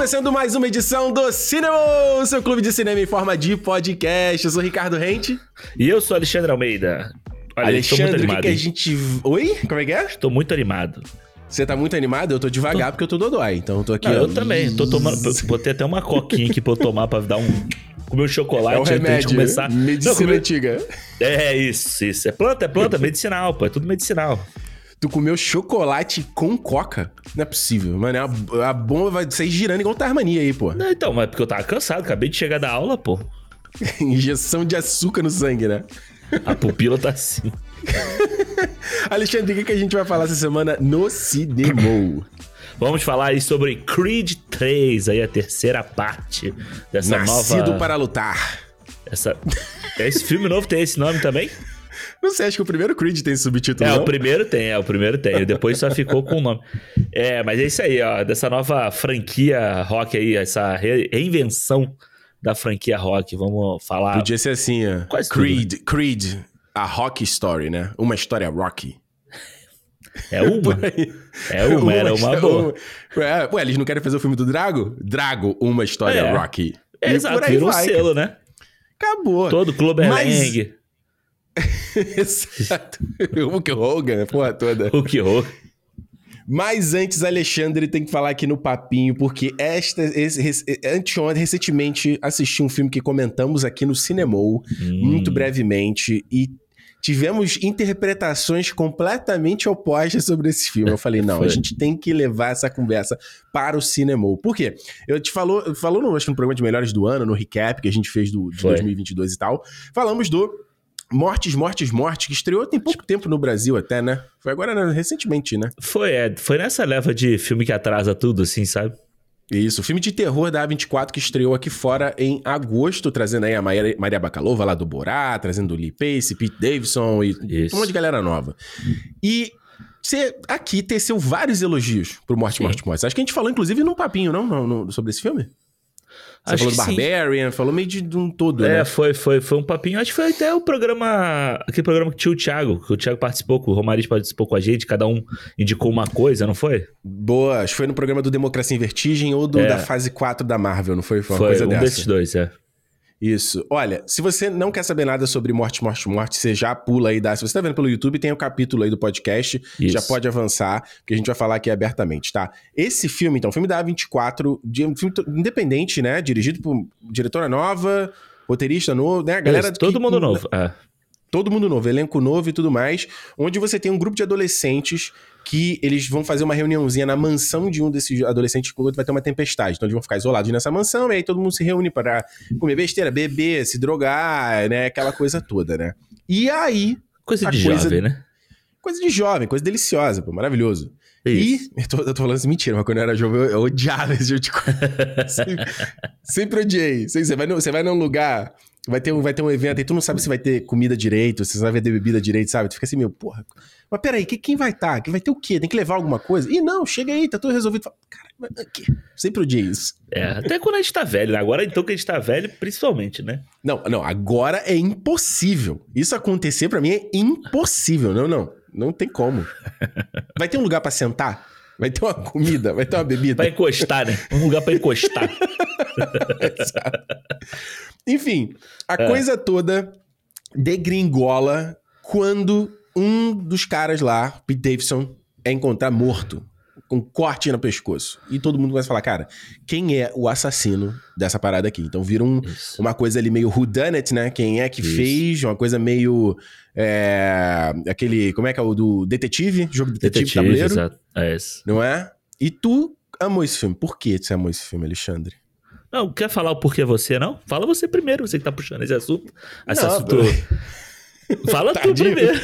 começando mais uma edição do Cinema, seu clube de cinema em forma de podcast. Eu sou o Ricardo Rente. E eu sou Alexandre Almeida. Olha, Alexandre, o que, que, a gente. Oi? Como é que é? Estou muito animado. Você tá muito animado? Eu tô devagar tô... porque eu tô dodói, então eu tô aqui. Não, eu também. Tô tomando. Botei até uma coquinha aqui pra eu tomar pra dar um. Comer um chocolate é um remédio, de começar. Medicina Não, comer... antiga. É isso, isso. É planta, é planta, medicinal, pô. É tudo medicinal. Tu comeu chocolate com coca? Não é possível, mano. A, a bomba vai sair girando igual Tarmania aí, pô. Não, então, mas é porque eu tava cansado, acabei de chegar da aula, pô. Injeção de açúcar no sangue, né? A pupila tá assim. Alexandre, o que a gente vai falar essa semana no cinema? Vamos falar aí sobre Creed 3, aí a terceira parte dessa Nascido nova... Nascido para lutar. Essa... Esse filme novo tem esse nome também? Não sei, acho que o primeiro Creed tem subtítulo. É, não? o primeiro tem, é, o primeiro tem. Depois só ficou com o nome. É, mas é isso aí, ó. Dessa nova franquia rock aí, essa reinvenção da franquia rock. Vamos falar. Podia ser assim, ó. Quase Creed, tudo, né? Creed, a rock story, né? Uma história rock. É uma? é uma, uma era uma boa. Uma, é, ué, eles não querem fazer o filme do Drago? Drago, uma história é. rock. É, exato, virou um selo, né? Acabou. Todo Clube Mas... Exato. Hulk Hogan, a porra toda. Hulk Hogan. Mas antes, Alexandre tem que falar aqui no papinho, porque esta, esse, anteontem, recentemente, assisti um filme que comentamos aqui no Cinemou, hum. muito brevemente, e tivemos interpretações completamente opostas sobre esse filme. Eu falei, não, a gente tem que levar essa conversa para o Cinemou. Por quê? Eu te falou, falou no, acho, no programa de melhores do ano, no recap que a gente fez do, de 2022 e tal, falamos do Mortes, Mortes, Mortes, que estreou tem pouco tempo no Brasil até, né? Foi agora, né, recentemente, né? Foi, é. Foi nessa leva de filme que atrasa tudo, assim, sabe? Isso, filme de terror da A24 que estreou aqui fora em agosto, trazendo aí a Maria Bacalova lá do Borá, trazendo o Lee Pace, Pete Davidson e Isso. um monte de galera nova. E você aqui teceu vários elogios pro Morte, Sim. Morte, Morte. Acho que a gente falou, inclusive, num papinho, não? No, sobre esse filme? Você acho falou do Barbarian, sim. falou meio de, de, um todo, é, né? foi, foi, foi um papinho. Acho que foi até o programa. Aquele programa que tinha o Thiago, que o Thiago participou, que o Romariz participou com a gente, cada um indicou uma coisa, não foi? Boa, acho que foi no programa do Democracia em Vertigem ou do, é. da fase 4 da Marvel, não foi? Foi uma foi, coisa um dessa. desses dois, é. Isso. Olha, se você não quer saber nada sobre morte, morte, morte, você já pula aí da. Se você tá vendo pelo YouTube, tem o um capítulo aí do podcast. Isso. Já pode avançar, que a gente vai falar aqui abertamente, tá? Esse filme, então, filme da A24, de, um filme independente, né? Dirigido por diretora nova, roteirista novo, né? Galera. Isso, todo que, mundo novo. É. Todo mundo novo, elenco novo e tudo mais. Onde você tem um grupo de adolescentes que eles vão fazer uma reuniãozinha na mansão de um desses adolescentes quando vai ter uma tempestade. Então eles vão ficar isolados nessa mansão e aí todo mundo se reúne para comer besteira, beber, se drogar, né? Aquela coisa toda, né? E aí. Coisa de coisa, jovem, né? Coisa de jovem, coisa deliciosa, pô, maravilhoso. Isso. E eu tô, eu tô falando assim, mentira, mas quando eu era jovem eu, eu odiava esse tipo de coisa. sempre, sempre odiei. Você vai, você vai num lugar vai ter, um, vai ter um evento aí, tu não sabe se vai ter comida direito, se vai ter bebida direito, sabe? Tu fica assim, meu, porra. Mas peraí, quem vai estar? Tá? Quem vai ter o quê? Tem que levar alguma coisa? Ih, não, chega aí, tá tudo resolvido. Cara, aqui. Sempre odiei isso. É, até quando a gente tá velho, né? Agora então que a gente tá velho, principalmente, né? Não, não, agora é impossível. Isso acontecer para mim é impossível. Não, não. Não tem como. Vai ter um lugar para sentar? Vai ter uma comida? Vai ter uma bebida? Pra encostar, né? Um lugar para encostar. Enfim, a é. coisa toda degringola quando um dos caras lá, Pete Davidson, é encontrar morto, um corte no pescoço. E todo mundo começa a falar, cara, quem é o assassino dessa parada aqui? Então vira um, uma coisa ali meio whodunit, né? Quem é que Isso. fez? Uma coisa meio... É, aquele... Como é que é o do detetive? Jogo de detetive, detetive tabuleiro. Exato. É esse. Não é? E tu amou esse filme. Por que você amou esse filme, Alexandre? Não, quer falar o porquê você, não? Fala você primeiro, você que tá puxando esse assunto. Esse não, assunto... Fala tu primeiro.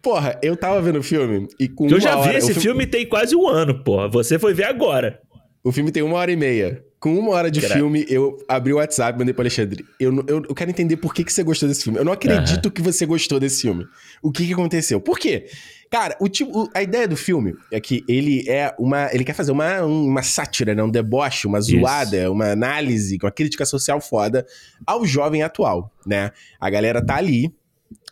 Porra, eu tava vendo o filme e com Eu já vi hora, esse filme... filme tem quase um ano, porra. Você foi ver agora. O filme tem uma hora e meia. Com uma hora de filme, eu abri o WhatsApp e mandei pro Alexandre. Eu, eu, eu, quero entender por que, que você gostou desse filme. Eu não acredito uhum. que você gostou desse filme. O que, que aconteceu? Por quê? Cara, o tipo, a ideia do filme é que ele é uma. Ele quer fazer uma, uma sátira, né? um deboche, uma zoada, Isso. uma análise, uma crítica social foda ao jovem atual, né? A galera tá ali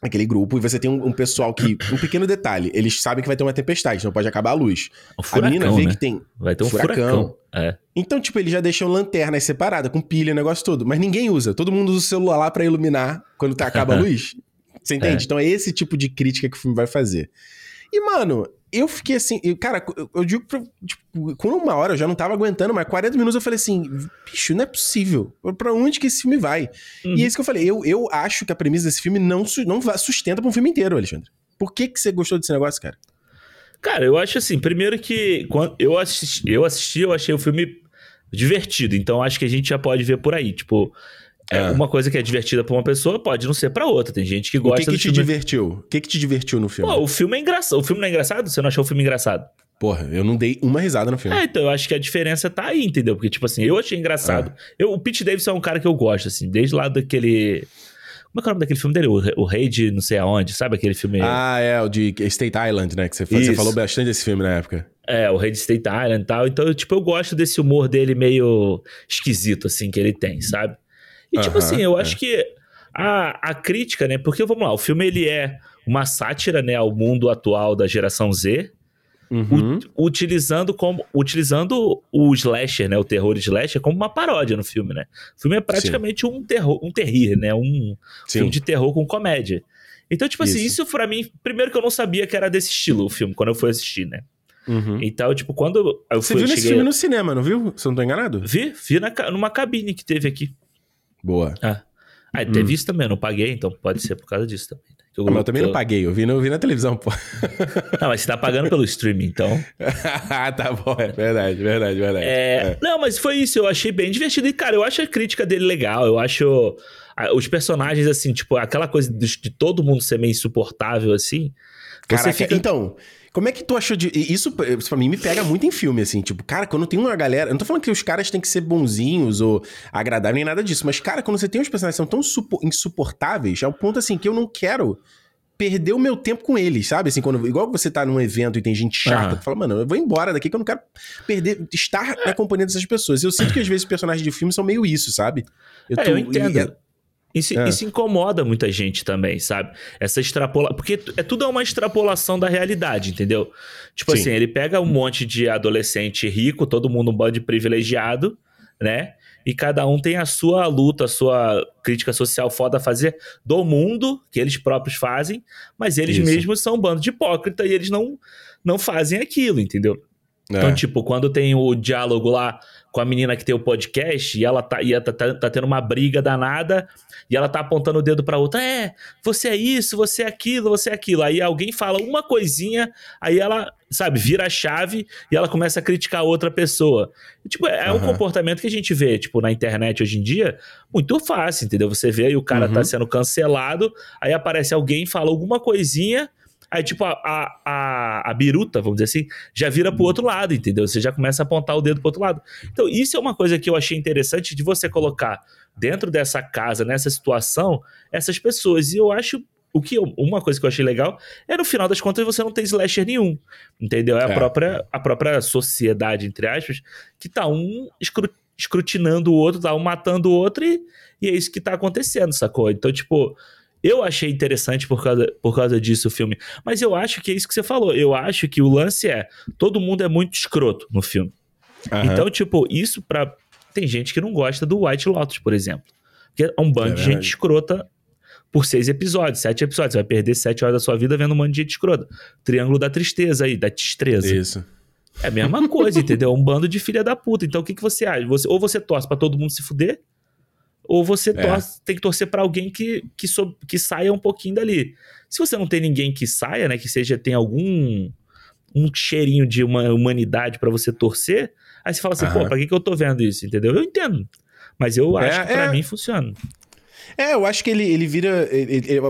aquele grupo e você tem um, um, pessoal que. Um pequeno detalhe, eles sabem que vai ter uma tempestade, então pode acabar a luz. Um furacão, a menina vê né? que tem. Vai ter um furacão. furacão. É. Então, tipo, eles já deixam lanternas separadas, com pilha, negócio todo. Mas ninguém usa. Todo mundo usa o celular lá pra iluminar quando tá, acaba a luz. Você entende? É. Então é esse tipo de crítica que o filme vai fazer. E, mano, eu fiquei assim, eu, cara, eu, eu digo, pra, tipo, com uma hora eu já não tava aguentando, mas 40 minutos eu falei assim, bicho, não é possível. Pra onde que esse filme vai? Uhum. E é isso que eu falei, eu, eu acho que a premissa desse filme não, não sustenta pra um filme inteiro, Alexandre. Por que que você gostou desse negócio, cara? Cara, eu acho assim, primeiro que quando eu assisti, eu assisti, eu achei o filme divertido, então acho que a gente já pode ver por aí, tipo, é, é. Uma coisa que é divertida pra uma pessoa pode não ser pra outra. Tem gente que gosta O que, que te filme... divertiu? O que, que te divertiu no filme? Pô, o filme é engraçado. O filme não é engraçado? Você não achou o filme engraçado? Porra, eu não dei uma risada no filme. É, então eu acho que a diferença tá aí, entendeu? Porque, tipo assim, eu achei engraçado. É. Eu, o Pete Davidson é um cara que eu gosto, assim, desde lá daquele. Como é que é o nome daquele filme dele? O, o Rei de não sei aonde, sabe aquele filme? Ah, é, o de State Island, né? Que você, você falou bastante desse filme na época. É, o Rei de State Island e tal. Então, tipo, eu gosto desse humor dele meio esquisito, assim, que ele tem, sabe? E, tipo assim, eu acho é. que a, a crítica, né? Porque, vamos lá, o filme ele é uma sátira, né, ao mundo atual da geração Z, uhum. utilizando como utilizando o slasher, né, o terror slasher como uma paródia no filme, né? O filme é praticamente Sim. um terror, um terrir, né, um Sim. filme de terror com comédia. Então, tipo assim, isso, para mim, primeiro que eu não sabia que era desse estilo o filme quando eu fui assistir, né? Uhum. Então, tipo, quando eu Você fui, viu cheguei... esse filme no cinema, não viu? Você não tá enganado? Vi, vi na, numa cabine que teve aqui. Boa. Ah. Ah, teve hum. isso também, eu não paguei, então pode ser por causa disso também. Né? Eu, ah, mas eu também não paguei, eu vi, eu vi na televisão, pô. Não, mas você tá pagando pelo streaming, então. ah, tá bom, é verdade, verdade, verdade. É... É. Não, mas foi isso, eu achei bem divertido. E, cara, eu acho a crítica dele legal, eu acho os personagens, assim, tipo, aquela coisa de, de todo mundo ser meio insuportável, assim. Caraca, fica... então, como é que tu achou de. Isso, isso pra mim me pega muito em filme, assim. Tipo, cara, quando tem uma galera. Eu não tô falando que os caras têm que ser bonzinhos ou agradáveis, nem nada disso. Mas, cara, quando você tem uns personagens que são tão insuportáveis, é um ponto assim que eu não quero perder o meu tempo com eles, sabe? Assim, quando, igual você tá num evento e tem gente chata, tu fala, mano, eu vou embora daqui que eu não quero perder, estar na companhia dessas pessoas. Eu sinto que às vezes os personagens de filme são meio isso, sabe? Eu, tô, é, eu entendo. E, isso, é. isso, incomoda muita gente também, sabe? Essa extrapola. Porque é tudo uma extrapolação da realidade, entendeu? Tipo Sim. assim, ele pega um monte de adolescente rico, todo mundo um bando de privilegiado, né? E cada um tem a sua luta, a sua crítica social foda a fazer do mundo, que eles próprios fazem, mas eles isso. mesmos são um bando de hipócrita e eles não, não fazem aquilo, entendeu? É. Então, tipo, quando tem o diálogo lá com a menina que tem o podcast e ela tá, e ela tá, tá, tá tendo uma briga danada e ela tá apontando o dedo pra outra, é, você é isso, você é aquilo, você é aquilo. Aí alguém fala uma coisinha, aí ela, sabe, vira a chave e ela começa a criticar outra pessoa. Tipo, é uhum. um comportamento que a gente vê, tipo, na internet hoje em dia, muito fácil, entendeu? Você vê aí o cara uhum. tá sendo cancelado, aí aparece alguém, fala alguma coisinha, Aí, tipo, a, a, a, a, biruta, vamos dizer assim, já vira pro outro lado, entendeu? Você já começa a apontar o dedo pro outro lado. Então, isso é uma coisa que eu achei interessante de você colocar dentro dessa casa, nessa situação, essas pessoas. E eu acho. O que eu, uma coisa que eu achei legal é no final das contas você não tem slasher nenhum. Entendeu? É, é. A, própria, a própria sociedade, entre aspas, que tá um escrutinando o outro, tá um matando o outro, e, e é isso que tá acontecendo, sacou? Então, tipo, eu achei interessante por causa, por causa disso o filme. Mas eu acho que é isso que você falou. Eu acho que o lance é: todo mundo é muito escroto no filme. Uhum. Então, tipo, isso pra. Tem gente que não gosta do White Lotus, por exemplo. Porque é um bando é de gente escrota por seis episódios, sete episódios. Você vai perder sete horas da sua vida vendo um monte de gente escrota. Triângulo da tristeza aí, da destreza. Isso. É a mesma coisa, entendeu? Um bando de filha da puta. Então, o que, que você acha? Você, ou você torce para todo mundo se fuder, ou você é. torce, tem que torcer para alguém que, que, so, que saia um pouquinho dali. Se você não tem ninguém que saia, né, que seja tem algum um cheirinho de uma humanidade para você torcer, aí você fala assim, pô, pra que, que eu tô vendo isso, entendeu? Eu entendo. Mas eu é, acho que pra é... mim funciona. É, eu acho que ele, ele vira.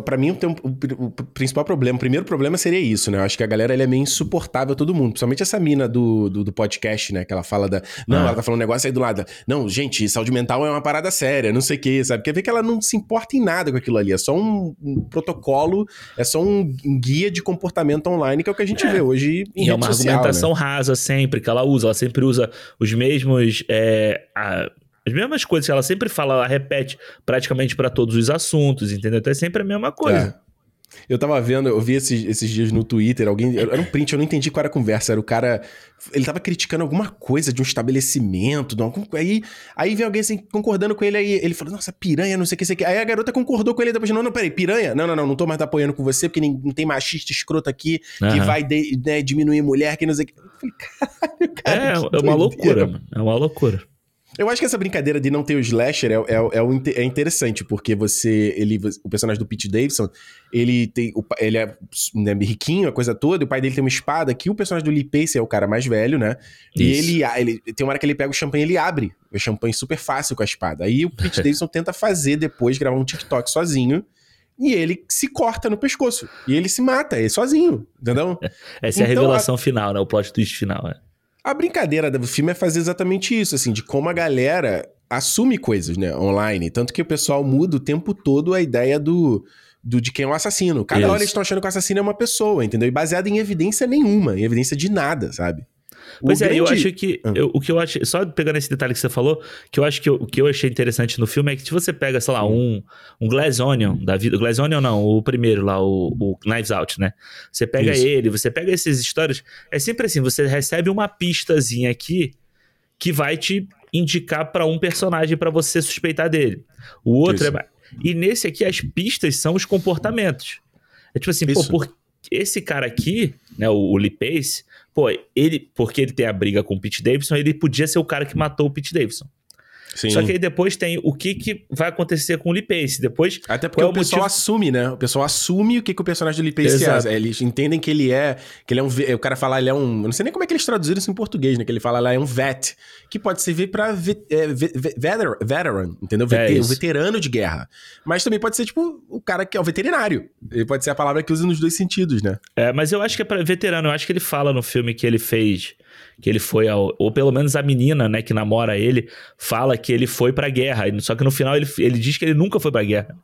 Pra mim, o, o, o, principal problema, o primeiro problema seria isso, né? Eu acho que a galera ele é meio insuportável a todo mundo. Principalmente essa mina do, do, do podcast, né? Que ela fala da. Não, ah. ela tá falando um negócio aí do lado. Não, gente, saúde mental é uma parada séria, não sei o quê, sabe? Quer ver que ela não se importa em nada com aquilo ali. É só um, um protocolo, é só um guia de comportamento online, que é o que a gente é. vê hoje em e é uma social, argumentação né? rasa sempre que ela usa. Ela sempre usa os mesmos. É, a as mesmas coisas que ela sempre fala, ela repete praticamente para todos os assuntos, entendeu? Então é sempre a mesma coisa. Eu tava vendo, eu vi esses, esses dias no Twitter, alguém. Era um print, eu não entendi qual era a conversa. Era o cara. Ele tava criticando alguma coisa de um estabelecimento. De algum, aí, aí vem alguém assim, concordando com ele. Aí ele falou, nossa, piranha, não sei o que, sei o que. Aí a garota concordou com ele depois. Não, não, peraí, piranha? Não, não, não, não tô mais apoiando com você, porque não tem machista escroto aqui uhum. que vai de, né, diminuir mulher, que não sei o que. Eu falei, caralho, cara. É, é uma loucura, mano. É uma loucura. Eu acho que essa brincadeira de não ter o slasher é, é, é, é interessante, porque você. Ele, o personagem do Pete Davidson, ele tem. Ele é né, riquinho, a coisa toda, e o pai dele tem uma espada, que o personagem do Lee Pace é o cara mais velho, né? Isso. E ele, ele. Tem uma hora que ele pega o champanhe e ele abre o champanhe super fácil com a espada. Aí o Pete Davidson tenta fazer depois, gravar um TikTok sozinho. E ele se corta no pescoço. E ele se mata, ele sozinho, entendeu? Essa então, é a então, revelação a... final, né? O plot twist final, é. A brincadeira do filme é fazer exatamente isso, assim, de como a galera assume coisas, né, online. Tanto que o pessoal muda o tempo todo a ideia do, do de quem é o assassino. Cada isso. hora eles estão achando que o assassino é uma pessoa, entendeu? E baseado em evidência nenhuma, em evidência de nada, sabe? Pois o é, grande... eu acho que. Ah. Eu, o que eu acho. Só pegando esse detalhe que você falou, que eu acho que eu, o que eu achei interessante no filme é que se você pega, sei lá, um, um Glass Onion da vida. Glass Onion não, o primeiro lá, o, o Knives Out, né? Você pega Isso. ele, você pega essas histórias. É sempre assim, você recebe uma pistazinha aqui que vai te indicar para um personagem para você suspeitar dele. O outro Isso. é. E nesse aqui, as pistas são os comportamentos. É tipo assim, Isso. pô, por esse cara aqui, né, o, o Lee Pace, pô, ele, porque ele tem a briga com o Pete Davidson, ele podia ser o cara que matou o Pete Davidson. Sim. Só que aí depois tem o que, que vai acontecer com o Lee Pace. Depois. Até porque é o, o pessoal motivo... assume, né? O pessoal assume o que, que o personagem do Lee Pace Exato. é. Eles entendem que ele é. Que ele é um. O cara fala, ele é um. Eu não sei nem como é que eles traduziram isso em português, né? Que ele fala, lá é um vet. Que pode servir pra vet, é, veteran, veteran, entendeu? É o veterano de guerra. Mas também pode ser, tipo, o cara que é o veterinário. Ele pode ser a palavra que usa nos dois sentidos, né? É, mas eu acho que é pra veterano. Eu acho que ele fala no filme que ele fez que ele foi ao, ou pelo menos a menina, né, que namora ele, fala que ele foi pra guerra, só que no final ele, ele diz que ele nunca foi pra guerra.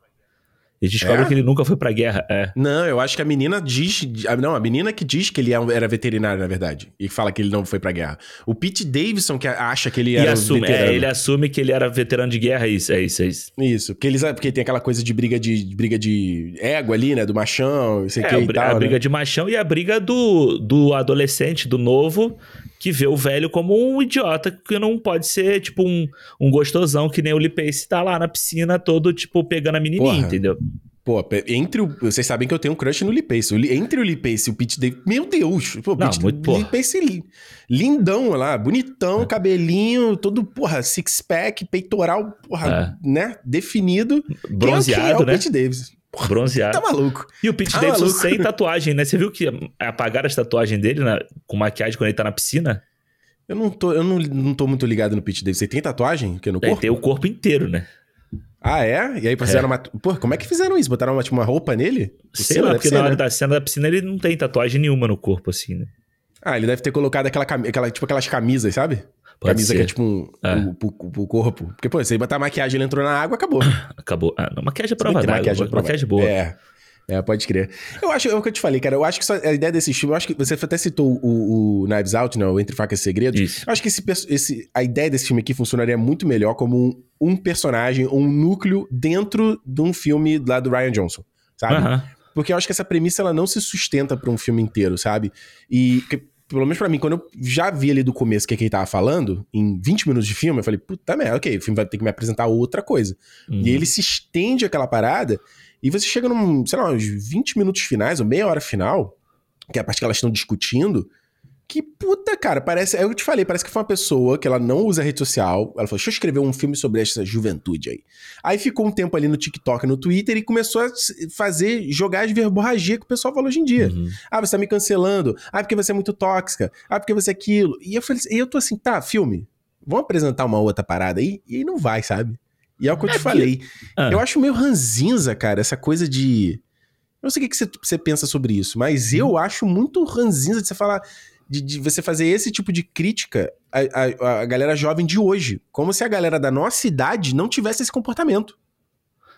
Ele descobre é? que ele nunca foi pra guerra. É. Não, eu acho que a menina diz. Não, a menina que diz que ele é era veterinário, na verdade. E fala que ele não foi pra guerra. O Pete Davidson que acha que ele era assume, veterano. É, ele assume que ele era veterano de guerra, é isso, é isso, é isso. Isso, porque, eles, porque tem aquela coisa de briga de, de briga de égua ali, né? Do machão, sei é, que a, e tal, a né? briga de machão e a briga do, do adolescente, do novo, que vê o velho como um idiota que não pode ser, tipo, um, um gostosão que nem o Lipace tá lá na piscina todo, tipo, pegando a menininha, Porra. entendeu? Pô, entre o. Vocês sabem que eu tenho um crush no Lipace. Entre o Lipace e o Pete Davidson. Meu Deus! Pô, Não, Pete, muito, Lipace lindão lá, bonitão, é. cabelinho, todo, porra, six-pack, peitoral, porra, é. né? Definido. Bronzeado, é, que é né? o Pete Davidson. Bronzeado. Tá maluco. E o Pete tá Davidson maluco. sem tatuagem, né? Você viu que apagaram as tatuagens dele na, com maquiagem quando ele tá na piscina? Eu não tô, eu não, não tô muito ligado no Pete Davidson. Você tem tatuagem que no corpo? Ele tem o corpo inteiro, né? Ah, é? E aí fizeram é. uma. Pô, como é que fizeram isso? Botaram uma, tipo, uma roupa nele? Sei lá, porque ser, na hora né? da cena da piscina ele não tem tatuagem nenhuma no corpo, assim, né? Ah, ele deve ter colocado aquela, aquela tipo aquelas camisas, sabe? Pode Camisa ser. que é tipo um, é. O, pro, pro corpo. Porque, pô, você botar maquiagem, ele entrou na água, acabou. acabou. Ah, não, maquiagem é prova d'água. Maquiagem, é maquiagem boa. É. É, pode crer. Eu acho, é o que eu te falei, cara. Eu acho que só, a ideia desse filme, eu acho que você até citou o, o Knives Out, né? O Entre Facas e Segredos. Isso. Eu acho que esse, esse, a ideia desse filme aqui funcionaria muito melhor como um, um personagem, um núcleo dentro de um filme lá do Ryan Johnson, sabe? Uhum. Porque eu acho que essa premissa ela não se sustenta para um filme inteiro, sabe? E pelo menos para mim, quando eu já vi ali do começo o que, que ele tava falando, em 20 minutos de filme, eu falei, puta merda, ok, o filme vai ter que me apresentar outra coisa. Uhum. E ele se estende aquela parada e você chega num, sei lá, uns 20 minutos finais, ou meia hora final, que é a parte que elas estão discutindo, que puta, cara, parece. É o que eu te falei, parece que foi uma pessoa que ela não usa rede social. Ela falou: deixa eu escrever um filme sobre essa juventude aí. Aí ficou um tempo ali no TikTok, no Twitter, e começou a fazer, jogar as verborragia que o pessoal fala hoje em dia. Uhum. Ah, você tá me cancelando. Ah, porque você é muito tóxica. Ah, porque você é aquilo. E eu falei e eu tô assim, tá, filme, vamos apresentar uma outra parada aí? E aí não vai, sabe? E é o que eu te é falei. Ah. Eu acho meio ranzinza, cara, essa coisa de. Eu não sei o que, você, pensa sobre isso, mas eu uhum. acho muito ranzinza de você falar. De, de, você fazer esse tipo de crítica à, à, à, galera jovem de hoje. Como se a galera da nossa idade não tivesse esse comportamento.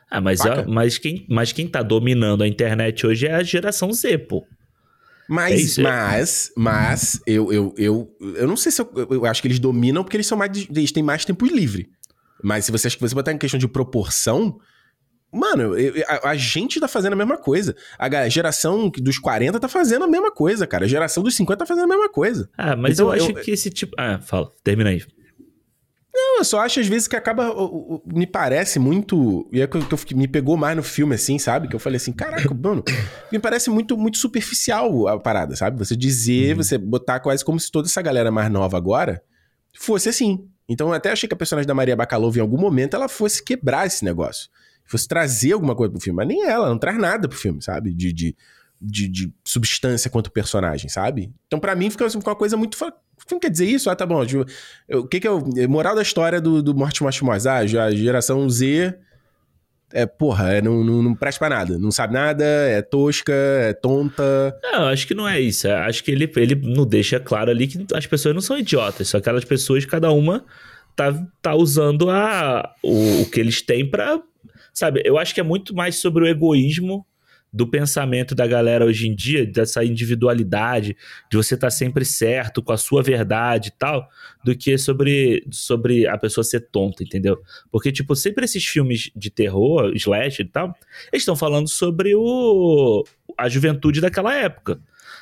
Ah, mas, a, mas, quem, mas quem tá dominando a internet hoje é a geração Z, pô. Mas, é mas, mas, eu, eu, eu, eu não sei se eu, eu acho que eles dominam porque eles são mais, eles têm mais tempo livre. Mas se você acha que você botar em questão de proporção, Mano, a, a, gente tá fazendo a mesma coisa. A geração dos 40 tá fazendo a mesma coisa, cara. A geração dos 50 tá fazendo a mesma coisa. Ah, mas então, eu acho eu, que esse tipo. Ah, fala, termina aí. Não, eu só acho às vezes que acaba. Me parece muito. E é que, que me pegou mais no filme, assim, sabe? Que eu falei assim, caraca, mano, me parece muito, muito superficial a parada, sabe? Você dizer, uhum. você botar quase como se toda essa galera mais nova agora fosse assim. Então eu até achei que a personagem da Maria Bakalova, em algum momento, ela fosse quebrar esse negócio. Fosse trazer alguma coisa pro filme. Mas nem ela, não traz nada pro filme, sabe? De, de, de, de substância quanto personagem, sabe? Então para mim fica assim, uma coisa muito não quer dizer isso? Ah, tá bom. O que que é o moral da história do, do Morte Morte Ah, a geração Z é, porra, é, não, não, não presta pra nada. Não sabe nada, é tosca, é tonta. Não, acho que não é isso. Acho que ele, ele não deixa claro ali que as pessoas não são idiotas. São aquelas pessoas, cada uma tá, tá usando a, o, o que eles têm pra. Sabe, eu acho que é muito mais sobre o egoísmo do pensamento da galera hoje em dia, dessa individualidade, de você estar tá sempre certo com a sua verdade e tal, do que sobre, sobre a pessoa ser tonta, entendeu? Porque, tipo, sempre esses filmes de terror, slash e tal, eles estão falando sobre o, a juventude daquela época.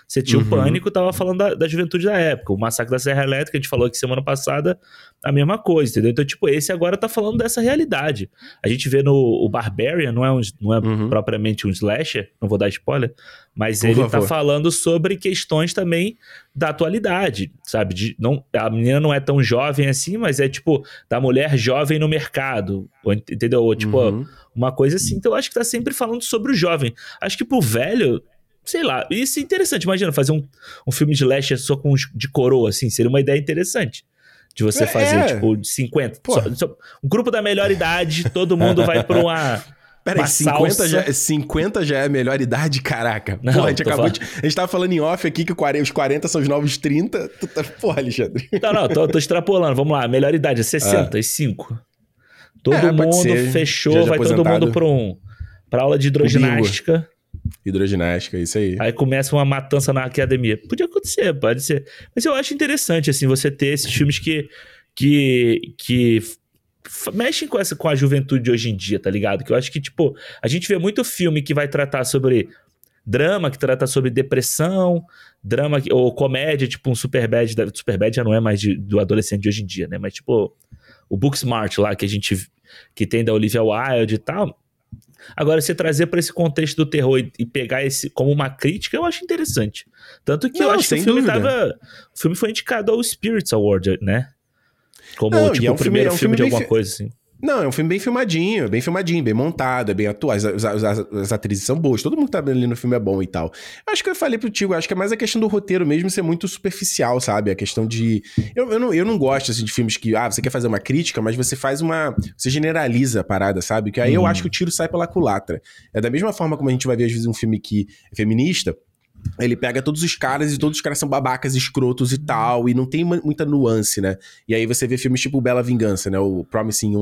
Você tinha uhum. o Pânico, tava falando da, da, juventude da época. O Massacre da Serra Elétrica, a gente falou aqui semana passada, a mesma coisa, entendeu? Então, tipo, esse agora tá falando dessa realidade. A gente vê no o Barbarian, não é, um, não é uhum. propriamente um slasher, não vou dar spoiler, mas Por ele tá favor. tá falando sobre questões também da atualidade, sabe? De, não, a menina não é tão jovem assim, mas é tipo da mulher jovem no mercado, entendeu? Ou, tipo, uhum. uma coisa assim. Então, eu acho que tá sempre falando sobre o jovem. Acho que pro velho sei lá, isso é interessante. Imagina fazer um, um filme de Leste só com de coroa, assim, seria uma ideia interessante. De você é, fazer, é. tipo, de 50. Só, só, um grupo da melhor idade, todo mundo vai pra uma. Peraí, 50 já, 50 já é a melhor idade? Caraca. Não, Porra, a gente acabou de, A gente tava falando em off aqui que os 40 são os novos 30. Tá, porra, Alexandre. Não, não, tô, tô extrapolando. Vamos lá, melhor idade é 65. Ah. Todo é, mundo fechou, vai todo mundo pra, um, pra aula de hidroginástica. Hidroginástica, isso aí. Aí começa uma matança na academia. Podia acontecer, pode ser. Mas eu acho interessante, assim, você ter esses filmes que. que, que mexem com essa com a juventude de hoje em dia, tá ligado? Que eu acho que, tipo, a gente vê muito filme que vai tratar sobre drama, que trata sobre depressão, drama ou comédia, tipo um Superbad, Superbad já não é mais de, do adolescente de hoje em dia, né? Mas tipo o Booksmart lá que a gente que tem da Olivia Wilde e tal, Agora, você trazer para esse contexto do terror e, e, pegar esse como uma crítica, eu acho interessante. Tanto que Não, eu acho que o filme dúvida. tava. O filme foi indicado ao Spirits Award, né? Como Não, tipo, é um o primeiro filme, é um filme, filme de alguma coisa, assim. Não, é um filme bem filmadinho, bem filmadinho, bem montado, é bem atual. As, as, as, as, atrizes são boas, todo mundo que tá ali no filme é bom e tal. Acho que eu falei pro Tigo, acho que é mais a questão do roteiro mesmo ser muito superficial, sabe? A questão de. Eu, eu, não, eu não gosto assim, de filmes que, ah, você quer fazer uma crítica, mas você faz uma. Você generaliza a parada, sabe? Que aí uhum. eu acho que o tiro sai pela culatra. É da mesma forma como a gente vai ver, às vezes, um filme que é feminista ele pega todos os caras e todos os caras são babacas, escrotos e tal, e não tem muita nuance, né? E aí você vê filmes tipo Bela Vingança, né? O Promising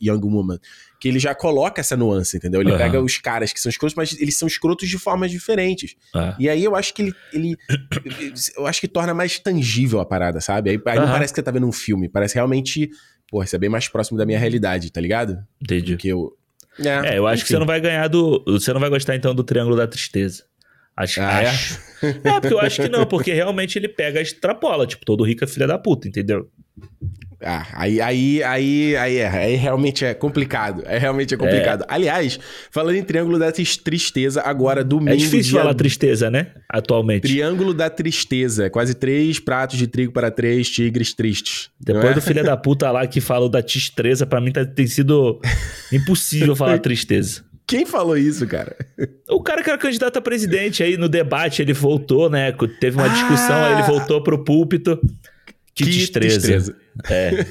Young Woman, que ele já coloca essa nuance, entendeu? Ele uhum. pega os caras que são escrotos, mas eles são escrotos de formas diferentes. Uhum. E aí eu acho que ele, ele, Eu acho que torna mais tangível a parada, sabe? Aí, aí uhum. não parece que você tá vendo um filme, parece realmente. Pô, isso é bem mais próximo da minha realidade, tá ligado? Entendi. Que eu. É, é eu acho enfim. que você não vai ganhar do. Você não vai gostar então do Triângulo da Tristeza. Acho, ah, acho. É? é, porque eu acho que não, porque realmente ele pega e extrapola. Tipo, todo rico é filha da puta, entendeu? Ah, aí, aí, aí, aí, é, aí realmente é complicado. É realmente é complicado. É. Aliás, falando em Triângulo da Tristeza, agora domingo. É difícil dia... falar tristeza, né? Atualmente. Triângulo da Tristeza. Quase três pratos de trigo para três tigres tristes. Depois é? do filho da puta lá que falou da tristeza, para mim tá, tem sido impossível falar tristeza. Quem falou isso, cara? O cara que era candidato a presidente aí no debate, ele voltou, né? Teve uma discussão, ah, aí ele voltou pro púlpito. Que, que destreza. destreza. É.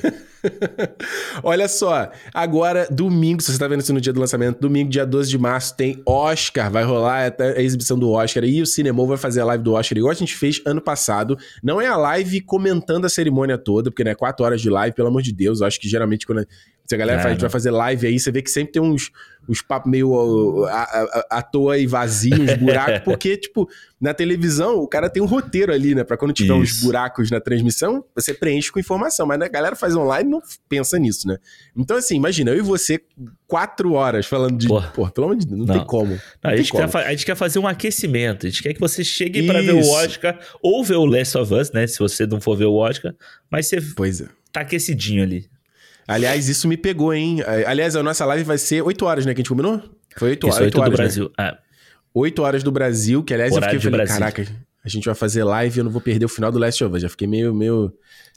Olha só, agora, domingo, se você tá vendo isso no dia do lançamento, domingo, dia 12 de março, tem Oscar, vai rolar a exibição do Oscar e o Cinema vai fazer a live do Oscar, igual a gente fez ano passado. Não é a live comentando a cerimônia toda, porque, né, quatro horas de live, pelo amor de Deus, eu acho que geralmente quando Se a galera é, faz, vai fazer live aí, você vê que sempre tem uns, uns papos meio à, à, à toa e vazios, buracos, porque, tipo, na televisão o cara tem um roteiro ali, né? Pra quando tiver Isso. uns buracos na transmissão, você preenche com informação. Mas a galera faz online não pensa nisso, né? Então, assim, imagina, eu e você, quatro horas falando de. Porra, Porra pelo amor de Deus, não, não. tem como. Não, a, gente como. Quer, a gente quer fazer um aquecimento. A gente quer que você chegue para ver o Oscar ou ver o Last of Us, né? Se você não for ver o Oscar, mas você pois é. tá aquecidinho ali. Aliás, isso me pegou, hein? Aliás, a nossa live vai ser 8 horas, né? Que a gente combinou? Foi 8 horas. Isso, 8, 8 horas, do? Brasil. Né? É. 8 horas do Brasil, que aliás Horário eu fiquei falando, caraca, a gente vai fazer live e eu não vou perder o final do Last of Us. Já fiquei meio, meio,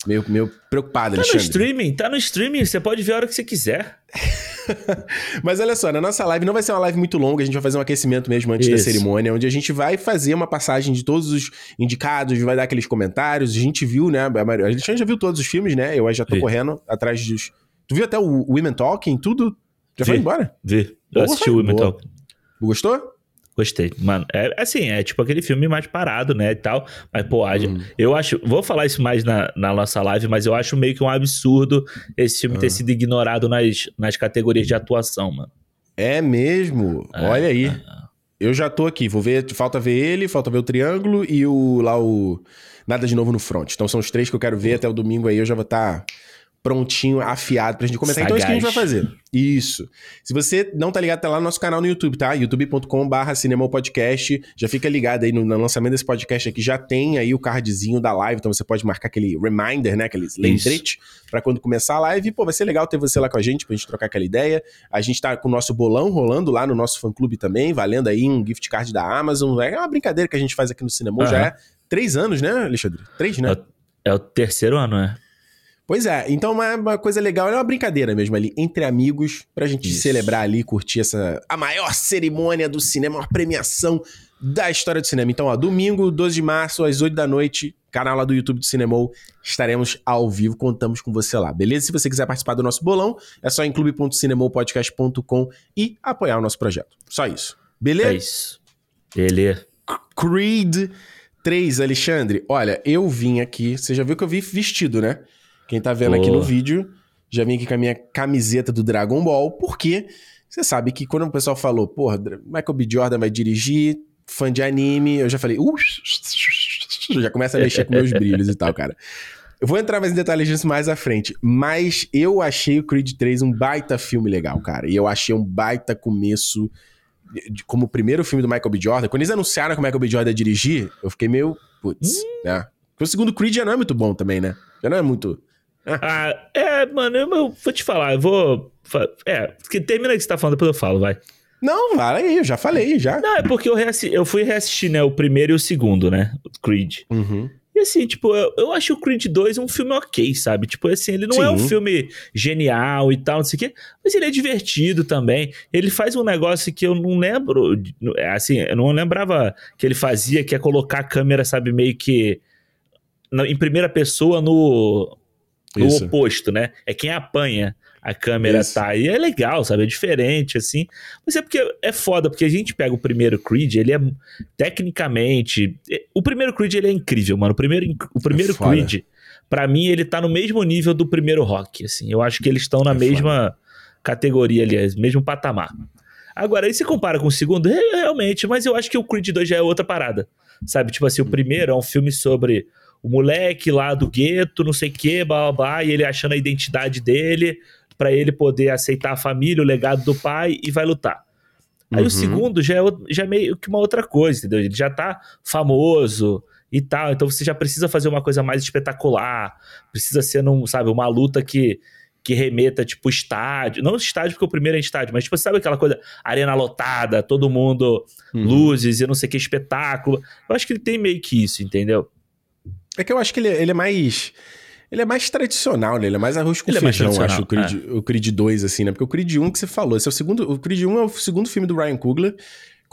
meio, meio preocupado, tá Alexandre. Tá no streaming, tá no streaming, você pode ver a hora que você quiser. Mas olha só, na nossa live não vai ser uma live muito longa, a gente vai fazer um aquecimento mesmo antes Isso. da cerimônia, onde a gente vai fazer uma passagem de todos os indicados, vai dar aqueles comentários. A gente viu, né? A gente já viu todos os filmes, né? Eu já tô correndo atrás dos, Tu viu até o Women Talking, tudo? Já Vi. foi embora? Vi. Eu assisti o Women Talking. Gostou? Gostei. Mano, é assim, é tipo aquele filme mais parado, né, e tal. Mas, pô, hum. eu acho... Vou falar isso mais na, na nossa live, mas eu acho meio que um absurdo esse filme ter ah. sido ignorado nas, nas categorias de atuação, mano. É mesmo? É, Olha aí. É. Eu já tô aqui, vou ver... Falta ver ele, falta ver o Triângulo e o... Lá o... Nada de Novo no Front. Então são os três que eu quero ver até o domingo aí. Eu já vou estar... Tá prontinho, afiado pra gente comentar. Sagaz. Então é isso que a gente vai fazer. Isso. Se você não tá ligado, tá lá no nosso canal no YouTube, tá? youtube.com/barra Podcast. Já fica ligado aí no, no, lançamento desse podcast aqui. Já tem aí o cardzinho da live, então você pode marcar aquele reminder, né? Aquele lembrete para quando começar a live. Pô, vai ser legal ter você lá com a gente pra gente trocar aquela ideia. A gente tá com o nosso bolão rolando lá no nosso fã-clube também, valendo aí um gift card da Amazon. É uma brincadeira que a gente faz aqui no cinema. Uhum. Já é três anos, né, Alexandre? Três, né? É, é o terceiro ano, né? Pois é, então uma, uma, coisa legal, é uma brincadeira mesmo ali, entre amigos, pra gente Isso. celebrar ali, curtir essa. a maior cerimônia do cinema, a premiação da história do cinema. Então, ó, domingo, 12 de março, às 8 da noite, canal lá do YouTube do Cinemou, estaremos ao vivo, contamos com você lá, beleza? Se você quiser participar do nosso bolão, é só em clube.cinemopodcast.com e apoiar o nosso projeto. Só isso. Beleza? É isso. Beleza. Creed 3, Alexandre. Olha, eu vim aqui, você já viu que eu vi vestido, né? Quem tá vendo oh. aqui no vídeo, já vim aqui com a minha camiseta do Dragon Ball, porque você sabe que quando o pessoal falou, porra, Michael B. Jordan vai dirigir, fã de anime, eu já falei, uh, já começa a mexer com meus brilhos e tal, cara. Eu vou entrar mais em detalhes disso mais à frente, mas eu achei o Creed 3 um baita filme legal, cara. E eu achei um baita começo de, como o primeiro filme do Michael B. Jordan. Quando eles anunciaram que o Michael B. Jordan ia dirigir, eu fiquei meio, putz, hum. né? Porque o segundo Creed já não é muito bom também, né? Já não é muito ah, é, mano, eu, eu, vou te falar, eu vou. É, que termina o que você tá falando, depois eu falo, vai. Não, vai aí, eu já falei, já. Não, é porque eu, eu fui reassistir, né, o primeiro e o segundo, né, o Creed. Uhum. E assim, tipo, eu, eu acho o Creed 2 um filme ok, sabe? Tipo, assim, ele não Sim. é um filme genial e tal, não sei o quê, mas ele é divertido também. Ele faz um negócio que eu não lembro, é, assim, eu não lembrava que ele fazia, que é colocar a câmera, sabe, meio que em primeira pessoa no o Isso. oposto, né? É quem apanha a câmera Isso. tá. E é legal, sabe? É diferente, assim. Mas é porque é foda, porque a gente pega o primeiro Creed, ele é tecnicamente. O primeiro Creed ele é incrível, mano. O primeiro, o primeiro é Creed, para mim, ele tá no mesmo nível do primeiro Rock, assim. Eu acho que eles estão na é mesma foda. categoria, aliás, mesmo patamar. Agora, aí se compara com o segundo, realmente, mas eu acho que o Creed 2 já é outra parada. Sabe? Tipo assim, o primeiro é um filme sobre o moleque lá do gueto, não sei o que, blá, blá, blá, e ele achando a identidade dele para ele poder aceitar a família, o legado do pai e vai lutar. Aí uhum. o segundo já é, já é meio que uma outra coisa, entendeu? Ele já tá famoso e tal, então você já precisa fazer uma coisa mais espetacular, precisa ser, num, sabe, uma luta que que remeta, tipo, estádio. Não estádio, porque o primeiro é estádio, mas, tipo, sabe aquela coisa, arena lotada, todo mundo, uhum. luzes e não sei que, espetáculo. Eu acho que ele tem meio que isso, entendeu? É que eu acho que ele, ele é mais. Ele é mais tradicional, né? Ele é mais arroz com ele é feijão, é acho, o Creed, é. o Creed 2, assim, né? Porque o Creed 1 que você falou, esse é o segundo. O Creed 1 é o segundo filme do Ryan Coogler.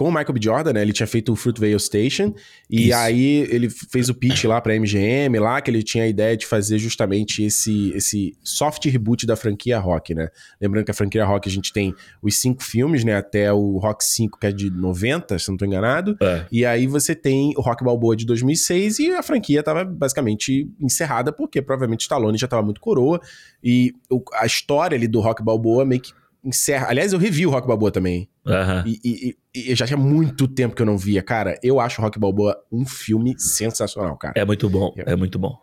Com o Michael B. Jordan, né? Ele tinha feito o Fruitvale Station. E Isso. aí ele fez o pitch lá pra MGM, lá, que ele tinha a ideia de fazer justamente esse, esse soft reboot da franquia Rock, né? Lembrando que a franquia Rock a gente tem os cinco filmes, né? Até o Rock 5, que é de 90, se não tô enganado. É. E aí você tem o Rock Balboa de 2006 e a franquia tava basicamente encerrada, porque provavelmente Stallone já tava muito coroa. E a história ali do Rock Balboa meio que encerra. Aliás, eu revi o Rock Balboa também. Uhum. E, e, e, já tinha muito tempo que eu não via. Cara, eu acho o Rock Balboa um filme sensacional, cara. É muito bom, é, é muito bom.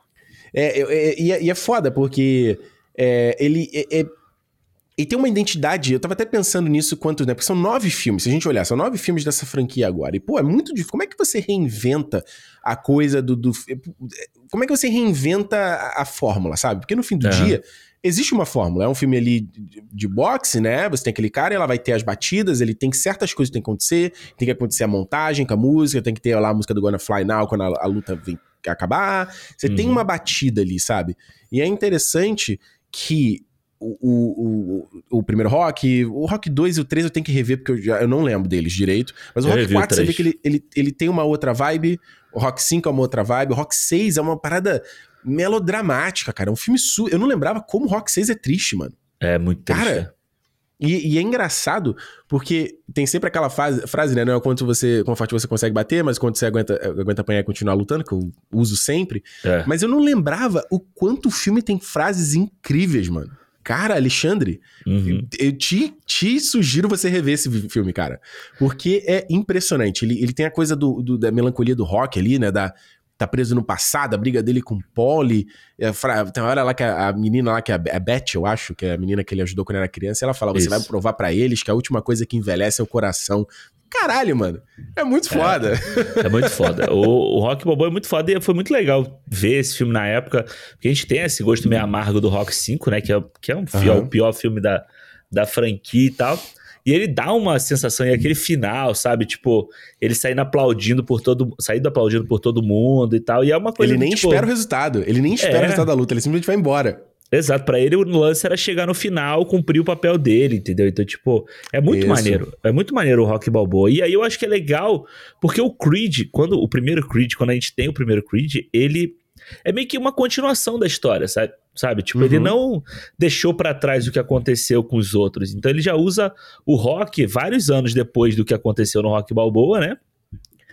É, é, e, é, é foda, porque é, ele. É, e tem uma identidade, eu tava até pensando nisso quantos, né? Porque são nove filmes, se a gente olhar, são nove filmes dessa franquia agora. E, pô, é muito difícil. Como é que você reinventa a coisa do. do como é que você reinventa a, a fórmula, sabe? Porque no fim do uhum. dia existe uma fórmula. É um filme ali de, de boxe, né? Você tem aquele cara, ela vai ter as batidas, ele tem certas coisas que tem que acontecer, tem que acontecer a montagem com a música, tem que ter lá a música do Gonna Fly Now quando a, a luta vem acabar. Você uhum. tem uma batida ali, sabe? E é interessante que o, o, o, o, primeiro Rock, o Rock 2 e o 3 eu tenho que rever, porque eu, já, eu não lembro deles direito. Mas o eu Rock 4 você vê que ele, ele, ele tem uma outra vibe, o Rock 5 é uma outra vibe, o Rock 6 é uma parada melodramática, cara. É um filme su... Eu não lembrava como Rock 6 é triste, mano. É muito triste. Cara, e, e, é engraçado, porque tem sempre aquela fase, frase, né? Não é quanto você, quão forte você consegue bater, mas quanto você aguenta, aguenta apanhar e continuar lutando, que eu uso sempre. É. Mas eu não lembrava o quanto o filme tem frases incríveis, mano. Cara, Alexandre, uhum. eu te, te sugiro você rever esse filme, cara. Porque é impressionante. Ele, ele tem a coisa do, do da melancolia do rock ali, né? Da, tá preso no passado, a briga dele com o Polly. É, tem uma hora lá que a, a, menina lá, que é a Beth, eu acho, que é a menina que ele ajudou quando era criança, ela fala: Você Isso. vai provar para eles que a última coisa que envelhece é o coração. Caralho, mano. É muito foda. É, é muito foda. O, o Rock Balboa é muito foda e foi muito legal ver esse filme na época. Porque a gente tem esse gosto meio amargo do Rock 5, né? Que é, que é um, uhum. o pior filme da, da franquia e tal. E ele dá uma sensação, e aquele final, sabe? Tipo, ele saindo aplaudindo por todo saindo aplaudindo por todo mundo e tal. E é uma coisa. Ele nem tipo, espera o resultado. Ele nem espera é... o resultado da luta, ele simplesmente vai embora. Exato, para ele o lance era chegar no final, cumprir o papel dele, entendeu? Então, tipo, é muito Isso. maneiro. É muito maneiro o Rock Balboa. E aí eu acho que é legal, porque o Creed, quando o primeiro Creed, quando a gente tem o primeiro Creed, ele é meio que uma continuação da história, sabe? Sabe? Tipo, uhum. ele não deixou para trás o que aconteceu com os outros. Então ele já usa o rock vários anos depois do que aconteceu no Rock Balboa, né?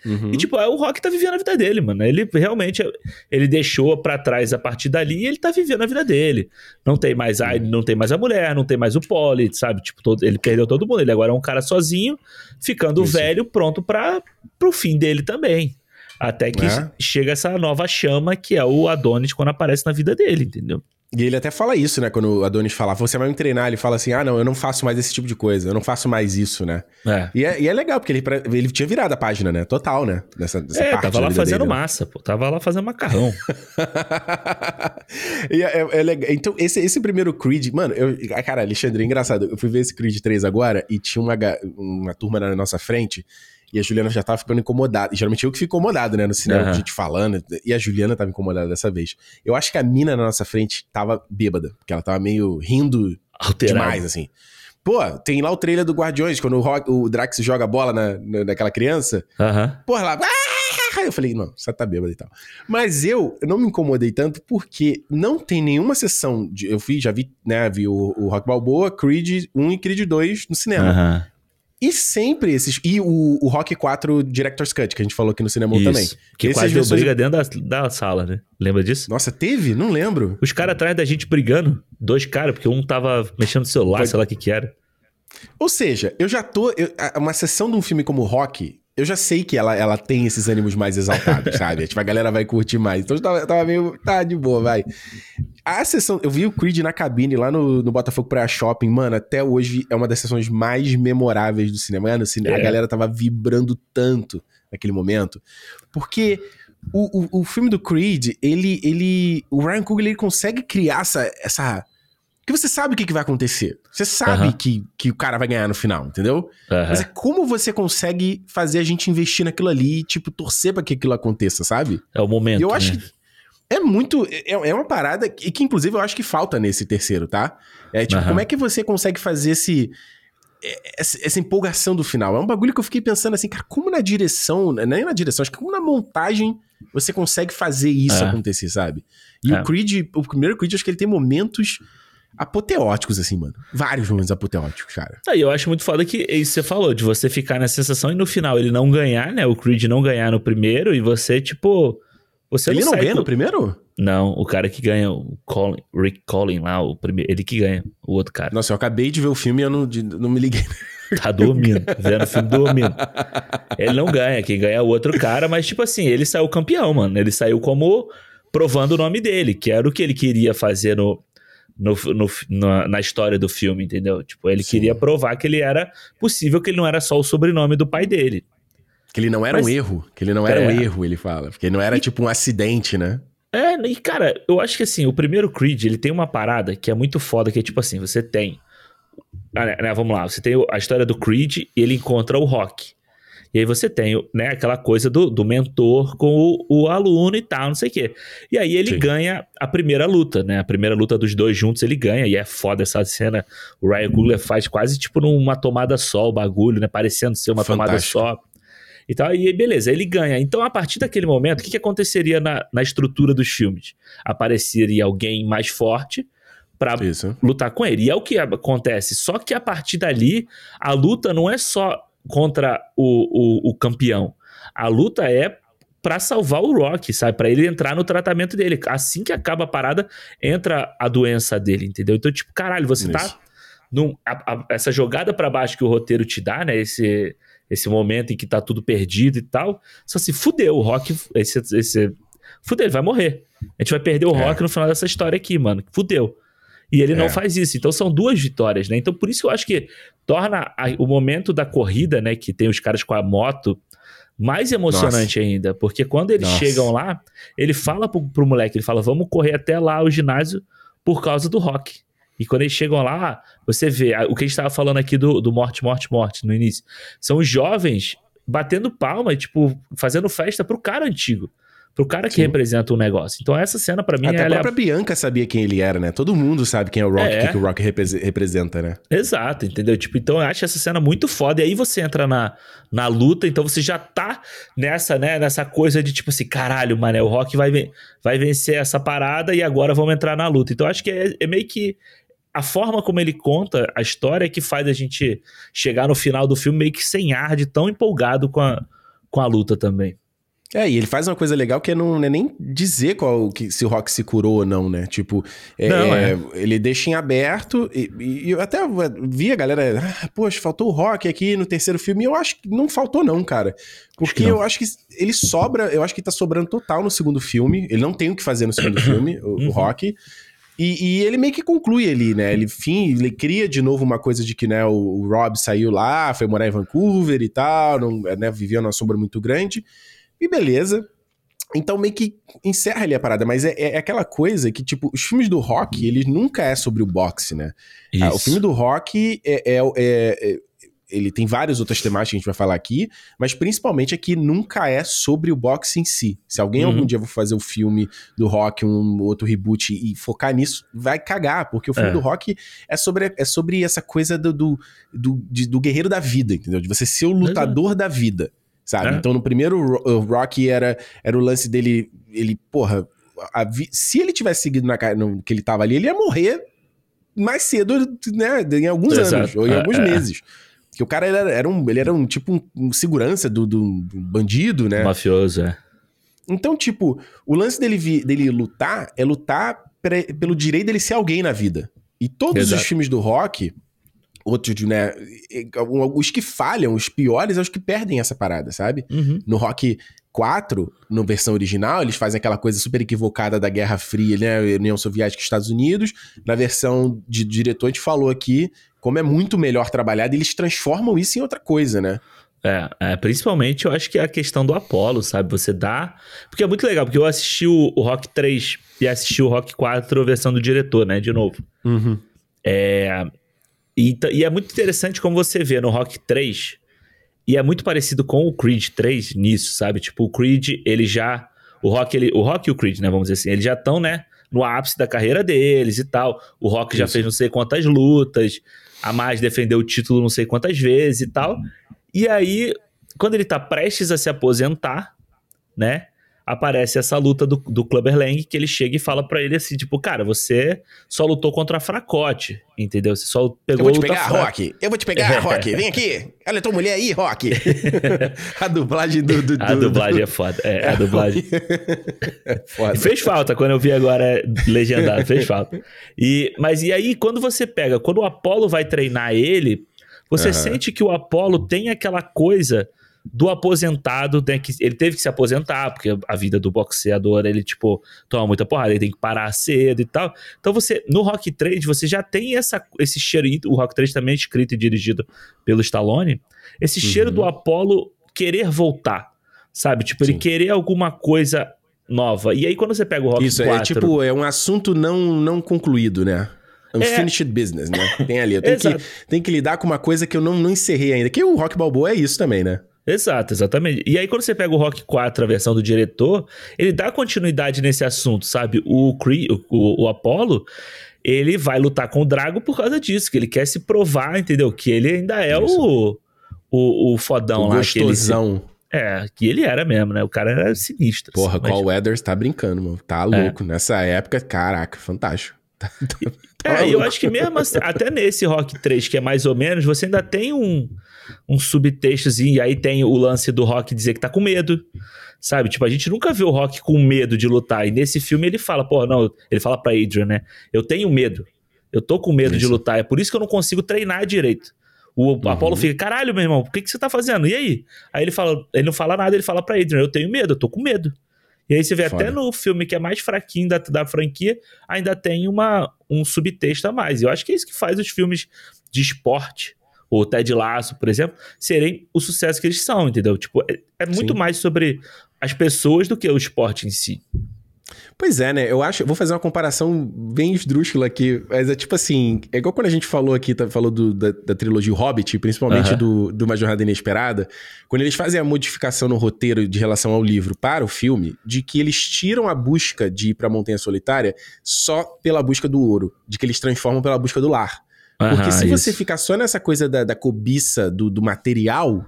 Uhum. E, tipo, é, o Rock tá vivendo a vida dele, mano. Ele realmente ele deixou para trás a partir dali e ele tá vivendo a vida dele. Não tem mais a, não tem mais a mulher, não tem mais o Polly, sabe? Tipo, todo, ele perdeu todo mundo. Ele agora é um cara sozinho, ficando Isso. velho, pronto para pro fim dele também. Até que é. chega essa nova chama que é o Adonis quando aparece na vida dele, entendeu? E ele até fala isso, né? Quando o Adonis fala, você vai me treinar, ele fala assim: ah, não, eu não faço mais esse tipo de coisa, eu não faço mais isso, né? É. E, é, e é legal, porque ele, ele tinha virado a página, né? Total, né? Nessa, nessa é, parte tava lá fazendo dele, né? massa, né? pô. Tava lá fazendo macarrão. e é, é, é, legal. Então, esse, esse primeiro Creed, mano, eu, cara, Alexandre, é engraçado. Eu fui ver esse Creed 3 agora e tinha uma, uma turma na nossa frente e a Juliana já tava ficando incomodada. E geralmente eu que fico incomodado, né? No cinema, uhum. a gente falando. E a Juliana tava incomodada dessa vez. Eu acho que a mina na nossa frente tava bêbada. Porque ela tava meio rindo Alterado. demais, assim. Pô, tem lá o trailer do Guardiões, quando o, Rock, o Drax joga a bola na, na, naquela criança. Uhum. Porra, lá. Eu falei, não, você tá bêbado e tal. Mas eu, eu não me incomodei tanto porque não tem nenhuma sessão. De, eu fui, já vi, né? Vi o, o Rock Balboa, Creed 1 e Creed 2 no cinema. Uhum. E sempre esses. E o, o Rock 4 Director's Cut, que a gente falou aqui no cinema Isso, também. Que quase deu briga dentro da, da sala, né? Lembra disso? Nossa, teve? Não lembro. Os caras atrás da gente brigando. Dois caras, porque um tava mexendo no celular, sei lá o que que era. Ou seja, eu já tô. Eu, uma sessão de um filme como Rock, eu já sei que ela, ela tem esses ânimos mais exaltados, sabe? Tipo, a galera vai curtir mais. Então eu tava, eu tava meio. Tá de boa, vai. A sessão. Eu vi o Creed na cabine lá no, no Botafogo Praia Shopping, mano. Até hoje é uma das sessões mais memoráveis do cinema. Mano, é. a galera tava vibrando tanto naquele momento. Porque. O, o, o filme do Creed, ele, ele. O Ryan Coogler ele consegue criar essa, essa porque você sabe o que, que vai acontecer. Você sabe que, que o cara vai ganhar no final, entendeu? Mas é como você consegue fazer a gente investir naquilo ali e, tipo, torcer pra que aquilo aconteça, sabe? É o momento. E eu acho né? que é muito. É, é uma parada que, que, inclusive, eu acho que falta nesse terceiro, tá? É tipo, como é que você consegue fazer esse. essa, essa, empolgação do final. É um bagulho que eu fiquei pensando assim, cara, como na direção, né, nem na direção, acho que como na montagem você consegue fazer isso é. acontecer, sabe? E é. o Creed, o primeiro Creed, acho que ele tem momentos apoteóticos, assim, mano. Vários momentos apoteóticos, cara. Aí eu acho muito foda que isso você falou, de você ficar na sensação e no final ele não ganhar, né? O Creed não ganhar no primeiro e você, tipo. Você ele não, não ganha no primeiro? Não, o cara que ganha, o Colin, Rick Collin lá, o primeiro, ele que ganha, o outro cara. Nossa, eu acabei de ver o filme e eu não, de, não me liguei. Tá dormindo, vendo o filme dormindo. Ele não ganha, quem ganha é o outro cara, mas tipo assim, ele saiu campeão, mano. Ele saiu como provando o nome dele, que era o que ele queria fazer no, no, no, na, na, história do filme, entendeu? Tipo, ele Sim. queria provar que ele era possível, que ele não era só o sobrenome do pai dele. Que ele não era Mas, um erro, que ele não era é. um erro, ele fala. Porque não era e, tipo um acidente, né? É, e cara, eu acho que assim, o primeiro Creed, ele tem uma parada que é muito foda, que é tipo assim, você tem. Ah, né, vamos lá, você tem a história do Creed e ele encontra o Rock. E aí você tem né, aquela coisa do, do mentor com o, o, aluno e tal, não sei o quê. E aí ele Sim. ganha a primeira luta, né? A primeira luta dos dois juntos ele ganha. E é foda essa cena. O Ryan Coogler faz quase tipo numa tomada só o bagulho, né? Parecendo ser uma Fantástico. tomada só. E tal, e beleza, ele ganha. Então, a partir daquele momento, o que, que aconteceria na, na estrutura dos filmes? Apareceria alguém mais forte para lutar com ele. E é o que acontece. Só que a partir dali, a luta não é só contra o, o, o campeão. A luta é para salvar o Rock, sabe? Para ele entrar no tratamento dele. Assim que acaba a parada, entra a doença dele, entendeu? Então, tipo, caralho, você tá Isso. tá. Num, a, a, essa jogada para baixo que o roteiro te dá, né? Esse, esse momento em que tá tudo perdido e tal. Só se fudeu, o Rock. Esse, esse, fudeu, ele vai morrer. A gente vai perder o é. Rock no final dessa história aqui, mano. Fudeu. E ele é. não faz isso. Então são duas vitórias, né? Então por isso eu acho que torna a, o momento da corrida, né? Que tem os caras com a moto mais emocionante Nossa. ainda. Porque quando eles Nossa. chegam lá, ele fala pro, pro moleque, ele fala, vamos correr até lá o ginásio por causa do rock. E quando eles chegam lá, você vê o que a gente estava falando aqui do, do morte, morte, morte no início. São os jovens batendo palma, tipo, fazendo festa pro cara antigo pro cara que Sim. representa o negócio. Então essa cena para mim Até a própria é... Bianca sabia quem ele era, né? Todo mundo sabe quem é o Rock, é. que, o Rock representa, né? Exato, entendeu? Tipo, então eu acho essa cena muito foda. E aí você entra na, na luta, então você já tá nessa, né, nessa coisa de tipo assim, caralho, mano, o Rock vai, vai vencer essa parada e agora vamos entrar na luta. Então eu acho que é, é meio que a forma como ele conta a história é que faz a gente chegar no final do filme meio que sem ar de tão empolgado com a, com a luta também. É, e ele faz uma coisa legal que é não, é nem dizer qual, que, se o Rock se curou ou não, né? Tipo, é, não, é, é. ele deixa em aberto. E, e, eu até vi a galera, ah, poxa, faltou o Rock aqui no terceiro filme. E eu acho que não faltou, não, cara. Porque acho eu acho que ele sobra, eu acho que tá sobrando total no segundo filme. Ele não tem o que fazer no segundo filme, o, uhum. o Rock. E, e, ele meio que conclui ali, né? Ele, enfim, ele cria de novo uma coisa de que, né, o, o Rob saiu lá, foi morar em Vancouver e tal, não, né, vivia numa sombra muito grande. E beleza. Então meio que encerra ali a parada, mas é, é, aquela coisa que, tipo, os filmes do rock, eles nunca é sobre o boxe, né? Ah, o filme do rock é, é, é, ele tem várias outras temáticas que a gente vai falar aqui, mas principalmente aqui nunca é sobre o boxe em si. Se alguém uhum. algum dia for fazer o um filme do rock, um outro reboot e focar nisso, vai cagar, porque o filme é. do rock é sobre, é sobre essa coisa do, do, do, de, do guerreiro da vida, entendeu? De você ser o lutador da vida sabe? É. Então no primeiro o Rocky era, era o lance dele, ele, porra, a, se ele tivesse seguido na no, que ele tava ali, ele ia morrer mais cedo, né, em alguns Exato. anos, ou em é, alguns é. meses. Porque o cara era, era, um, ele era um tipo um, um segurança do, do, do, bandido, né? Mafioso, é. Então, tipo, o lance dele, dele lutar é lutar pelo direito dele ser alguém na vida. E todos Exato. os filmes do rock, outros, né? Os que falham, os piores, é os que perdem essa parada, sabe? Uhum. No Rock 4, na versão original, eles fazem aquela coisa super equivocada da Guerra Fria, né? União Soviética e Estados Unidos. Na versão de diretor, a gente falou aqui como é muito melhor trabalhado, eles transformam isso em outra coisa, né? É, é, principalmente eu acho que é a questão do Apollo, sabe? Você dá. Porque é muito legal, porque eu assisti o, o Rock 3 e assisti o Rock 4, a versão do diretor, né? De novo. Uhum. É, e, e, é muito interessante como você vê no Rock 3, e é muito parecido com o Creed 3 nisso, sabe? Tipo, o Creed, ele já. O Rock, ele, o Rock e o Creed, né? Vamos dizer assim, eles já estão, né? no ápice da carreira deles e tal. O Rock Isso. já fez não sei quantas lutas, a mais defendeu o título não sei quantas vezes e tal. E aí, quando ele tá prestes a se aposentar, né? Aparece essa luta do, do Clubber Lang, que ele chega e fala para ele assim, tipo, cara, você só lutou contra a Fracote, entendeu? Você só pegou Eu vou te pegar, Rock! Eu vou te pegar, Rock! Vem aqui! Olha tua mulher aí, Rock! a dublagem do... do, do a dublagem do... é foda. É, é a dublagem... é foda. Fez falta quando eu vi agora legendado, fez falta. E, mas e aí, quando você pega, quando o Apollo vai treinar ele, você uhum. sente que o Apollo tem aquela coisa do aposentado, né, que ele teve que se aposentar, porque a vida do boxeador, ele, tipo, toma muita porrada, ele tem que parar cedo e tal. Então você, no Rock 3, você já tem essa, esse cheiro, o Rock 3 também é escrito e dirigido pelo Stallone, esse uhum. cheiro do Apollo querer voltar, sabe? Tipo, ele Sim. querer alguma coisa nova. E aí quando você pega o Rock Isso, 4... Isso, é tipo, é um assunto não, não concluído, né? Unfinished é. business, né? Tem ali. Eu tenho, que, tenho que lidar com uma coisa que eu não, não encerrei ainda. Que o Rock Balboa é isso também, né? Exato, exatamente. E aí, quando você pega o Rock 4, a versão do diretor, ele dá continuidade nesse assunto, sabe? O, Cree, o, o Apollo, ele vai lutar com o Drago por causa disso, que ele quer se provar, entendeu? Que ele ainda é o, o, o fodão o lá. Gostosão. Que ele, é, que ele era mesmo, né? O cara era sinistro. Porra, assim, Carl Weathers tá brincando, mano. Tá é. louco. É. Nessa época, caraca, fantástico. Tá, tá, tá é, eu acho que mesmo assim, até nesse Rock 3, que é mais ou menos, você ainda tem um um subtextozinho, e aí tem o lance do Rock dizer que tá com medo, sabe? Tipo, a gente nunca vê o Rock com medo de lutar, e nesse filme ele fala, pô, não, ele fala pra Adrian, né? Eu tenho medo, eu tô com medo isso. de lutar, é por isso que eu não consigo treinar direito. O uhum. Apollo fica, caralho, meu irmão, o que, que você tá fazendo? E aí? Aí ele fala, ele não fala nada, ele fala pra Adrian, eu tenho medo, eu tô com medo. E aí você vê Foda. até no filme que é mais fraquinho da, da franquia, ainda tem uma, um subtexto a mais. E eu acho que é isso que faz os filmes de esporte o Ted Lasso, por exemplo, serem o sucesso que eles são, entendeu? Tipo, é, é muito Sim. mais sobre as pessoas do que o esporte em si. Pois é, né? Eu acho. Vou fazer uma comparação bem esdrúxula aqui. Mas é tipo assim. É igual quando a gente falou aqui, tá, falou do, da, da, trilogia Hobbit, principalmente uhum. do, do Uma Jornada Inesperada. Quando eles fazem a modificação no roteiro de relação ao livro para o filme, de que eles tiram a busca de ir pra Montanha Solitária só pela busca do ouro. De que eles transformam pela busca do lar. Porque se isso. você ficar só nessa coisa da, da cobiça do, do, material,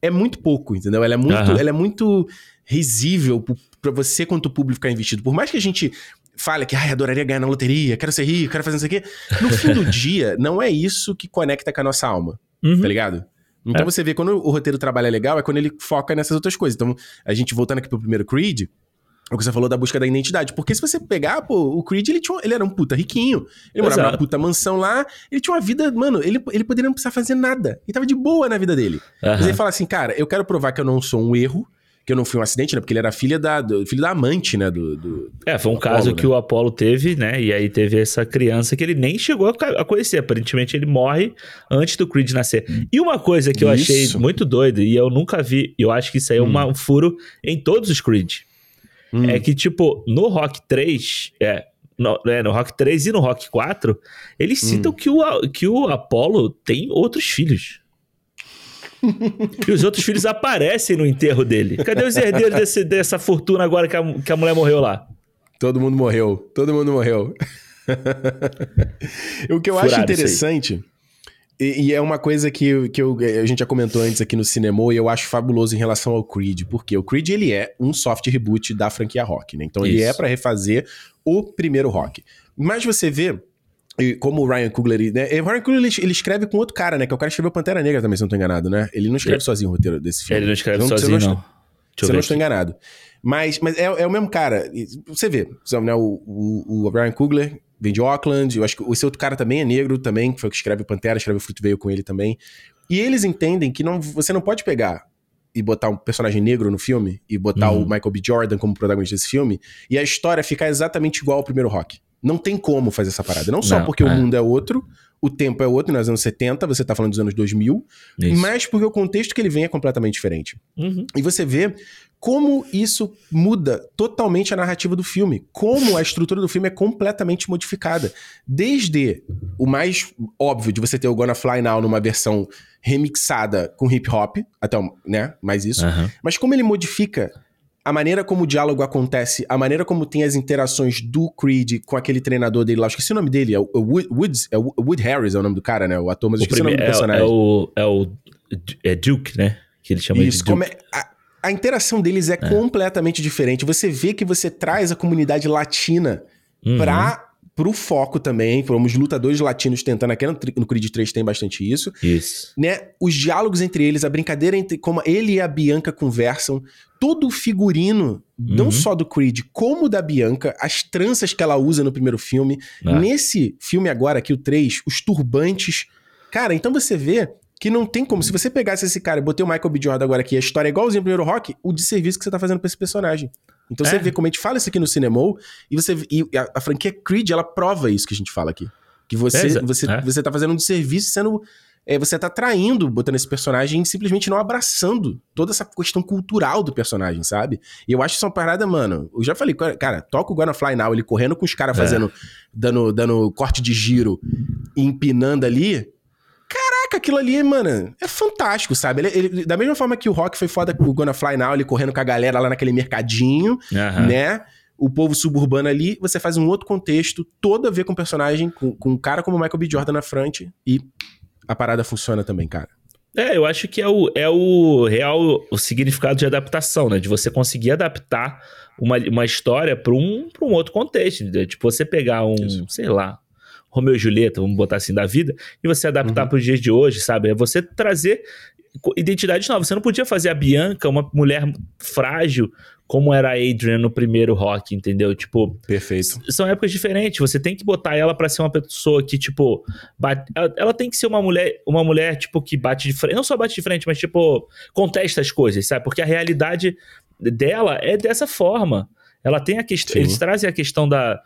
é muito pouco, entendeu? Ela é muito, ela é muito risível para você quanto público ficar investido. Por mais que a gente fale que, ai, adoraria ganhar na loteria, quero ser rico, quero fazer isso aqui, no fim do dia, não é isso que conecta com a nossa alma, uhum. tá ligado? Então é. você vê, quando o roteiro trabalha legal, é quando ele foca nessas outras coisas. Então, a gente voltando aqui pro primeiro Creed, o que você falou da busca da identidade. Porque se você pegar, pô, o Creed, ele, tinha, ele era um puta riquinho. Ele morava numa puta mansão lá. Ele tinha uma vida, mano, ele, ele poderia não precisar fazer nada. Ele tava de boa na vida dele. Uhum. Mas ele fala assim, cara, eu quero provar que eu não sou um erro, que eu não fui um acidente, né? Porque ele era filha da, do, filho da amante, né? Do, do é, foi um caso né? que o Apolo teve, né? E aí teve essa criança que ele nem chegou a conhecer. Aparentemente ele morre antes do Creed nascer. E uma coisa que eu isso. achei muito doido, e eu nunca vi, eu acho que isso aí é hum. uma, um furo em todos os Creed. Hum. É que, tipo, no Rock 3, é, no, é, no Rock 3 e no Rock 4, eles hum. citam que, o, que o Apollo tem outros filhos. e os outros filhos aparecem no enterro dele. Cadê os herdeiros desse, dessa fortuna agora que a, que a mulher morreu lá? Todo mundo morreu. Todo mundo morreu. o que eu Furado acho interessante e, e, é uma coisa que, que eu, a gente já comentou antes aqui no cinema e eu acho fabuloso em relação ao Creed, porque o Creed ele é um soft reboot da franquia Rock, né? Então Isso. ele é para refazer o primeiro Rock. Mas você vê como o Ryan Coogler, né? O Ryan Coogler ele, ele, escreve com outro cara, né? Que é o cara que escreveu Pantera Negra também, se não tô enganado, né? Ele não escreve ele, sozinho o roteiro desse filme. Ele não escreve então, sozinho, não. Se eu não estou enganado. Mas, mas é, é, o mesmo cara. Você vê, né? O, o, o Ryan Coogler vem de Auckland. Eu acho que esse outro cara também é negro, também, que foi o que escreve Pantera, escreve o Fruit veio com ele também. E eles entendem que não, você não pode pegar e botar um personagem negro no filme e botar uhum. o Michael B. Jordan como protagonista desse filme e a história ficar exatamente igual ao primeiro Rock. Não tem como fazer essa parada. Não só não, porque é. o mundo é outro, o tempo é outro, nos anos 70, você tá falando dos anos 2000, Isso. mas porque o contexto que ele vem é completamente diferente. Uhum. E você vê como isso muda totalmente a narrativa do filme, como a estrutura do filme é completamente modificada. Desde o mais óbvio de você ter o Gonna Fly Now numa versão remixada com hip hop, até, né, mais isso, uhum. mas como ele modifica a maneira como o diálogo acontece, a maneira como tem as interações do Creed com aquele treinador dele lá, acho que esqueci o nome dele, é o Wood, Woods, é o Wood Harris é o nome do cara, né? O ator, mas eu esqueci o, nome do personagem. É, é, o, é o é Duke, né? Que ele chama Isso, de Duke. É, a, a, interação deles é, é, completamente diferente. Você vê que você traz a comunidade latina uhum. pra pro foco também, fomos lutadores latinos tentando, aqui no Creed 3 tem bastante isso. Isso. Né? Os diálogos entre eles, a brincadeira entre como ele e a Bianca conversam, todo o figurino, uhum. não só do Creed, como da Bianca, as tranças que ela usa no primeiro filme. Ah. Nesse filme agora, aqui o 3, os turbantes. Cara, então você vê que não tem como. Se você pegasse esse cara e botei o Michael B. Jordan agora aqui, a história é igualzinho ao primeiro rock, o de serviço que você tá fazendo pra esse personagem. Então é. você vê como a gente fala isso aqui no cinema e você e a, a, franquia Creed, ela prova isso que a gente fala aqui. Que você, é, você, é. você tá fazendo um serviço sendo. É, você tá traindo, botando esse personagem e simplesmente não abraçando toda essa questão cultural do personagem, sabe? E eu acho isso uma parada, mano. Eu já falei, cara, toca o Gonna Fly Now, ele correndo com os caras é. fazendo, dando, dando corte de giro e empinando ali. Caraca, aquilo ali, mano, é fantástico, sabe? Ele, ele, da mesma forma que o Rock foi foda com o Gonna Fly Now, ele correndo com a galera lá naquele mercadinho, uhum. né? O povo suburbano ali, você faz um outro contexto, todo a ver com o personagem, com, com um cara como o Michael B. Jordan na frente, e a parada funciona também, cara. É, eu acho que é o, é o real o significado de adaptação, né? De você conseguir adaptar uma, uma história para um, pra um outro contexto. Tipo, você pegar um, Isso. sei lá, Romeu e Julieta, vamos botar assim, da vida, e você adaptar uhum. para os dias de hoje, sabe? É você trazer identidade nova. Você não podia fazer a Bianca uma mulher frágil como era a Adrian no primeiro rock, entendeu? Tipo, perfeito. São épocas diferentes. Você tem que botar ela para ser uma pessoa que tipo, bate, ela, ela, tem que ser uma mulher, uma mulher tipo que bate de frente, não só bate de frente, mas tipo contesta as coisas, sabe? Porque a realidade dela é dessa forma. Ela tem a questão, eles trazem a questão da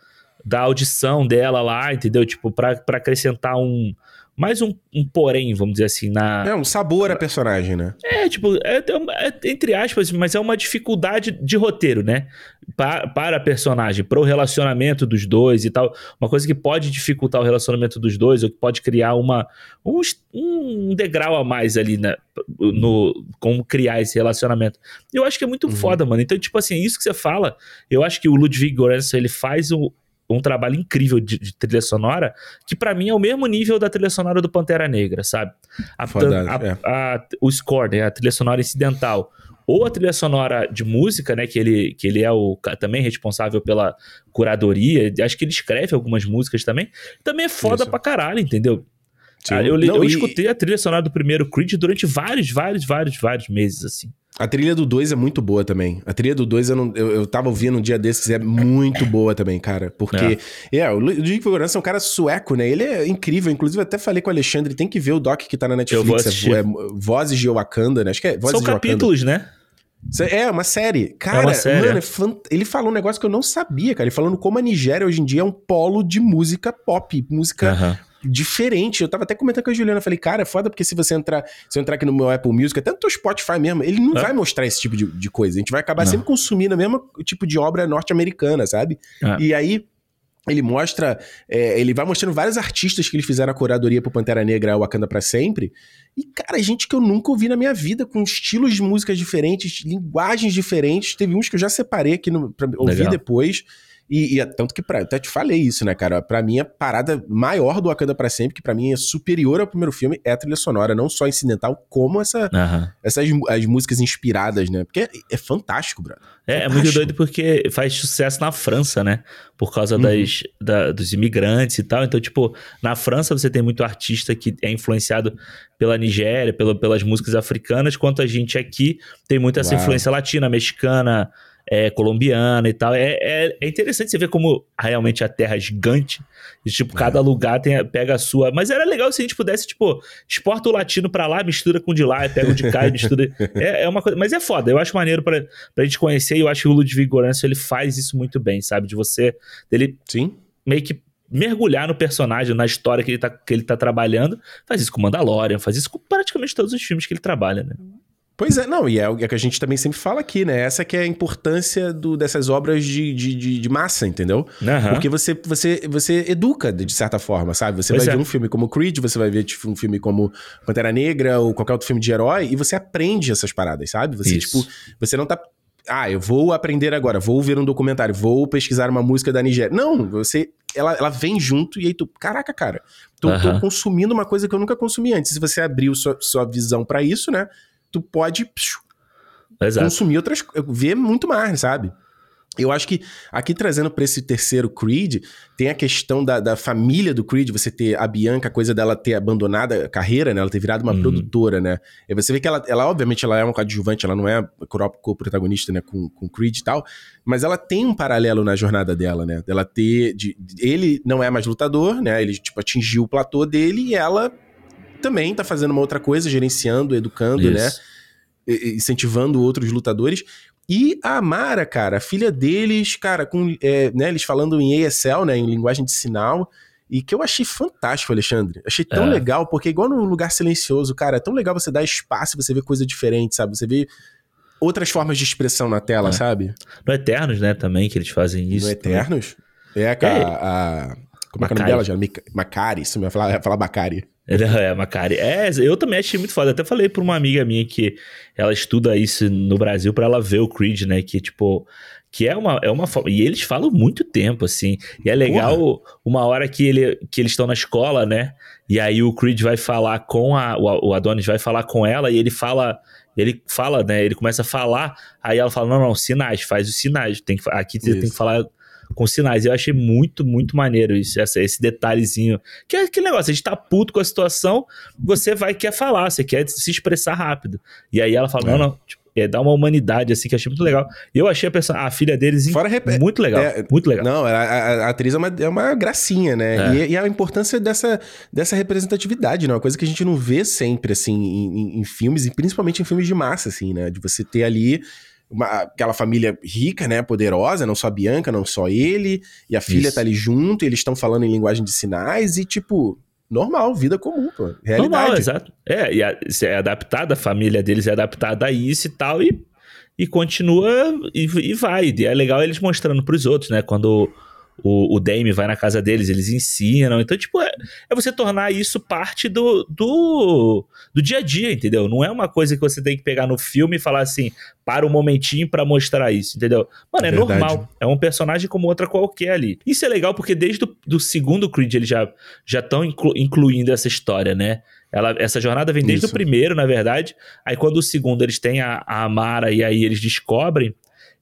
da audição dela lá, entendeu? Tipo, pra, pra acrescentar um. Mais um, um porém, vamos dizer assim, na. É, um sabor a personagem, né? É, tipo, é, é, é entre aspas, mas é uma dificuldade de roteiro, né? Para, para a personagem, para o relacionamento dos dois e tal. Uma coisa que pode dificultar o relacionamento dos dois, ou que pode criar uma, um, um degrau a mais ali, né? No, como criar esse relacionamento. Eu acho que é muito uhum. foda, mano. Então, tipo assim, isso que você fala, eu acho que o Ludwig Göransson, ele faz o, um trabalho incrível de, de trilha sonora, que para mim é o mesmo nível da trilha sonora do Pantera Negra, sabe? A, a, é. a, o score, né? A trilha sonora incidental. Ou a trilha sonora de música, né? Que ele, que ele é o também responsável pela curadoria. Acho que ele escreve algumas músicas também. Também é foda Isso. pra caralho, entendeu? Eu, Não, eu e... escutei a trilha sonora do primeiro Creed durante vários, vários, vários, vários meses, assim. A trilha do 2 é muito boa também. A trilha do 2 eu, eu, eu tava ouvindo um dia desses, é muito boa também, cara. Porque, é, é o Ludwig Figurança é um cara sueco, né? Ele é incrível. Inclusive, até falei com o Alexandre, tem que ver o doc que tá na Netflix. É, é, Vozes de Wakanda, né? Acho que é Vozes São de capítulos, Wakanda. né? É, uma série. Cara, é uma série, mano, é. fant... ele falou um negócio que eu não sabia, cara. Ele falando como a Nigéria hoje em dia é um polo de música pop, música diferente. Eu tava até comentando com a Juliana, falei, cara, é foda porque se você entrar, se eu entrar aqui no meu Apple Music, até no teu Spotify mesmo, ele não é. vai mostrar esse tipo de, de, coisa. A gente vai acabar não. sempre consumindo o mesmo tipo de obra norte-americana, sabe? É. E aí ele mostra, é, ele vai mostrando vários artistas que eles fizeram a curadoria pro Pantera Negra Wakanda para sempre. E, cara, gente que eu nunca ouvi na minha vida, com estilos de músicas diferentes, linguagens diferentes. Teve uns que eu já separei aqui pra ouvir depois. E, e é tanto que pra, eu até te falei isso, né, cara? Pra mim, a parada maior do Wakanda pra sempre, que pra mim é superior ao primeiro filme, é a trilha sonora, não só incidental, como essa, uhum. essas as músicas inspiradas, né? Porque é, é fantástico, brother. É, é, muito doido porque faz sucesso na França, né? Por causa uhum. das, da, dos imigrantes e tal. Então, tipo, na França você tem muito artista que é influenciado pela Nigéria, pela, pelas músicas africanas, quanto a gente aqui tem muita essa Uau. influência latina, mexicana, é, colombiana e tal. É, é, é, interessante você ver como realmente a Terra é gigante. E, tipo, é. cada lugar tem, pega a sua. Mas era legal se a gente pudesse, tipo, exporta o latino pra lá, mistura com o de lá, pega o de cá e mistura. É, é uma coisa. Mas é foda. Eu acho maneiro pra, pra gente conhecer. E eu acho que o Ludwig Goranço, ele faz isso muito bem, sabe? De você. dele Sim. meio que mergulhar no personagem, na história que ele tá, que ele tá trabalhando. Faz isso com Mandalorian, faz isso com praticamente todos os filmes que ele trabalha, né? Pois é, não, e é o que a gente também sempre fala aqui, né? Essa que é a importância do, dessas obras de, de, de, de massa, entendeu? Uhum. Porque você, você, você educa, de certa forma, sabe? Você pois vai é. ver um filme como Creed, você vai ver tipo, um filme como Pantera Negra ou qualquer outro filme de herói, e você aprende essas paradas, sabe? Você, Isso. tipo, você não tá ah, eu vou aprender agora, vou ver um documentário, vou pesquisar uma música da Nigéria. Não, você. Ela, ela vem junto e aí tu. Caraca, cara, tô, uhum. tô consumindo uma coisa que eu nunca consumi antes. Se você abriu sua, sua visão para isso, né? Tu pode psiu, consumir outras ver muito mais, sabe? Eu acho que aqui trazendo para esse terceiro Creed, tem a questão da, da, família do Creed, você ter a Bianca, a coisa dela ter abandonado a carreira, né? Ela ter virado uma uhum. produtora, né? E você vê que ela, ela, obviamente, ela é uma coadjuvante, ela não é co-protagonista, né, com, com Creed e tal, mas ela tem um paralelo na jornada dela, né? Dela ter. De, ele não é mais lutador, né? Ele, tipo, atingiu o platô dele e ela também tá fazendo uma outra coisa, gerenciando, educando, né? Isso. né? incentivando outros lutadores. E a Amara, cara, a filha deles, cara, com, é, né, eles falando em ASL, né, em linguagem de sinal, e que eu achei fantástico, Alexandre. Achei tão é. legal, porque igual no lugar silencioso, cara, é tão legal você dar espaço, você ver coisa diferente, sabe? Você vê outras formas de expressão na tela, é. sabe? No Eternos, né, também, que eles fazem isso. No Eternos? É, a, a, Como é que é o nome dela, já? Macari, isso, eu ia falar, ia falar Bacari. É, Macari. É, eu também achei muito foda. Até falei pra uma amiga minha que ela estuda isso no Brasil para ela ver o Creed, né? Que, tipo, que é uma, é uma E eles falam muito tempo, assim. E é legal Porra. uma hora que, ele, que eles estão na escola, né? E aí o Creed vai falar com a. O Adonis vai falar com ela e ele fala. Ele fala, né? Ele começa a falar, aí ela fala: não, não, sinais, faz os sinais. Tem que, aqui você tem que falar com sinais. Eu achei muito, muito maneiro isso, essa, esse detalhezinho. Que é aquele negócio, a gente tá puto com a situação, você vai quer falar, você quer se expressar rápido. E aí ela fala, é. não, não, tipo, é, dá uma humanidade, assim, que eu achei muito legal. E eu achei a, pessoa, a filha deles Fora rep... muito legal. É, muito legal. Não, a, a, a, atriz é uma, é uma gracinha, né? É. E, e, a importância dessa, dessa representatividade, né? Uma coisa que a gente não vê sempre, assim, em, em, em filmes, e principalmente em filmes de massa, assim, né? De você ter ali uma, aquela família rica, né, poderosa, não só a Bianca, não só ele, e a filha Isso. tá ali junto, e eles estão falando em linguagem de sinais, e tipo, normal, vida comum, pô, realidade. Normal, exato. É, e a, é adaptada, a família deles é adaptada a isso e tal, e, e continua, e, e vai. E é legal eles mostrando pros outros, né, quando o, o Dame vai na casa deles, eles ensinam. Então, tipo, é, é, você tornar isso parte do, do, do dia a dia, entendeu? Não é uma coisa que você tem que pegar no filme e falar assim, para um momentinho para mostrar isso, entendeu? Mano, é Verdade. normal. É um personagem como outra qualquer ali. Isso é legal porque desde o do segundo Creed eles já estão inclu, incluindo essa história, né? Ela, essa jornada vem desde isso. o primeiro, na verdade. Aí quando o segundo eles têm a, a Amara e aí eles descobrem,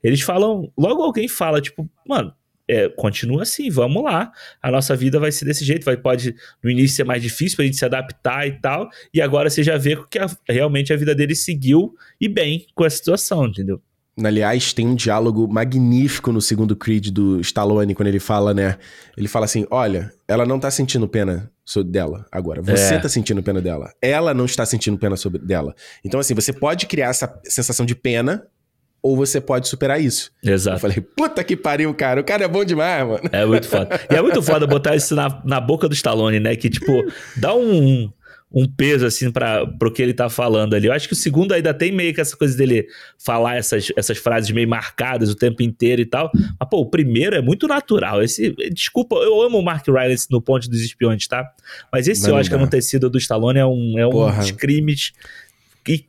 eles falam. Logo alguém fala, tipo, mano, é, continua assim, vamos lá. A nossa vida vai ser desse jeito, vai pode no início ser mais difícil pra gente se adaptar e tal, e agora você já vê que a, realmente a vida dele seguiu e bem com essa situação, entendeu? Aliás, tem um diálogo magnífico no segundo Creed do Stallone, quando ele fala, né? Ele fala assim: Olha, ela não tá sentindo pena dela agora. Você é. tá sentindo pena dela. Ela não está sentindo pena sobre dela. Então, assim, você pode criar essa sensação de pena ou você pode superar isso. Exato. Eu falei, puta que pariu, cara, o cara é bom demais, mano. É muito foda. E é muito foda botar isso na, na boca do Stallone, né? Que, tipo, dá um, um peso, assim, para pro que ele tá falando ali. Eu acho que o segundo ainda tem meio que essa coisa dele falar essas, essas frases meio marcadas o tempo inteiro e tal. Mas, pô, o primeiro é muito natural. Esse, desculpa, eu amo o Mark Rylance no Ponte dos Espiões, tá? Mas esse que não ter sido do Stallone é um, é um dos crimes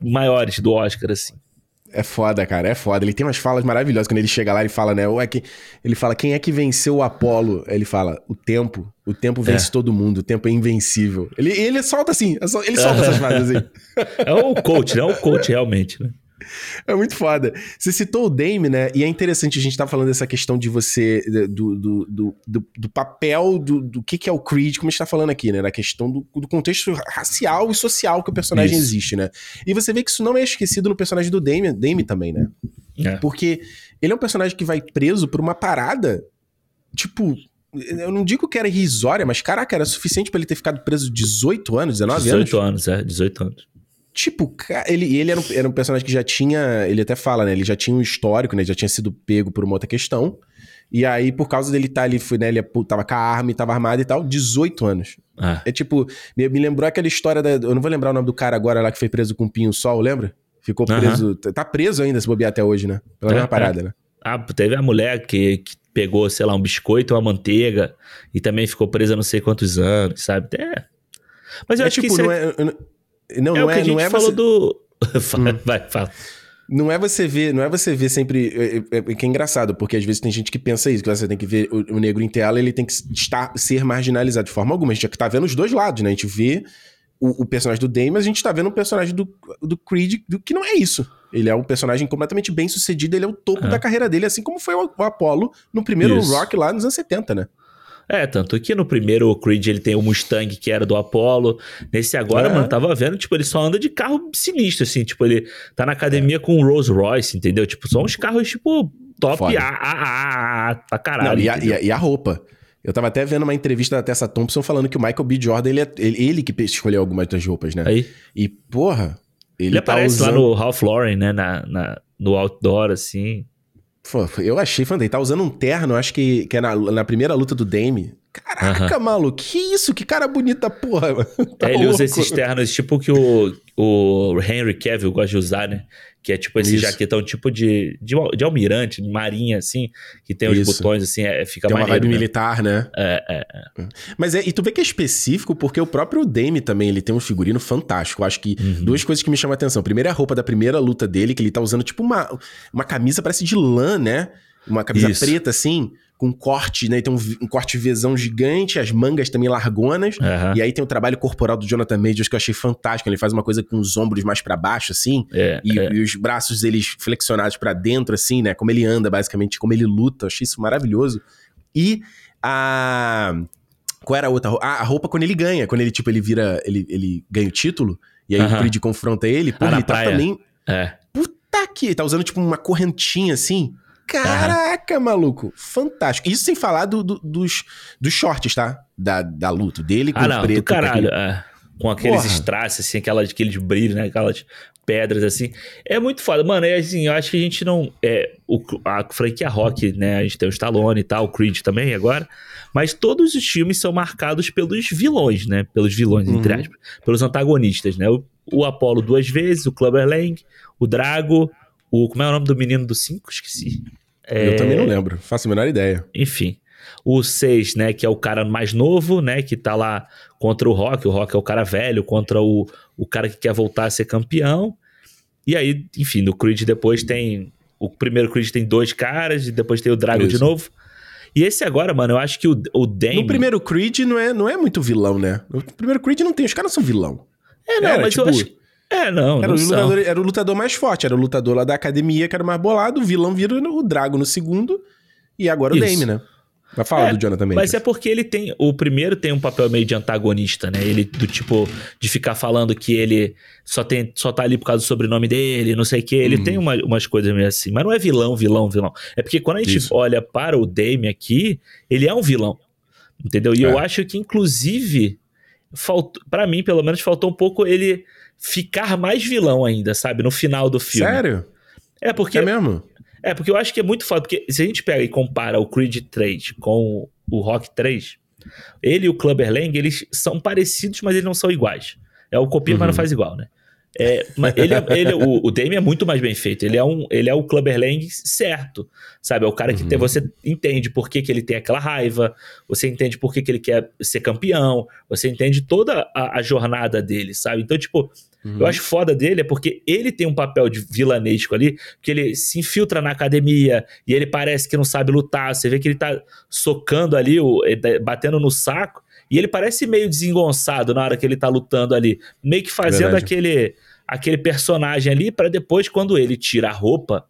maiores do Oscar, assim. É foda, cara, é foda. Ele tem umas falas maravilhosas. Quando ele chega lá, ele fala, né? Ou é que, ele fala, quem é que venceu o Apolo? Ele fala, o tempo. O tempo vence é. todo mundo, o tempo é invencível. Ele, ele solta assim, ele solta essas frases assim. É o coach, né? É o coach, realmente, né? É muito foda. Você citou o Dame, né? E é interessante a gente estar tá falando dessa questão de você, do, do, do, do, papel do, do que, que é o Creed, como a gente tá falando aqui, né? Da questão do, do contexto racial e social que o personagem isso. existe, né? E você vê que isso não é esquecido no personagem do Dame, Dame também, né? É. Porque ele é um personagem que vai preso por uma parada, tipo, eu não digo que era irrisória, mas caraca, era suficiente para ele ter ficado preso 18 anos, 19 18 anos? 18 anos, é, 18 anos. Tipo, ele, ele era, um, era um personagem que já tinha. Ele até fala, né? Ele já tinha um histórico, né? Já tinha sido pego por uma outra questão. E aí, por causa dele estar tá ali, foi, né? Ele tava com a arma e tava armado e tal, 18 anos. Ah. É tipo, me, me, lembrou aquela história da. Eu não vou lembrar o nome do cara agora lá que foi preso com um pinho sol, lembra? Ficou preso. Tá preso ainda, se bobear até hoje, né? Pela é, mesma parada, é. né? Ah, teve a mulher que, que pegou, sei lá, um biscoito, uma manteiga e também ficou presa não sei quantos anos, sabe? É. Mas eu é, acho tipo, que. Não é, não, é, não o que é, a gente é falou você... do. hum. Vai, fala. Não é você ver, não é você ver sempre. É, é, é, que é engraçado, porque às vezes tem gente que pensa isso, que você tem que ver o, o negro em tela, ele tem que estar, ser marginalizado de forma alguma. A gente tá vendo os dois lados, né? A gente vê o, o personagem do Dame, mas a gente tá vendo um personagem do, do Creed do, que não é isso. Ele é um personagem completamente bem sucedido, ele é o topo da carreira dele, assim como foi o, o Apollo no primeiro isso. Rock lá nos anos 70, né? É, tanto que no primeiro Creed ele tem o Mustang que era do Apollo. Nesse agora, é. mano, tava vendo, tipo, ele só anda de carro sinistro, assim. Tipo, ele tá na academia é. com o Rolls Royce, entendeu? Tipo, são uns carros, tipo, top a, a, a, a, pra caralho. Não, e, a, e, a, e, a, roupa. Eu tava até vendo uma entrevista da Tessa Thompson falando que o Michael B. Jordan, ele, é, ele, ele que escolheu algumas das roupas, né? Aí. E, porra, ele, ele tá aparece usando... lá no Ralph Lauren, né? Na, na, no outdoor, assim. Eu achei fantástico. Ele tá usando um terno, acho que, que é na, na primeira luta do Dame. Caraca, uhum. maluco, que isso? Que cara bonita, porra. Tá é, ele louco. usa esses ternos tipo que o, o Henry Cavill gosta de usar, né? Que é tipo esse Isso. jaquetão tipo de, de, de almirante, de marinha, assim, que tem os botões, assim, é, fica mais. Tem uma vibe né? militar, né? É, é, é. Mas é, e tu vê que é específico porque o próprio Dame também, ele tem um figurino fantástico. Eu acho que uhum. duas coisas que me chamam a atenção. Primeiro é a roupa da primeira luta dele, que ele tá usando tipo uma, uma camisa, parece de lã, né? Uma camisa Isso. preta, assim com corte, né? Tem um, um corte vezão gigante, as mangas também largonas. Uhum. E aí tem o trabalho corporal do Jonathan Majors que eu achei fantástico. Ele faz uma coisa com os ombros mais para baixo, assim. É, e, é. e, os braços eles flexionados para dentro, assim, né? Como ele anda, basicamente, como ele luta. Eu achei isso maravilhoso. E a. Qual era a outra? Ah, a roupa quando ele ganha, quando ele, tipo, ele vira. Ele, ele ganha o título. E aí uhum. o Creed confronta ele. Pô, ah, ele tá também. É. Puta que. Tá usando, tipo, uma correntinha assim. Caraca, maluco. Fantástico. Isso sem falar do, do, dos, dos shorts, tá? Da, da luta. Dele com ah, não, preto. Do caralho, com, é. com aqueles Porra. strass, assim, aquelas, aqueles brilhos, né? Aquelas pedras, assim. É muito foda. Mano, é assim, eu acho que a gente não... É, o, a franquia rock, né? A gente tem o Stallone e tal, o Creed também agora. Mas todos os filmes são marcados pelos vilões, né? Pelos vilões, uhum. entre aspas. Pelos antagonistas, né? O, o Apollo duas vezes, o Clubber Lang, o Drago o, como é o nome do menino do 5? Esqueci. É... Eu também não lembro, faço a menor ideia. Enfim. O 6, né, que é o cara mais novo, né, que tá lá contra o Rock. O Rock é o cara velho, contra o, o cara que quer voltar a ser campeão. E aí, enfim, no Creed depois tem. O primeiro Creed tem dois caras, e depois tem o Drago Isso. de novo. E esse agora, mano, eu acho que o, o Dame... No primeiro Creed não é, não é muito vilão, né? No primeiro Creed não tem, os caras são vilão. É, não, Era, mas tipo, eu acho... É, não. Era, não o lutador, era, o lutador, mais forte, era o lutador lá da academia que era mais bolado, o vilão vira o Drago no segundo, e agora o Dame, né? Vai falar é, do Jonathan Majors. Mas é porque ele tem. O primeiro tem um papel meio de antagonista, né? Ele, do tipo, de ficar falando que ele só, tem, só tá ali por causa do sobrenome dele, não sei o quê. Ele uhum. tem uma, umas coisas meio assim. Mas não é vilão, vilão, vilão. É porque quando a gente Isso. olha para o Dame aqui, ele é um vilão. Entendeu? E é. eu acho que, inclusive, para mim, pelo menos, faltou um pouco ele ficar mais vilão ainda, sabe? No final do filme. Sério? É porque. É mesmo? É, porque eu acho que é muito foda. Porque se a gente pega e compara o Creed 3 com o Rock 3, ele e o Clubber Lang, eles são parecidos, mas eles não são iguais. É o copia, uhum. mas não uhum. faz igual, né? É, ele, é, ele, o, o Dame é muito mais bem feito. Ele é, um, ele é o Clubber Lang certo, sabe? É o cara que uhum. tem, você entende por que, que ele tem aquela raiva, você entende por que, que ele quer ser campeão, você entende toda a, a jornada dele, sabe? Então, tipo, uhum. eu acho foda dele é porque ele tem um papel de vilanesco ali, que ele se infiltra na academia e ele parece que não sabe lutar. Você vê que ele tá socando ali, o, batendo no saco. E ele parece meio desengonçado na hora que ele tá lutando ali, meio que fazendo Verdade. aquele aquele personagem ali para depois, quando ele tira a roupa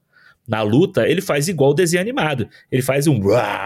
na luta, ele faz igual o desenho animado. Ele faz um.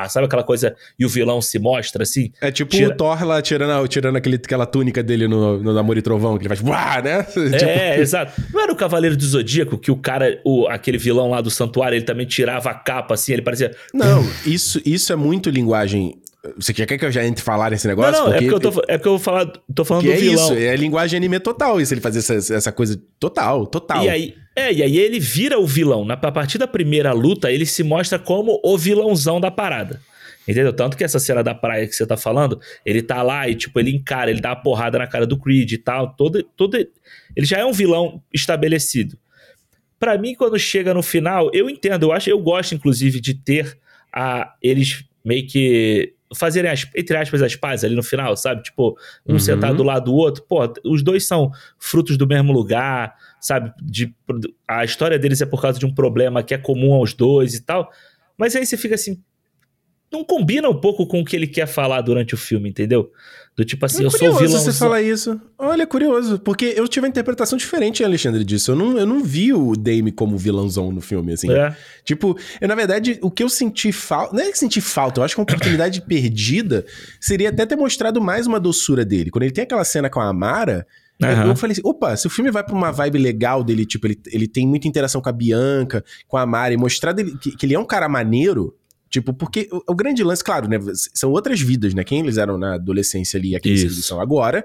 Sabe aquela coisa e o vilão se mostra assim? É tipo tira... o Thor lá tirando, tirando aquele, aquela túnica dele no, no Amor e Trovão, que ele faz. né? É, tipo... exato. Não era o Cavaleiro do Zodíaco que o cara, o, aquele vilão lá do santuário, ele também tirava a capa assim, ele parecia. Não, isso, isso é muito linguagem você quer que eu já entre falar nesse negócio? Não, não, porque... é, porque eu tô, é porque eu vou falar, tô falando que do é vilão. isso, é linguagem anime total isso, ele fazer essa, essa coisa total, total. E aí, é, e aí ele vira o vilão. Na, a partir da primeira luta, ele se mostra como o vilãozão da parada. Entendeu? Tanto que essa cena da praia que você tá falando, ele tá lá e, tipo, ele encara, ele dá uma porrada na cara do Creed e tal. Todo, todo, ele já é um vilão estabelecido. Para mim, quando chega no final, eu entendo, eu acho, eu gosto, inclusive, de ter a, eles meio que fazerem, as, entre aspas, as pazes ali no final, sabe? Tipo, um uhum. sentado do lado do outro. Pô, os dois são frutos do mesmo lugar, sabe? De, a história deles é por causa de um problema que é comum aos dois e tal. Mas aí você fica assim, não combina um pouco com o que ele quer falar durante o filme, entendeu? Do tipo assim, é eu sou o vilão. você falar isso. Olha, curioso, porque eu tive uma interpretação diferente, Alexandre, disso. Eu não, eu não vi o Dame como vilãozão no filme, assim. É. Tipo, eu, na verdade, o que eu senti falta. Não é que senti falta, eu acho que uma oportunidade perdida seria até ter mostrado mais uma doçura dele. Quando ele tem aquela cena com a Amara. Uhum. Eu falei assim, opa, se o filme vai pra uma vibe legal dele, tipo, ele, ele tem muita interação com a Bianca, com a Mari, mostrar dele, que, que ele é um cara maneiro, Tipo, porque o, o, grande lance, claro, né? São outras vidas, né? Quem eles eram na adolescência ali, aqui eles são agora,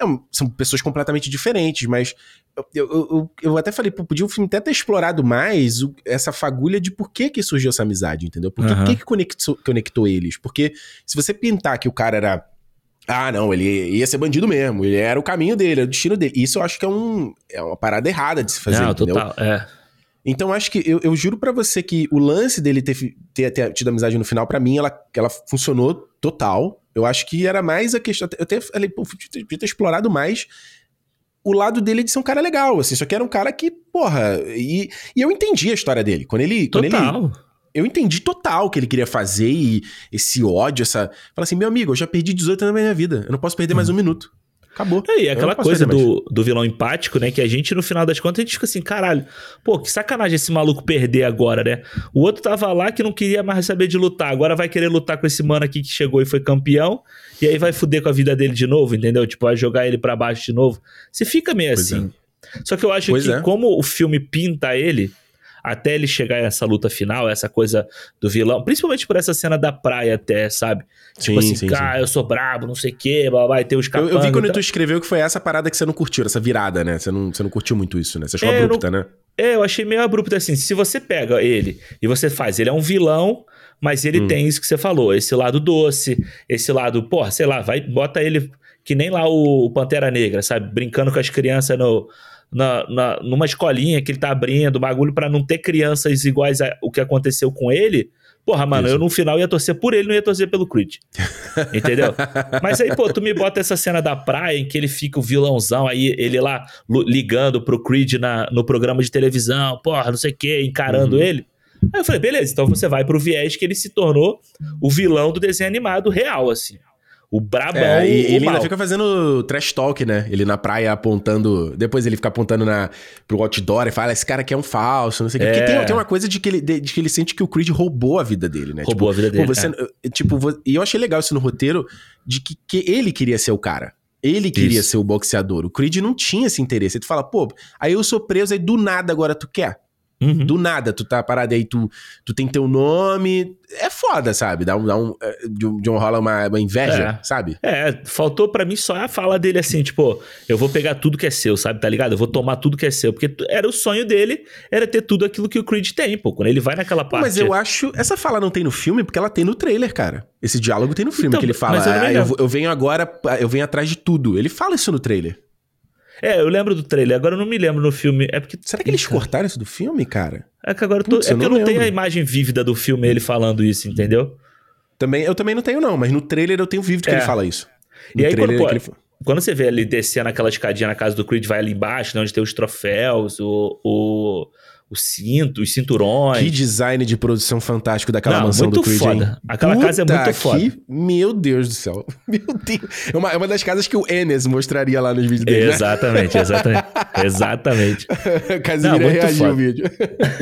é são pessoas completamente diferentes, mas eu, eu, eu, eu, até falei, pô, podia o filme até ter explorado mais o, essa fagulha de por que que surgiu essa amizade, entendeu? Por que, uhum. que, que conectou, conectou eles? Porque se você pintar que o cara era ah, não, ele ia ser bandido mesmo. Ele era o caminho dele, era o destino dele. Isso eu acho que é, um, é uma parada errada de se fazer, não, entendeu? Total, é. Então acho que eu, eu juro para você que o lance dele ter, ter, ter tido amizade no final, para mim, ela, ela funcionou total. Eu acho que era mais a questão. Eu até falei, pô, podia ter explorado mais o lado dele de ser um cara legal, assim. Só que era um cara que, porra. E, e eu entendi a história dele. Quando ele. Total. Quando ele, eu entendi total o que ele queria fazer e esse ódio, essa. Fala assim, meu amigo, eu já perdi 18 anos da minha vida. Eu não posso perder mais um minuto. Acabou. É, e aquela coisa do, do vilão empático, né? Que a gente, no final das contas, a gente fica assim, caralho, pô, que sacanagem esse maluco perder agora, né? O outro tava lá que não queria mais saber de lutar, agora vai querer lutar com esse mano aqui que chegou e foi campeão, e aí vai fuder com a vida dele de novo, entendeu? Tipo, vai jogar ele para baixo de novo. Você fica meio pois assim. É. Só que eu acho pois que, é. como o filme pinta ele, até ele chegar a essa luta final, essa coisa do vilão, principalmente por essa cena da praia até, sabe? Tipo sim, assim, cara, eu sou brabo, não sei o quê, vai ter os. Eu, eu vi quando tu escreveu que foi essa parada que você não curtiu, essa virada, né? Você não, você não curtiu muito isso, né? Você achou é, abrupta, não, né? É, eu achei meio abrupta assim. Se você pega ele e você faz, ele é um vilão, mas ele hum. tem isso que você falou, esse lado doce, esse lado, porra, sei lá, vai, bota ele que nem lá o Pantera Negra, sabe? Brincando com as crianças no na, na, numa escolinha que ele tá abrindo, bagulho para não ter crianças iguais ao que aconteceu com ele. Porra, mano, Isso. eu no final ia torcer por ele, não ia torcer pelo Creed. Entendeu? Mas aí, pô, tu me bota essa cena da praia em que ele fica o vilãozão, aí ele lá ligando pro Creed na, no programa de televisão, porra, não sei o que, encarando uhum. ele. Aí eu falei, beleza, então você vai pro viés que ele se tornou o vilão do desenho animado real, assim. O brabão. É, e ele ainda fica fazendo trash talk, né? Ele na praia apontando. Depois ele fica apontando na, pro outdoor e fala: esse cara aqui é um falso, não sei o é. Porque tem, tem, uma coisa de que, ele, de, de, que ele sente que o Creed roubou a vida dele, né? Roubou tipo, a vida dele. Você, é. Tipo, e eu achei legal isso no roteiro de que, que ele queria ser o cara. Ele queria isso. ser o boxeador. O Creed não tinha esse interesse. Ele fala, pô, aí eu sou preso, aí do nada agora tu quer. Uhum. Do nada, tu tá parado aí, tu, tu tem teu nome. É foda, sabe? Dá um, dá um, é, de, um, de um rola uma, uma inveja, é. sabe? É, faltou para mim só a fala dele assim, tipo, eu vou pegar tudo que é seu, sabe? Tá ligado? Eu vou tomar tudo que é seu. Porque era o sonho dele, era ter tudo aquilo que o Creed tem, pô. Quando ele vai naquela parte. Mas eu acho. Essa fala não tem no filme, porque ela tem no trailer, cara. Esse diálogo tem no filme, então, que ele fala. Eu, ah, eu, eu venho agora, eu venho atrás de tudo. Ele fala isso no trailer. É, eu lembro do trailer, agora eu não me lembro no filme. É porque. Será que eles cortaram isso do filme, cara? É que agora eu tô. É eu não, eu não tenho a imagem vívida do filme ele falando isso, entendeu? Também, eu também não tenho, não, mas no trailer eu tenho vívido que é. ele fala isso. No e aí, quando, pô, ele... quando você vê ele descendo aquela escadinha na casa do Creed, vai ali embaixo, né, onde tem os troféus, o, o o cinto, os cinturões. Que design de produção fantástico daquela Não, mansão do Creed, foda. Hein? Aquela Puta casa é muito foda. Que... Meu Deus do céu. Meu Deus. É uma, é uma das casas que o Enes mostraria lá nos vídeos dele. Exatamente, né? exatamente. exatamente. Casimiro reagiu o vídeo.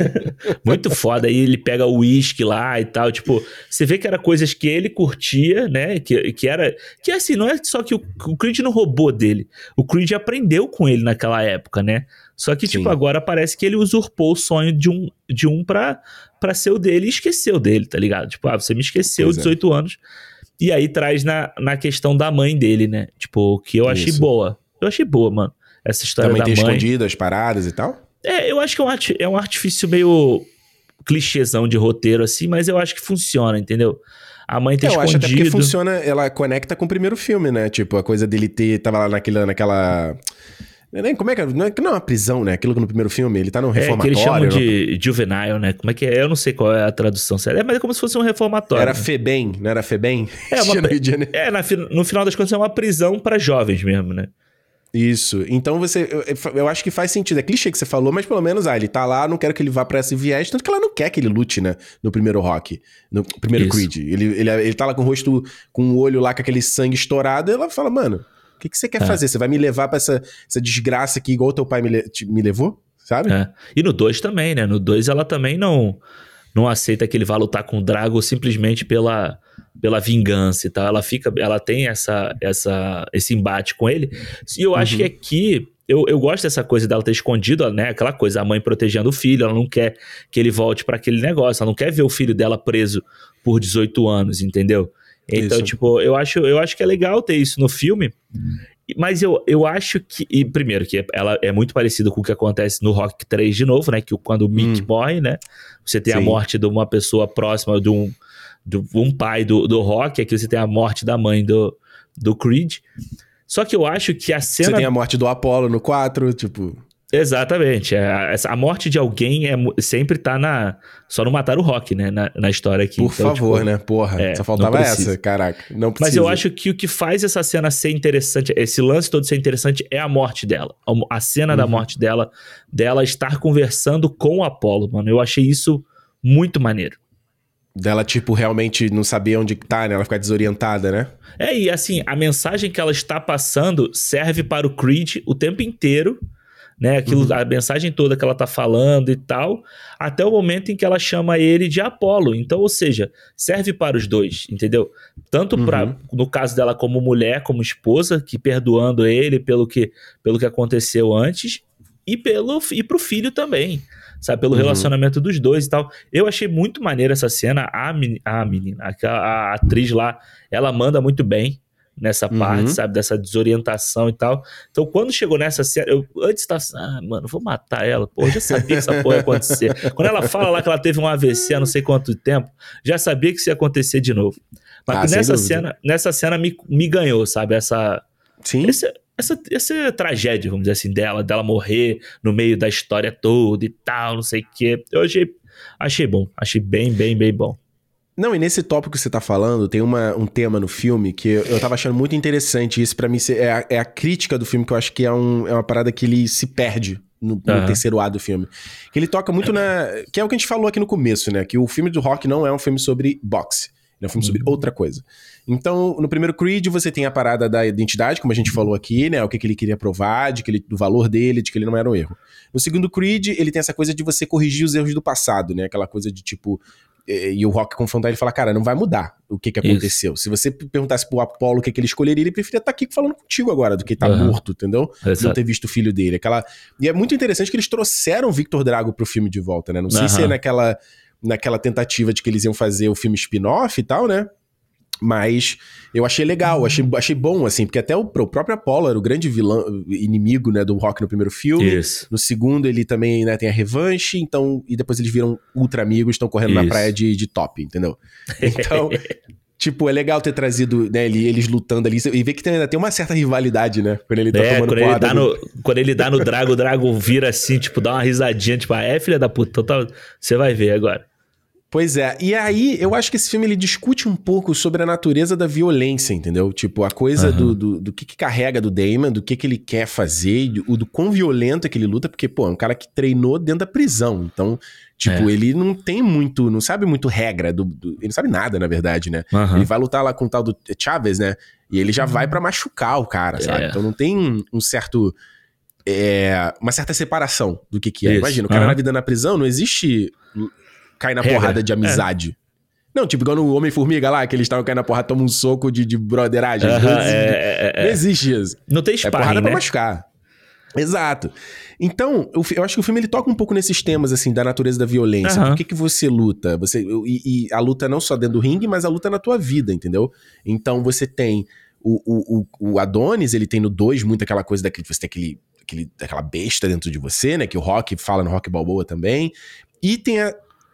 muito foda. Aí ele pega o uísque lá e tal. Tipo, você vê que era coisas que ele curtia, né? Que, que era. Que assim, não é só que o, o Creed não roubou dele. O Creed aprendeu com ele naquela época, né? Só que, tipo, Sim. tipo, agora parece que ele usurpou o sonho de um, de um pra, pra ser o dele e esqueceu dele, tá ligado? Tipo, ah, você me esqueceu, pois 18 é. anos. E aí traz na, na questão da mãe dele, né? Tipo, que eu achei Isso. boa. Eu achei boa, mano. Essa história Também da tem mãe. escondido as paradas e tal? É, eu acho que é um, é um artifício meio clichêzão de roteiro, assim, mas eu acho que funciona, entendeu? A mãe ter eu escondido. Eu acho até porque funciona, ela conecta com o primeiro filme, né? Tipo, a coisa dele ter, tava lá naquela, naquela Como é que é? Não é, não é uma prisão, né? Aquilo que no primeiro filme ele tá num reformatório. É, que eles chamam de juvenile, né? Como é que é? Eu não sei qual é a tradução séria. É, mas é como se fosse um reformatório. Era né? FEBEM, não era FEBEM? É, uma, é na, no final das contas é uma prisão para jovens mesmo, né? Isso. Então você. Eu, eu, acho que faz sentido. É clichê que você falou, mas pelo menos, ah, ele tá lá, não quero que ele vá pra esse viés. Tanto que ela não quer que ele lute, né? No primeiro rock. No primeiro Isso. Creed. Ele, ele, ele tá lá com o rosto, com o olho lá com aquele sangue estourado. E ela fala, mano, que, que você quer é. fazer? Você vai me levar pra essa, essa desgraça aqui, igual teu pai me, me levou? Sabe? É. E no 2 também, né? No 2 ela também não, não aceita que ele vá lutar com o Drago simplesmente pela pela vingança e tal. Ela fica, ela tem essa, essa, esse embate com ele. E eu acho uhum. que aqui eu, eu gosto dessa coisa dela ter escondido, né? Aquela coisa, a mãe protegendo o filho, ela não quer que ele volte para aquele negócio, ela não quer ver o filho dela preso por 18 anos, entendeu? Então, isso. tipo, eu acho, eu acho que é legal ter isso no filme. Mas eu, eu acho que. E, primeiro, que ela é muito parecida com o que acontece no Rock 3 de novo, né? Que quando o Mick hum. morre, né? Você tem Sim. a morte de uma pessoa próxima de um, do, um pai do, do Rock, aqui você tem a morte da mãe do, do Creed. Só que eu acho que a cena. Você tem a morte do Apollo no 4, tipo. Exatamente. É, a, a, morte de alguém é, sempre tá na. Só não matar o Rock, né? Na, na história aqui. Por então, favor, tipo, né? Porra. É, só faltava essa, caraca. Não precisa. Mas eu acho que o que faz essa cena ser interessante, esse lance todo ser interessante, é a morte dela. A, cena uhum. da morte dela, dela estar conversando com o Apollo, mano. Eu achei isso muito maneiro. Dela, tipo, realmente não saber onde tá, né? Ela ficar desorientada, né? É, e assim, a mensagem que ela está passando serve para o Creed o tempo inteiro, né? Aquilo, uhum. A mensagem toda que ela tá falando e tal, até o momento em que ela chama ele de Apolo. Então, ou seja, serve para os dois, entendeu? Tanto uhum. para no caso dela como mulher, como esposa, que perdoando ele pelo que, pelo que aconteceu antes, e pelo e pro filho também sabe? Pelo uhum. relacionamento dos dois e tal. Eu achei muito maneira essa cena. A, a menina, a, a atriz lá, ela manda muito bem nessa uhum. parte, sabe? Dessa desorientação e tal. Então, quando chegou nessa cena, eu antes tava assim, ah, mano, vou matar ela. Pô, eu já sabia que essa porra ia acontecer. quando ela fala lá que ela teve um AVC há não sei quanto tempo, já sabia que isso ia acontecer de novo. Mas ah, nessa cena, nessa cena me, me ganhou, sabe? Essa. Sim. Esse, essa, essa tragédia, vamos dizer assim, dela, dela morrer no meio da história toda e tal, não sei o quê. Eu achei, achei bom, achei bem, bem, bem bom. Não, e nesse tópico que você tá falando, tem uma, um tema no filme que eu, eu tava achando muito interessante. Isso para mim é a, é a, crítica do filme, que eu acho que é, um, é uma parada que ele se perde no, no uhum. terceiro A do filme. Que ele toca muito na. Que é o que a gente falou aqui no começo, né? Que o filme do rock não é um filme sobre boxe. Ele é um filme sobre uhum. outra coisa. Então, no primeiro Creed, você tem a parada da identidade, como a gente falou aqui, né? O que, que ele queria provar, de que ele, do valor dele, de que ele não era um erro. No segundo Creed, ele tem essa coisa de você corrigir os erros do passado, né? Aquela coisa de tipo. E o Rock confrontar ele e falar, cara, não vai mudar o que, que aconteceu. Isso. Se você perguntasse pro Apollo o que, que ele escolheria, ele preferia estar tá aqui falando contigo agora, do que estar tá uhum. morto, entendeu? Exato. Não ter visto o filho dele. Aquela... E é muito interessante que eles trouxeram o Victor Drago pro filme de volta, né? Não sei uhum. se é naquela, naquela tentativa de que eles iam fazer o filme spin-off e tal, né? Mas eu achei legal, uhum. achei, achei bom, assim, porque até o, o próprio Apollo era o grande vilão, inimigo, né, do Rock no primeiro filme. Isso. No segundo, ele também, né, tem a revanche, então, e depois eles viram ultra amigos, estão correndo Isso. na praia de, de top, entendeu? Então, tipo, é legal ter trazido, né, eles lutando ali, e ver que tem, ainda tem uma certa rivalidade, né, quando ele tá é, tomando quando ele dá no, Quando ele dá no Drago, o Drago vira assim, tipo, dá uma risadinha, tipo, ah, é filha da puta, então tá, você vai ver agora. Pois é, e aí eu acho que esse filme ele discute um pouco sobre a natureza da violência, entendeu? Tipo, a coisa uhum. do, do, do, que, que carrega do Damon, do que, que ele quer fazer, do, do quão violento é que ele luta, porque, pô, é um cara que treinou dentro da prisão, então, tipo, é. ele não tem muito, não sabe muito regra, do, do ele não sabe nada, na verdade, né? Uhum. Ele vai lutar lá com o tal do Chaves, né? E ele já uhum. vai para machucar o cara, sabe? É. Então não tem um certo... É, uma certa separação do que que é. Isso. Imagina, o cara na vida na prisão, não existe cai na Regra. porrada de é. amizade. É. Não, tipo, igual no Homem-Formiga lá, que eles estavam caindo na porrada, toma um soco de, de broderagem. Uh -huh, não, existe, é, é, não existe isso. Não tem sparring, É porrada né? pra machucar. Exato. Então, eu, eu, acho que o filme ele toca um pouco nesses temas, assim, da natureza da violência. Uhum. Por que, que você luta? Você, e, e, a luta não só dentro do ringue, mas a luta na tua vida, entendeu? Então, você tem o, o, o Adonis, ele tem no 2 muito aquela coisa daquele, você tem aquele, aquele, aquela besta dentro de você, né? Que o Rock fala no Rock Balboa também. E tem a,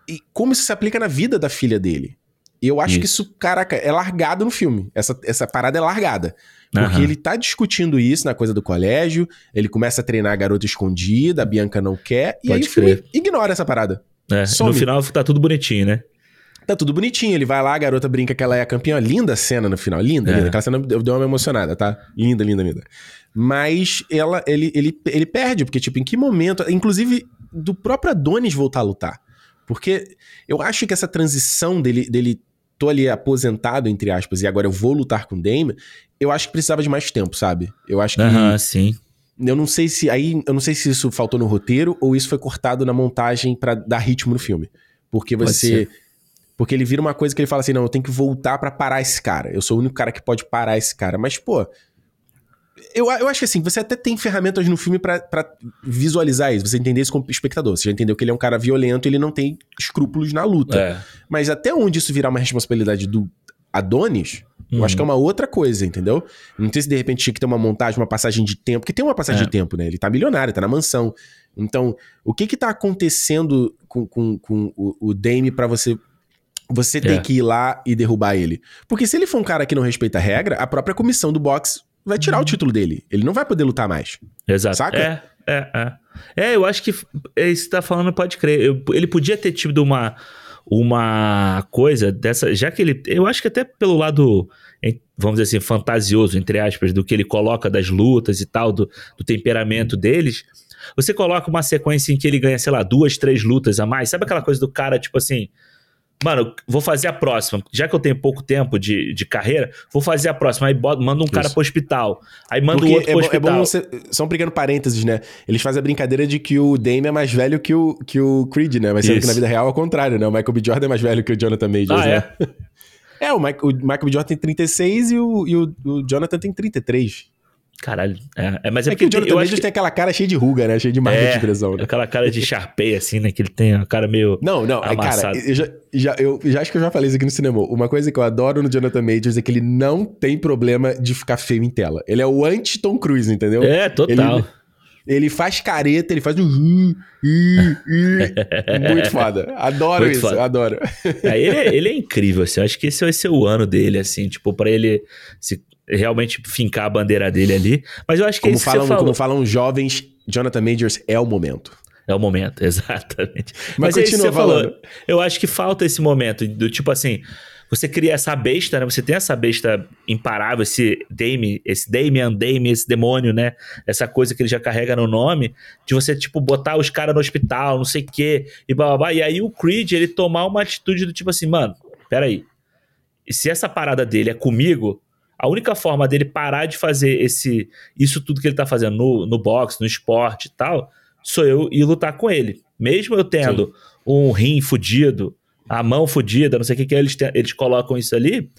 e como isso se aplica na vida da filha dele. E eu acho isso. que isso, caraca, é largado no filme. Essa, essa parada é largada. Porque uhum. ele tá discutindo isso na coisa do colégio, ele começa a treinar a garota escondida, a Bianca não quer, e Pode aí o filme ignora essa parada. É, no final tá tudo bonitinho, né? Tá tudo bonitinho. Ele vai lá, a garota brinca que ela é a campeã. Linda cena no final. Linda, é. linda. Aquela cena deu uma emocionada, tá? Linda, linda, linda. Mas ela, ele, ele, ele perde, porque, tipo, em que momento. Inclusive, do próprio Adonis voltar a lutar. Porque eu acho que essa transição dele, dele tô ali aposentado, entre aspas, e agora eu vou lutar com o Dame, eu acho que precisava de mais tempo, sabe? Eu acho que. Aham, sim. Eu não sei se. Aí, eu não sei se isso faltou no roteiro ou isso foi cortado na montagem para dar ritmo no filme. Porque você. Porque ele vira uma coisa que ele fala assim: não, eu tenho que voltar para parar esse cara. Eu sou o único cara que pode parar esse cara. Mas, pô. Eu, eu acho que assim, você até tem ferramentas no filme para visualizar isso, você entender isso como espectador. Você já entendeu que ele é um cara violento e ele não tem escrúpulos na luta. É. Mas até onde isso virar uma responsabilidade do Adonis, eu acho que é uma outra coisa, entendeu? Não sei se de repente tinha que ter uma montagem, uma passagem de tempo, porque tem uma passagem é. de tempo, né? Ele tá milionário, tá na mansão. Então, o que que tá acontecendo com, com, com o, o Dame para você você ter é. que ir lá e derrubar ele? Porque se ele for um cara que não respeita a regra, a própria comissão do boxe vai tirar o título dele. Ele não vai poder lutar mais. Exato. Saca? É, é, é. É, eu acho que é isso que tá falando pode crer. Eu, ele podia ter tido uma uma coisa dessa, já que ele, eu acho que até pelo lado, vamos dizer assim, fantasioso, entre aspas, do que ele coloca das lutas e tal, do, do temperamento deles, você coloca uma sequência em que ele ganha, sei lá, duas, três lutas a mais, sabe aquela coisa do cara, tipo assim, Mano, vou fazer a próxima. Já que eu tenho pouco tempo de, de carreira, vou fazer a próxima. Aí bota, manda um Isso. cara pro hospital. Aí manda o outro é pro hospital. É bom você, só um pequeno parênteses, né? Eles fazem a brincadeira de que o Dame é mais velho que o, que o Creed, né? Mas sendo que na vida real é o contrário, né? O Michael B. Jordan é mais velho que o Jonathan Majors, ah, né? É? é, o, Mike, o Michael B. Jordan tem 36 e o, e o, o Jonathan tem 33. Caralho. É, é mas é, é porque que o Jonathan Majors que... tem aquela cara cheia de ruga, né? Cheia de marca é, de expressão, né? Aquela cara de Sharpay, assim, né? Que ele tem uma cara meio. Não, não, é, cara, eu já, já, eu já acho que eu já falei isso aqui no cinema. Uma coisa que eu adoro no Jonathan Majors é que ele não tem problema de ficar feio em tela. Ele é o anti-Tom Cruise, entendeu? É, total. Ele, ele faz careta, ele faz um. Muito foda. Adoro Muito isso, foda. adoro. É, ele, é, ele, é, incrível, assim. Eu acho que esse vai ser o ano dele, assim, tipo, para ele se realmente fincar a bandeira dele ali. Mas eu acho que como é isso falam, que você falou. Como falam jovens, Jonathan Majors é o momento. É o momento, exatamente. Mas, Mas é isso que você falando. falou. Eu acho que falta esse momento do tipo assim, você cria essa besta, né? Você tem essa besta imparável, esse Dame, esse Damian, Dame, esse demônio, né? Essa coisa que ele já carrega no nome, de você, tipo, botar os caras no hospital, não sei o quê, e blá, blá, blá. E aí o Creed, ele tomar uma atitude do tipo assim, mano, peraí. E se essa parada dele é comigo, a única forma dele parar de fazer esse isso tudo que ele tá fazendo no, no boxe, no esporte e tal, sou eu ir lutar com ele. Mesmo eu tendo Sim. um rim fudido, a mão fodida, não sei o que, que eles, eles colocam isso ali,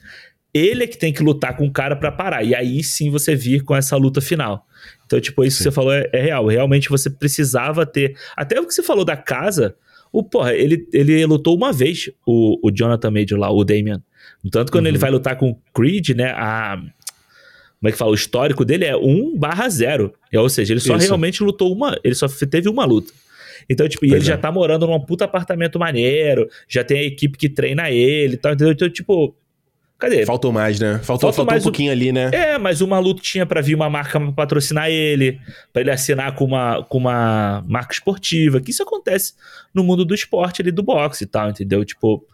ele é que tem que lutar com o cara para parar. E aí sim você vir com essa luta final. Então, tipo, isso sim. que você falou é, é, real. Realmente você precisava ter. Até o que você falou da casa. O, porra, ele, ele lutou uma vez, o, o Jonathan Major lá, o Damian. Tanto quando uhum. ele vai lutar com o Creed, né? A, como é que fala? O histórico dele é 1 barra 0. Ou seja, ele só Isso. realmente lutou uma. Ele só teve uma luta. Então, tipo, e ele é. já tá morando num puta apartamento maneiro, já tem a equipe que treina ele e tal, entendeu? Então, tipo, Cadê? Faltou mais, né? Faltou, faltou mais um pouquinho um... ali, né? É, mas uma luta tinha para vir uma marca pra patrocinar ele, para ele assinar com uma, com uma marca esportiva, que isso acontece no mundo do esporte ali, do boxe e tal, entendeu? Tipo,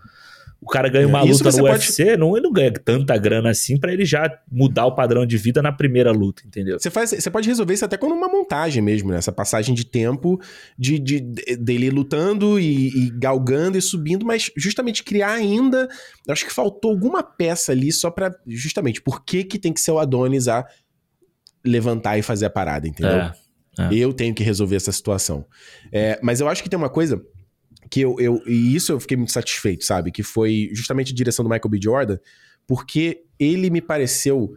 o cara ganha uma Isso luta no pode... UFC, não, ele não ganha tanta grana assim para ele já mudar o padrão de vida na primeira luta, entendeu? Você, faz, você pode resolver isso até com uma montagem mesmo, né? Essa passagem de tempo de, de, de dele lutando e, e, galgando e subindo, mas justamente criar ainda. Eu acho que faltou alguma peça ali só para justamente por que, que tem que ser o Adonis a levantar e fazer a parada, entendeu? É, é. Eu tenho que resolver essa situação. É, mas eu acho que tem uma coisa que eu, eu. E isso eu fiquei muito satisfeito, sabe? Que foi justamente a direção do Michael B. Jordan, porque ele me pareceu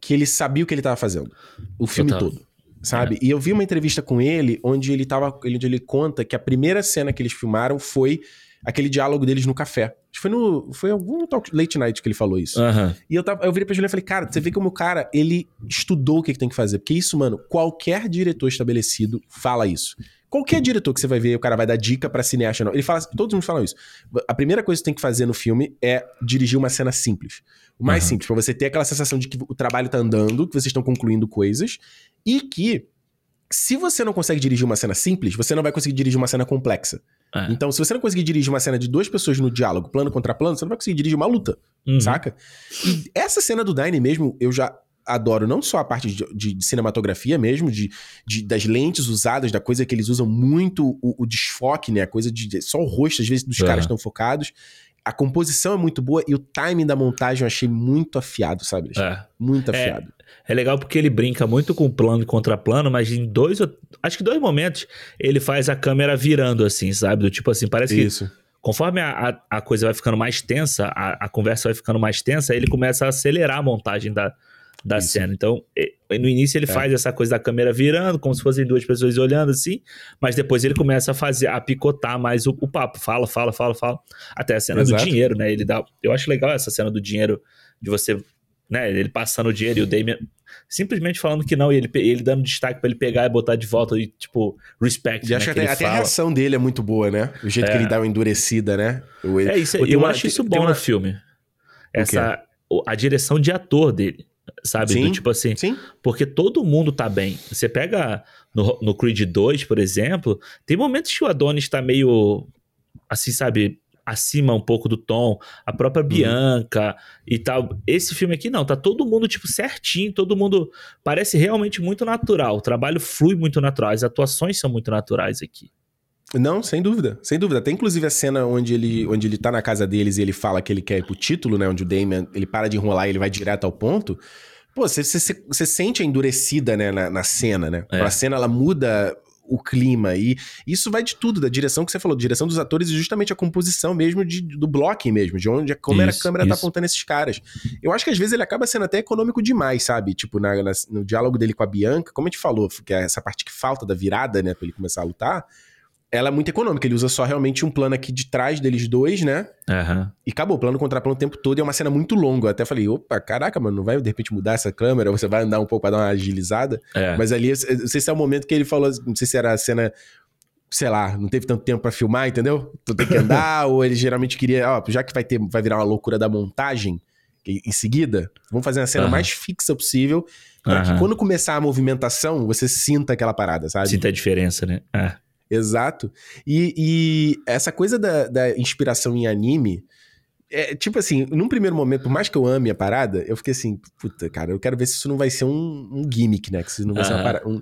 que ele sabia o que ele estava fazendo. O filme Total. todo. Sabe? É. E eu vi uma entrevista com ele onde ele tava. Onde ele conta que a primeira cena que eles filmaram foi aquele diálogo deles no café. Foi no. Foi algum talk, late night que ele falou isso. Uhum. E eu, tava, eu virei pra Juliana e falei, cara, você vê como o cara, ele estudou o que, que tem que fazer. Porque isso, mano, qualquer diretor estabelecido fala isso Qualquer diretor que você vai ver, o cara vai dar dica pra cineasta. Não. Ele fala, todos mundo falam isso. A primeira coisa que você tem que fazer no filme é dirigir uma cena simples. O mais uhum. simples, pra você ter aquela sensação de que o trabalho tá andando, que vocês estão concluindo coisas, e que se você não consegue dirigir uma cena simples, você não vai conseguir dirigir uma cena complexa. É. Então, se você não conseguir dirigir uma cena de duas pessoas no diálogo, plano contra plano, você não vai conseguir dirigir uma luta, uhum. saca? E essa cena do Dine mesmo, eu já adoro não só a parte de, de, de cinematografia mesmo, de, de, das lentes usadas, da coisa que eles usam muito o, o desfoque, né? A coisa de, só o rosto, às vezes, dos uhum. caras estão focados. A composição é muito boa e o timing da montagem eu achei muito afiado, sabe? É. Muito é, afiado. É, é, legal porque ele brinca muito com plano e contraplano, mas em dois, acho que dois momentos, ele faz a câmera virando assim, sabe? Do tipo assim, parece Isso. que conforme a, a, a, coisa vai ficando mais tensa, a, a conversa vai ficando mais tensa, ele começa a acelerar a montagem da, da Isso. cena. Então, no início ele é. faz essa coisa da câmera virando, como se fossem duas pessoas olhando assim, mas depois ele começa a fazer, a picotar mais o, o papo. Fala, fala, fala, fala. Até a cena Exato. do dinheiro, né? Ele dá. Eu acho legal essa cena do dinheiro, de você. Né, ele passando o dinheiro e o Damien simplesmente falando que não, e ele, ele dando destaque para ele pegar e botar de volta e, tipo, respect. E né, acho que até, até a reação dele é muito boa, né? O jeito é. que ele dá uma endurecida, né? O, é isso, eu uma, acho isso bom uma... no filme. Essa, a direção de ator dele sabe? Sim, Do, tipo assim, sim. porque todo mundo tá bem. Você pega no, no Creed 2, por exemplo, tem momentos que o Adonis tá meio, assim, sabe, acima um pouco do tom, a própria uhum. Bianca e tal. Esse filme aqui não, tá todo mundo tipo certinho, todo mundo parece realmente muito natural. O trabalho flui muito natural, as atuações são muito naturais aqui. Não, sem dúvida, sem dúvida. Tem inclusive a cena onde ele, onde ele tá na casa deles e ele fala que ele quer ir pro título, né? Onde o Damien, ele para de enrolar e ele vai direto ao ponto. Pô, você, você, você sente a endurecida, né, na, na cena, né? É. A cena, ela muda o clima. E isso vai de tudo, da direção que você falou, direção dos atores e justamente a composição mesmo de, do blocking mesmo, de onde câmera, isso, a câmera tá apontando esses caras. Eu acho que às vezes ele acaba sendo até econômico demais, sabe? Tipo, na, na, no diálogo dele com a Bianca, como a gente falou, que é essa parte que falta da virada, né, pra ele começar a lutar ela é muito econômica. Ele usa só realmente um plano aqui de trás deles dois, né? Uhum. E acabou, plano contra plano o tempo todo. E é uma cena muito longa. Eu até falei, opa, caraca, mano, não vai de repente mudar essa câmera? Você vai andar um pouco pra dar uma agilizada? É. Mas ali, não sei se é o momento que ele falou, não sei se era a cena sei lá, não teve tanto tempo para filmar, entendeu? Tu tem que andar, ou ele geralmente queria, ó, já que vai ter, vai virar uma loucura da montagem em seguida, vamos fazer uma cena uhum. mais fixa possível, pra uhum. que quando começar a movimentação, você sinta aquela parada, sabe? Sinta a diferença, né? É. Exato. E, e essa coisa da, da, inspiração em anime. É, tipo assim, num primeiro momento, por mais que eu ame a parada, eu fiquei assim, puta, cara, eu quero ver se isso não vai ser um, um gimmick, né? Que isso não vai ser uma parada. Um...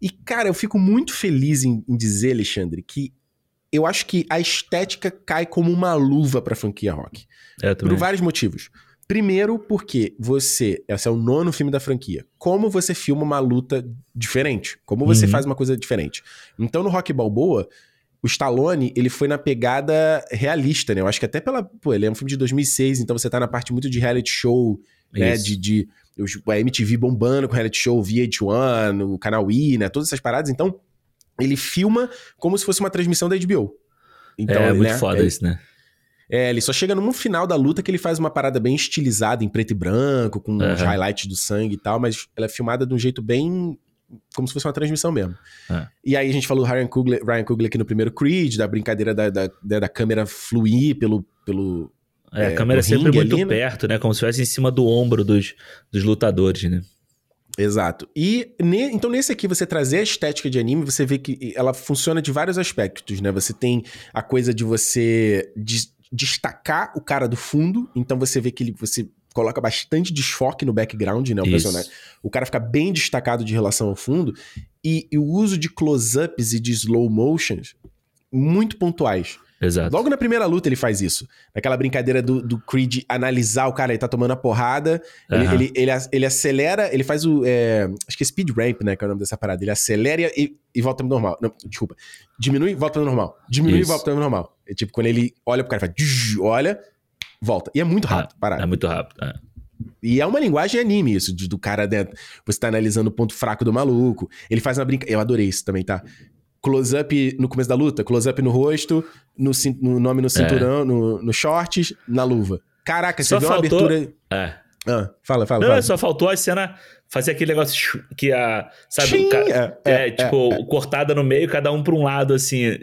E, cara, eu fico muito feliz em, em, dizer, Alexandre, que eu acho que a estética cai como uma luva pra franquia rock. É, por vários motivos. Primeiro, porque você. Esse é o nono filme da franquia. Como você filma uma luta diferente? Como você uhum. faz uma coisa diferente? Então, no Rock Balboa, o Stallone, ele foi na pegada realista, né? Eu acho que até pela. Pô, ele é um filme de 2006, então você tá na parte muito de reality show, né? De, de. A MTV bombando com reality show, VH1, o canal I, né? Todas essas paradas. Então, ele filma como se fosse uma transmissão da HBO. Então, é, muito né? foda é, isso, né? É, ele só chega no final da luta que ele faz uma parada bem estilizada, em preto e branco, com uhum. os highlights do sangue e tal, mas ela é filmada de um jeito bem. como se fosse uma transmissão mesmo. É. E aí a gente falou Ryan Coogler, Ryan Coogler aqui no primeiro Creed, da brincadeira da, da, da câmera fluir pelo. pelo é, a é, câmera sempre muito ali, né? perto, né? Como se estivesse em cima do ombro dos, dos lutadores, né? Exato. E ne, então nesse aqui você trazer a estética de anime, você vê que ela funciona de vários aspectos, né? Você tem a coisa de você de, destacar o cara do fundo, então você vê que ele, você coloca bastante desfoque no background, né, o Isso. personagem. O cara fica bem destacado de relação ao fundo e, e o uso de close-ups e de slow motions muito pontuais. Exato. Logo na primeira luta ele faz isso. Naquela brincadeira do, do Creed analisar o cara, ele tá tomando a porrada, uhum. ele, ele, ele, ele, acelera, ele faz o. É, acho que é speed ramp, né? Que é o nome dessa parada. Ele acelera e, e volta pro normal. Não, desculpa. Diminui volta pro normal. Diminui isso. e volta pro normal. É tipo, quando ele olha pro cara, faz. Olha, volta. E é muito rápido, é, parada. É muito rápido, é. E é uma linguagem anime isso, do cara dentro. Você tá analisando o ponto fraco do maluco. Ele faz uma brincadeira. Eu adorei isso também, tá? Close-up no começo da luta, close-up no rosto, no, no nome no é. cinturão, é. no, no shorts, na luva. Caraca, só você faltou... viu uma abertura. É. Ah, fala, fala. Não, fala. só faltou a cena Fazia aquele negócio que a. Sabe? Ca... É, é, é, tipo, é. cortada no meio, cada um pra um lado, assim.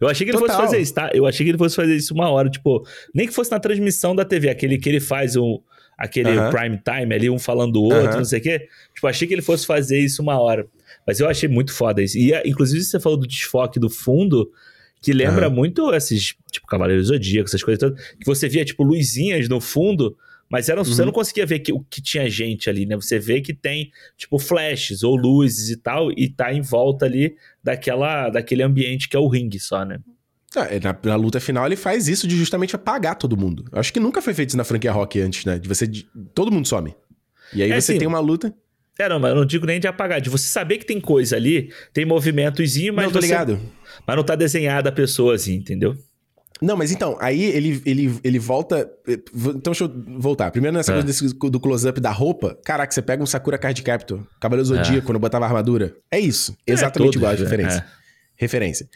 Eu achei que ele Total. fosse fazer isso, tá? Eu achei que ele fosse fazer isso uma hora, tipo, nem que fosse na transmissão da TV, aquele que ele faz um, aquele uh -huh. prime time ali, um falando do outro, uh -huh. não sei o quê. Tipo, achei que ele fosse fazer isso uma hora. Mas eu achei muito foda isso. E, inclusive, você falou do desfoque do fundo, que lembra uh -huh. muito esses, tipo, Cavaleiros Zodíaco, essas coisas todas, que você via, tipo, luzinhas no fundo, mas era, você não conseguia ver que, o que tinha gente ali, né? Você vê que tem, tipo, flashes ou luzes e tal, e tá em volta ali daquela, daquele ambiente que é o ringue só, né? Ah, na, na, luta final ele faz isso de justamente apagar todo mundo. Acho que nunca foi feito isso na franquia Rock antes, né? De você. De, todo mundo some. E aí é você assim, tem uma luta. É, não, mas eu não digo nem de apagar, de você saber que tem coisa ali, tem movimentozinho, mas. Não, tô você, ligado. Mas não tá desenhada a pessoa assim, entendeu? Não, mas então, aí ele, ele, ele volta. Então deixa eu voltar. Primeiro nessa é. coisa desse, do close-up da roupa. Caraca, você pega um Sakura Card Captor, Cavaleiro Zodíaco, é. quando eu botava a armadura. É isso. É, Exatamente igual a referência. É. Referência.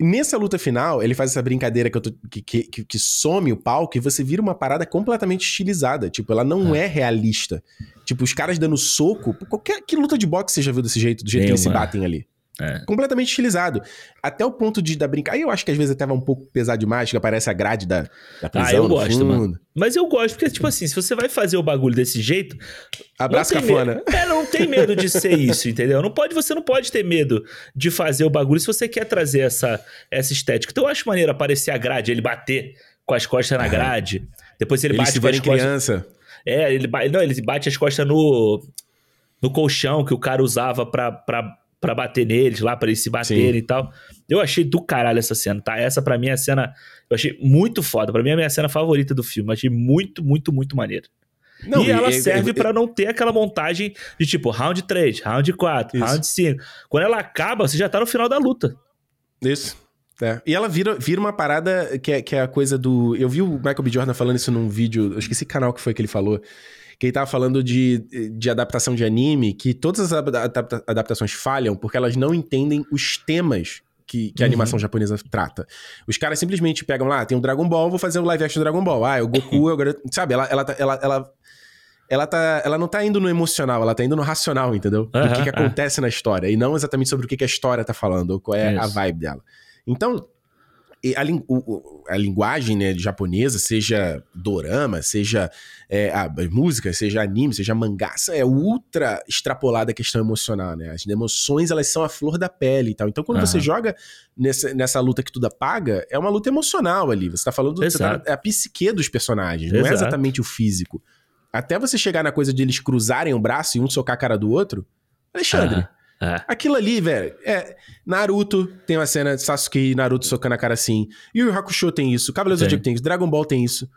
Nessa luta final, ele faz essa brincadeira que, tô, que, que, que, some o palco e você vira uma parada completamente estilizada. Tipo, ela não é, é realista. Tipo, os caras dando soco. Qualquer que luta de boxe você já viu desse jeito, do jeito Tem que eles uma... se batem ali. É. Completamente estilizado. Até o ponto de da brincar. Aí eu acho que às vezes até vai um pouco pesado demais, que aparece a grade da, da prisão. Ah, eu gosto, fundo. mano. Mas eu gosto, porque, tipo assim, se você vai fazer o bagulho desse jeito. Abraço cafona. É, não tem medo de ser isso, entendeu? Não pode, você não pode ter medo de fazer o bagulho se você quer trazer essa, essa estética. Então eu acho maneiro aparecer a grade, ele bater com as costas na grade. Depois ele, ele bate se com as costas. criança. É, ele, não, ele bate as costas no, no colchão que o cara usava pra. pra para bater neles lá, para eles se baterem e tal. Eu achei do caralho essa cena, tá? Essa para mim é a cena. Eu achei muito foda. Para mim é a minha cena favorita do filme. Eu achei muito, muito, muito maneiro. Não, e, ela serve para não ter aquela montagem de tipo round 3, round 4, Isso. round 5. Quando ela acaba, você já tá no final da luta. Isso. É. E ela vira, vira uma parada que é, que é a coisa do. Eu vi o Michael B. Jordan falando isso num vídeo. Eu esqueci que canal que foi que ele falou que ele tava falando de, de adaptação de anime, que todas as adaptações falham porque elas não entendem os temas que, que a uhum. animação japonesa trata. Os caras simplesmente pegam lá, tem o Dragon Ball, vou fazer o live action do Dragon Ball. Ah, é o Goku, é o... sabe? Ela, ela, ela, ela, ela, tá, ela não tá indo no emocional, ela tá indo no racional, entendeu? Uhum, do que, que acontece na história. E não exatamente sobre o que, que a história tá falando, ou qual é Isso. a vibe dela. Então, a, o, a, linguagem né, japonesa, seja dorama, seja é, a, música, seja anime, seja mangá, é ultra extrapolada a questão emocional, né? As emoções, elas são a flor da pele e tal. Então, quando você joga nessa, nessa luta que tudo apaga, é uma luta emocional ali. Você tá falando do, tá, é a psique dos personagens, Exato. não é exatamente o físico. Até você chegar na coisa de eles cruzarem o braço e um socar a cara do outro, Alexandre, é. Aquilo ali, velho, é. Naruto tem uma cena de Sasuke e Naruto socando a cara assim. Yu Yu Hakusho tem isso. Cavaleiros do Zodíaco tem isso. Dragon Ball tem isso.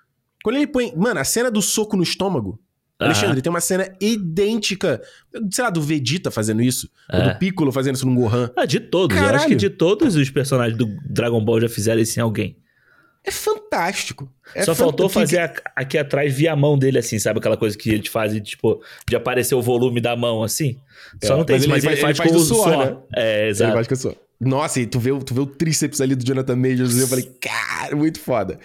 Quando ele põe. Mano, a cena do soco no estômago. Alexandre, tem uma cena idêntica, sei lá, do Vegeta fazendo isso, é. ou do Piccolo fazendo isso no Gohan. Ah, de todos. Caralho. Eu acho que de todos os personagens do Dragon Ball já fizeram isso em alguém. É fantástico. É Só faltou fazer aqui atrás via a mão dele, assim, sabe? Aquela coisa que a gente faz, tipo, de aparecer o volume da mão, assim. Só é, não tem mas isso, mas ele, ele, faz, ele faz com o suor, suor. Né? É, exato. Ele faz com o suor. Nossa, e tu vê, tu vê o tríceps ali do Jonathan Majors, eu falei, cara, muito foda.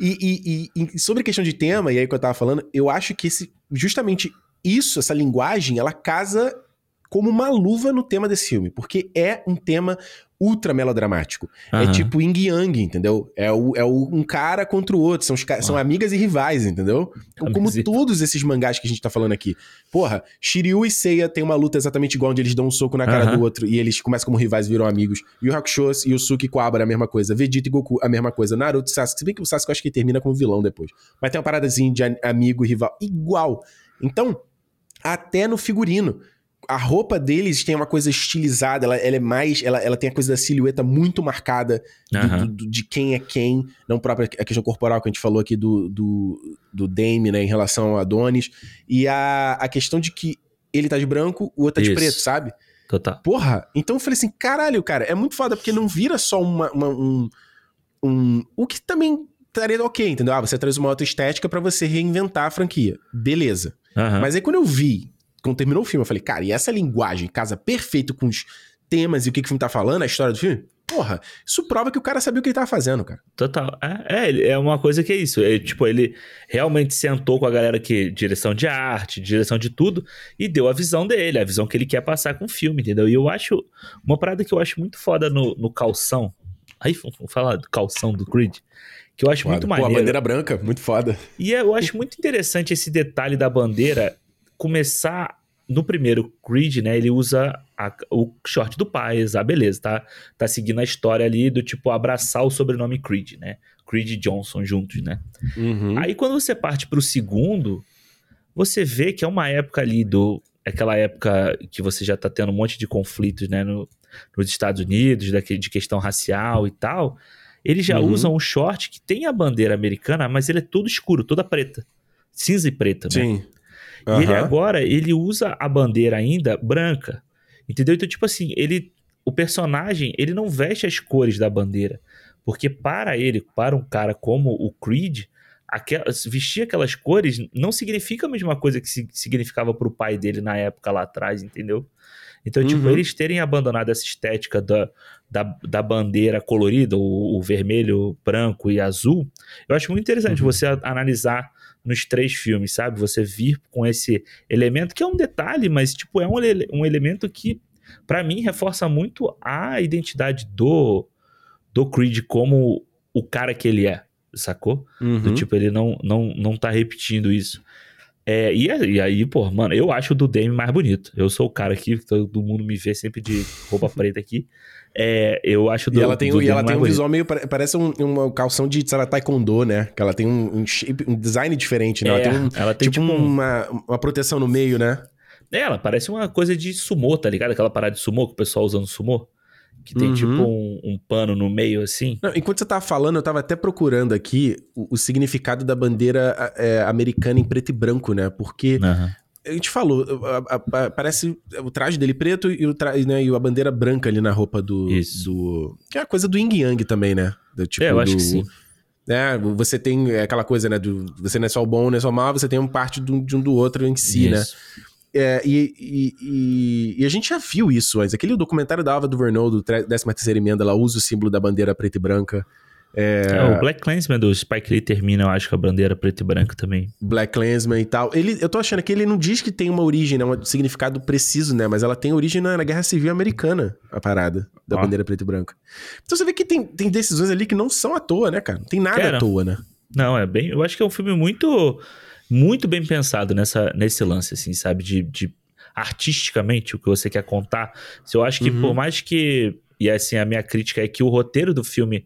E, e, e, e, sobre a questão de tema, e aí que eu tava falando, eu acho que esse, justamente isso, essa linguagem, ela casa como uma luva no tema desse filme, porque é um tema ultra melodramático. Uhum. É tipo Yin Yang, entendeu? É, o, é o, um cara contra o outro. São, os, são amigas e rivais, entendeu? Como todos esses mangás que a gente tá falando aqui. Porra, Shiryu e Seiya tem uma luta exatamente igual, onde eles dão um soco na cara uhum. do outro e eles começam como rivais e viram amigos. Yu Hakusho e o Suki Kuwabara, a mesma coisa. Vegeta e Goku, a mesma coisa. Naruto e Sasuke. Se bem que o Sasuke eu acho que termina como vilão depois. Mas tem uma paradazinha de amigo e rival. Igual. Então, até no figurino a roupa deles tem uma coisa estilizada, ela, ela é mais. Ela, ela tem a coisa da silhueta muito marcada uhum. do, do, de quem é quem, não própria a questão corporal que a gente falou aqui do, do, do Dame, né, em relação a Adonis. E a, a questão de que ele tá de branco, o outro tá de preto, sabe? Total. Porra, então eu falei assim: caralho, cara, é muito foda, porque não vira só uma, uma um, um. O que também estaria ok, entendeu? Ah, você traz uma outra estética para você reinventar a franquia. Beleza. Uhum. Mas aí quando eu vi quando terminou o filme, eu falei, cara, e essa linguagem casa perfeito com os temas e o que, que o filme tá falando, a história do filme? porra, isso prova que o cara sabia o que ele tava fazendo, cara. Total. É, é, é uma coisa que é isso. É, tipo, ele realmente sentou com a galera que direção de arte, direção de tudo, e deu a visão dele, a visão que ele quer passar com o filme, entendeu? E eu acho uma parada que eu acho muito foda no, no calção. Aí, vamos falar do calção do Creed. Que eu acho foda. muito maneiro. Pô, a bandeira branca, muito foda. E é, eu acho muito interessante esse detalhe da bandeira começar no primeiro Creed, né, ele usa a, o short do pai, ah, beleza, tá, tá seguindo a história ali do tipo abraçar o sobrenome Creed, né, Creed Johnson juntos, né. Uhum. Aí quando você parte pro segundo, você vê que é uma época ali do, aquela época que você já tá tendo um monte de conflitos, né, no, nos Estados Unidos, daqui, de questão racial e tal, eles já uhum. usam um short que tem a bandeira americana, mas ele é todo escuro, toda preta, cinza e preta, né. Sim. Uhum. E ele agora, ele usa a bandeira ainda branca. Entendeu? Então, tipo assim, ele. O personagem, ele não veste as cores da bandeira. Porque para ele, para um cara como o Creed, aquelas, vestir aquelas cores não significa a mesma coisa que significava para o pai dele na época lá atrás, entendeu? Então, tipo, uhum. tipo, eles terem abandonado essa estética da, da, da bandeira colorida, o, o, vermelho, branco e azul, eu acho muito interessante uhum. você analisar nos três filmes, sabe? Você vir com esse elemento, que é um detalhe, mas, tipo, é um, um elemento que, para mim, reforça muito a identidade do, do Creed como o cara que ele é, sacou? Uhum. Do, tipo, ele não, não, não tá repetindo isso. É, e, e, aí, pô, mano, eu acho o do Dame mais bonito. Eu sou o cara aqui, todo mundo me vê sempre de roupa preta aqui. É, eu acho do, E ela tem, do e ela tem um visual meio. Parece um, uma calção de, sei lá, taekwondo, né? Que ela tem um, um, shape, um design diferente, né? É, ela tem, um, ela tem tipo, tipo uma, uma proteção no meio, né? É, ela parece uma coisa de sumô, tá ligado? Aquela parada de sumô que o pessoal usando sumô. Que tem tipo, uhum. tipo um, um, pano no meio assim. Não, enquanto você tava falando, eu tava até procurando aqui o, o significado da bandeira é, americana em preto e branco, né? Porque uhum a gente falou, a, a, a, parece o traje dele preto e, o tra, né, e a bandeira branca ali na roupa do. Isso. Do, que é a coisa do Yin Yang também, né? Do, tipo, é, eu acho do, que sim. É, você tem aquela coisa, né? Do, você não é só o bom, não é só o mal, você tem um parte do, de um do outro em si, né? Isso. né? É, e, e, e, e, a gente já viu isso antes. Aquele documentário da Ava DuVernay, do 13 terceira emenda, ela usa o símbolo da bandeira preta e branca. É... é... o Black Clansman do Spike Lee termina, eu acho, com a bandeira preta e branca também. Black Clansman e tal. Ele, eu tô achando que ele não diz que tem uma origem, né, um significado preciso, né? Mas ela tem origem na, na Guerra Civil Americana, a parada da bandeira preta e branca. Então você vê que tem, tem decisões ali que não são à toa, né, cara? Não tem nada à toa, né? Não, é bem. Eu acho que é um filme muito. Muito bem pensado nessa, nesse lance, assim, sabe? De, de artisticamente o que você quer contar. Eu acho que uhum. por mais que. E assim, a minha crítica é que o roteiro do filme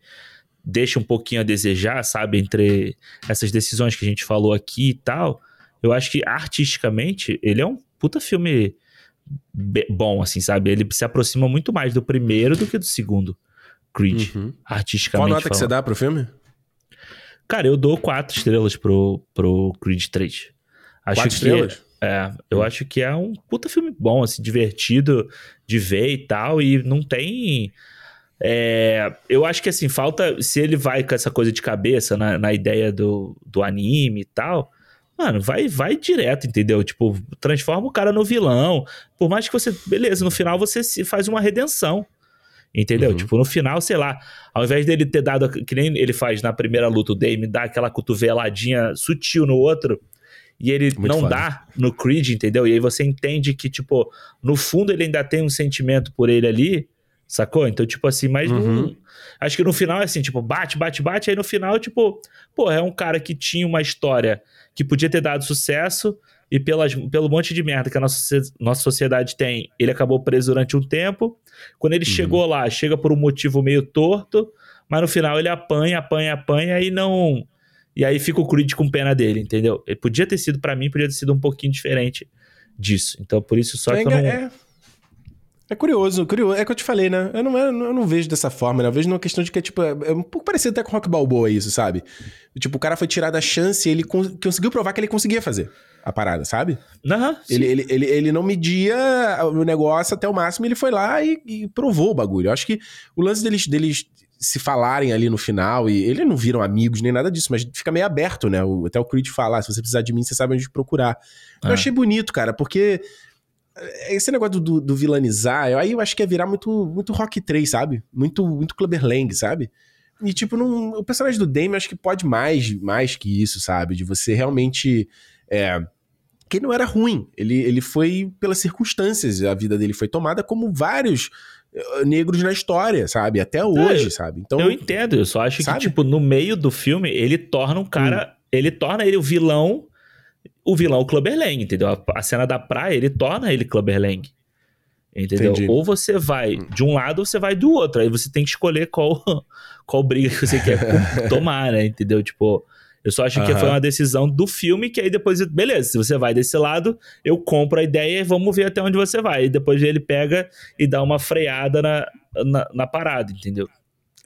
deixa um pouquinho a desejar, sabe? Entre essas decisões que a gente falou aqui e tal. Eu acho que artisticamente ele é um puta filme bom, assim, sabe? Ele se aproxima muito mais do primeiro do que do segundo Creed, uhum. artisticamente. Qual nota falando. que você dá pro filme? Cara, eu dou quatro estrelas pro, pro Creed 3. Acho quatro que, estrelas? É, eu hum. acho que é um puta filme bom, assim, divertido de ver e tal, e não tem é, eu acho que assim, falta. Se ele vai com essa coisa de cabeça na, na ideia do, do anime e tal, mano, vai, vai direto, entendeu? Tipo, transforma o cara no vilão. Por mais que você. Beleza, no final você se faz uma redenção. Entendeu? Uhum. Tipo, no final, sei lá, ao invés dele ter dado, que nem ele faz na primeira luta, o Dame dá aquela cotoveladinha sutil no outro, e ele Muito não foda. dá no Creed, entendeu? E aí você entende que, tipo, no fundo ele ainda tem um sentimento por ele ali, Sacou? Então, tipo assim, mas uhum. acho que no final é assim, tipo, bate, bate, bate, aí no final, tipo, pô, é um cara que tinha uma história que podia ter dado sucesso e pelas, pelo monte de merda que a nossa, nossa sociedade tem, ele acabou preso durante um tempo. Quando ele uhum. chegou lá, chega por um motivo meio torto, mas no final ele apanha, apanha, apanha e não. E aí fica o Creed com pena dele, entendeu? Ele podia ter sido, para mim, podia ter sido um pouquinho diferente disso. Então, por isso só é, que eu não. É é curioso, curioso. É que eu te falei, né? Eu não, eu não vejo dessa forma, né? Eu vejo numa questão de que é, tipo, é, é um pouco parecido até com Rock Balboa isso, sabe? Tipo, o cara foi tirado a chance e ele conseguiu provar que ele conseguia fazer a parada, sabe? Uhum, ele, ele, ele, ele não media o negócio até o máximo, ele foi lá e, e provou o bagulho. Eu acho que o lance deles, deles se falarem ali no final, e eles não viram amigos nem nada disso, mas fica meio aberto, né? O, até o Creed falar, ah, se você precisar de mim, você sabe onde procurar. Eu é. achei bonito, cara, porque esse negócio do, do vilanizar, aí eu acho que ia virar muito, muito Rock 3, sabe? Muito, muito Clubber Lang, sabe? E, tipo, não, o personagem do Damien acho que pode mais, mais que isso, sabe? De você realmente. É, que não era ruim. Ele, ele foi pelas circunstâncias, a vida dele foi tomada como vários eh, negros na história, sabe? Até é, hoje, é, sabe? Então, eu entendo, eu só acho sabe? que, tipo, no meio do filme, ele torna um cara. Hum. Ele torna ele o vilão. O vilão o Clubber Lang, entendeu? A, a, cena da praia, ele torna ele Clubber Lang. Entendeu? Entendi. Ou você vai hum. de um lado ou você vai do outro. Aí você tem que escolher qual, qual briga que você quer tomar, né? Entendeu? Tipo, eu só acho uhum. que foi uma decisão do filme que aí depois, beleza, se você vai desse lado, eu compro a ideia e vamos ver até onde você vai. E depois ele pega e dá uma freada na, na, na parada, entendeu?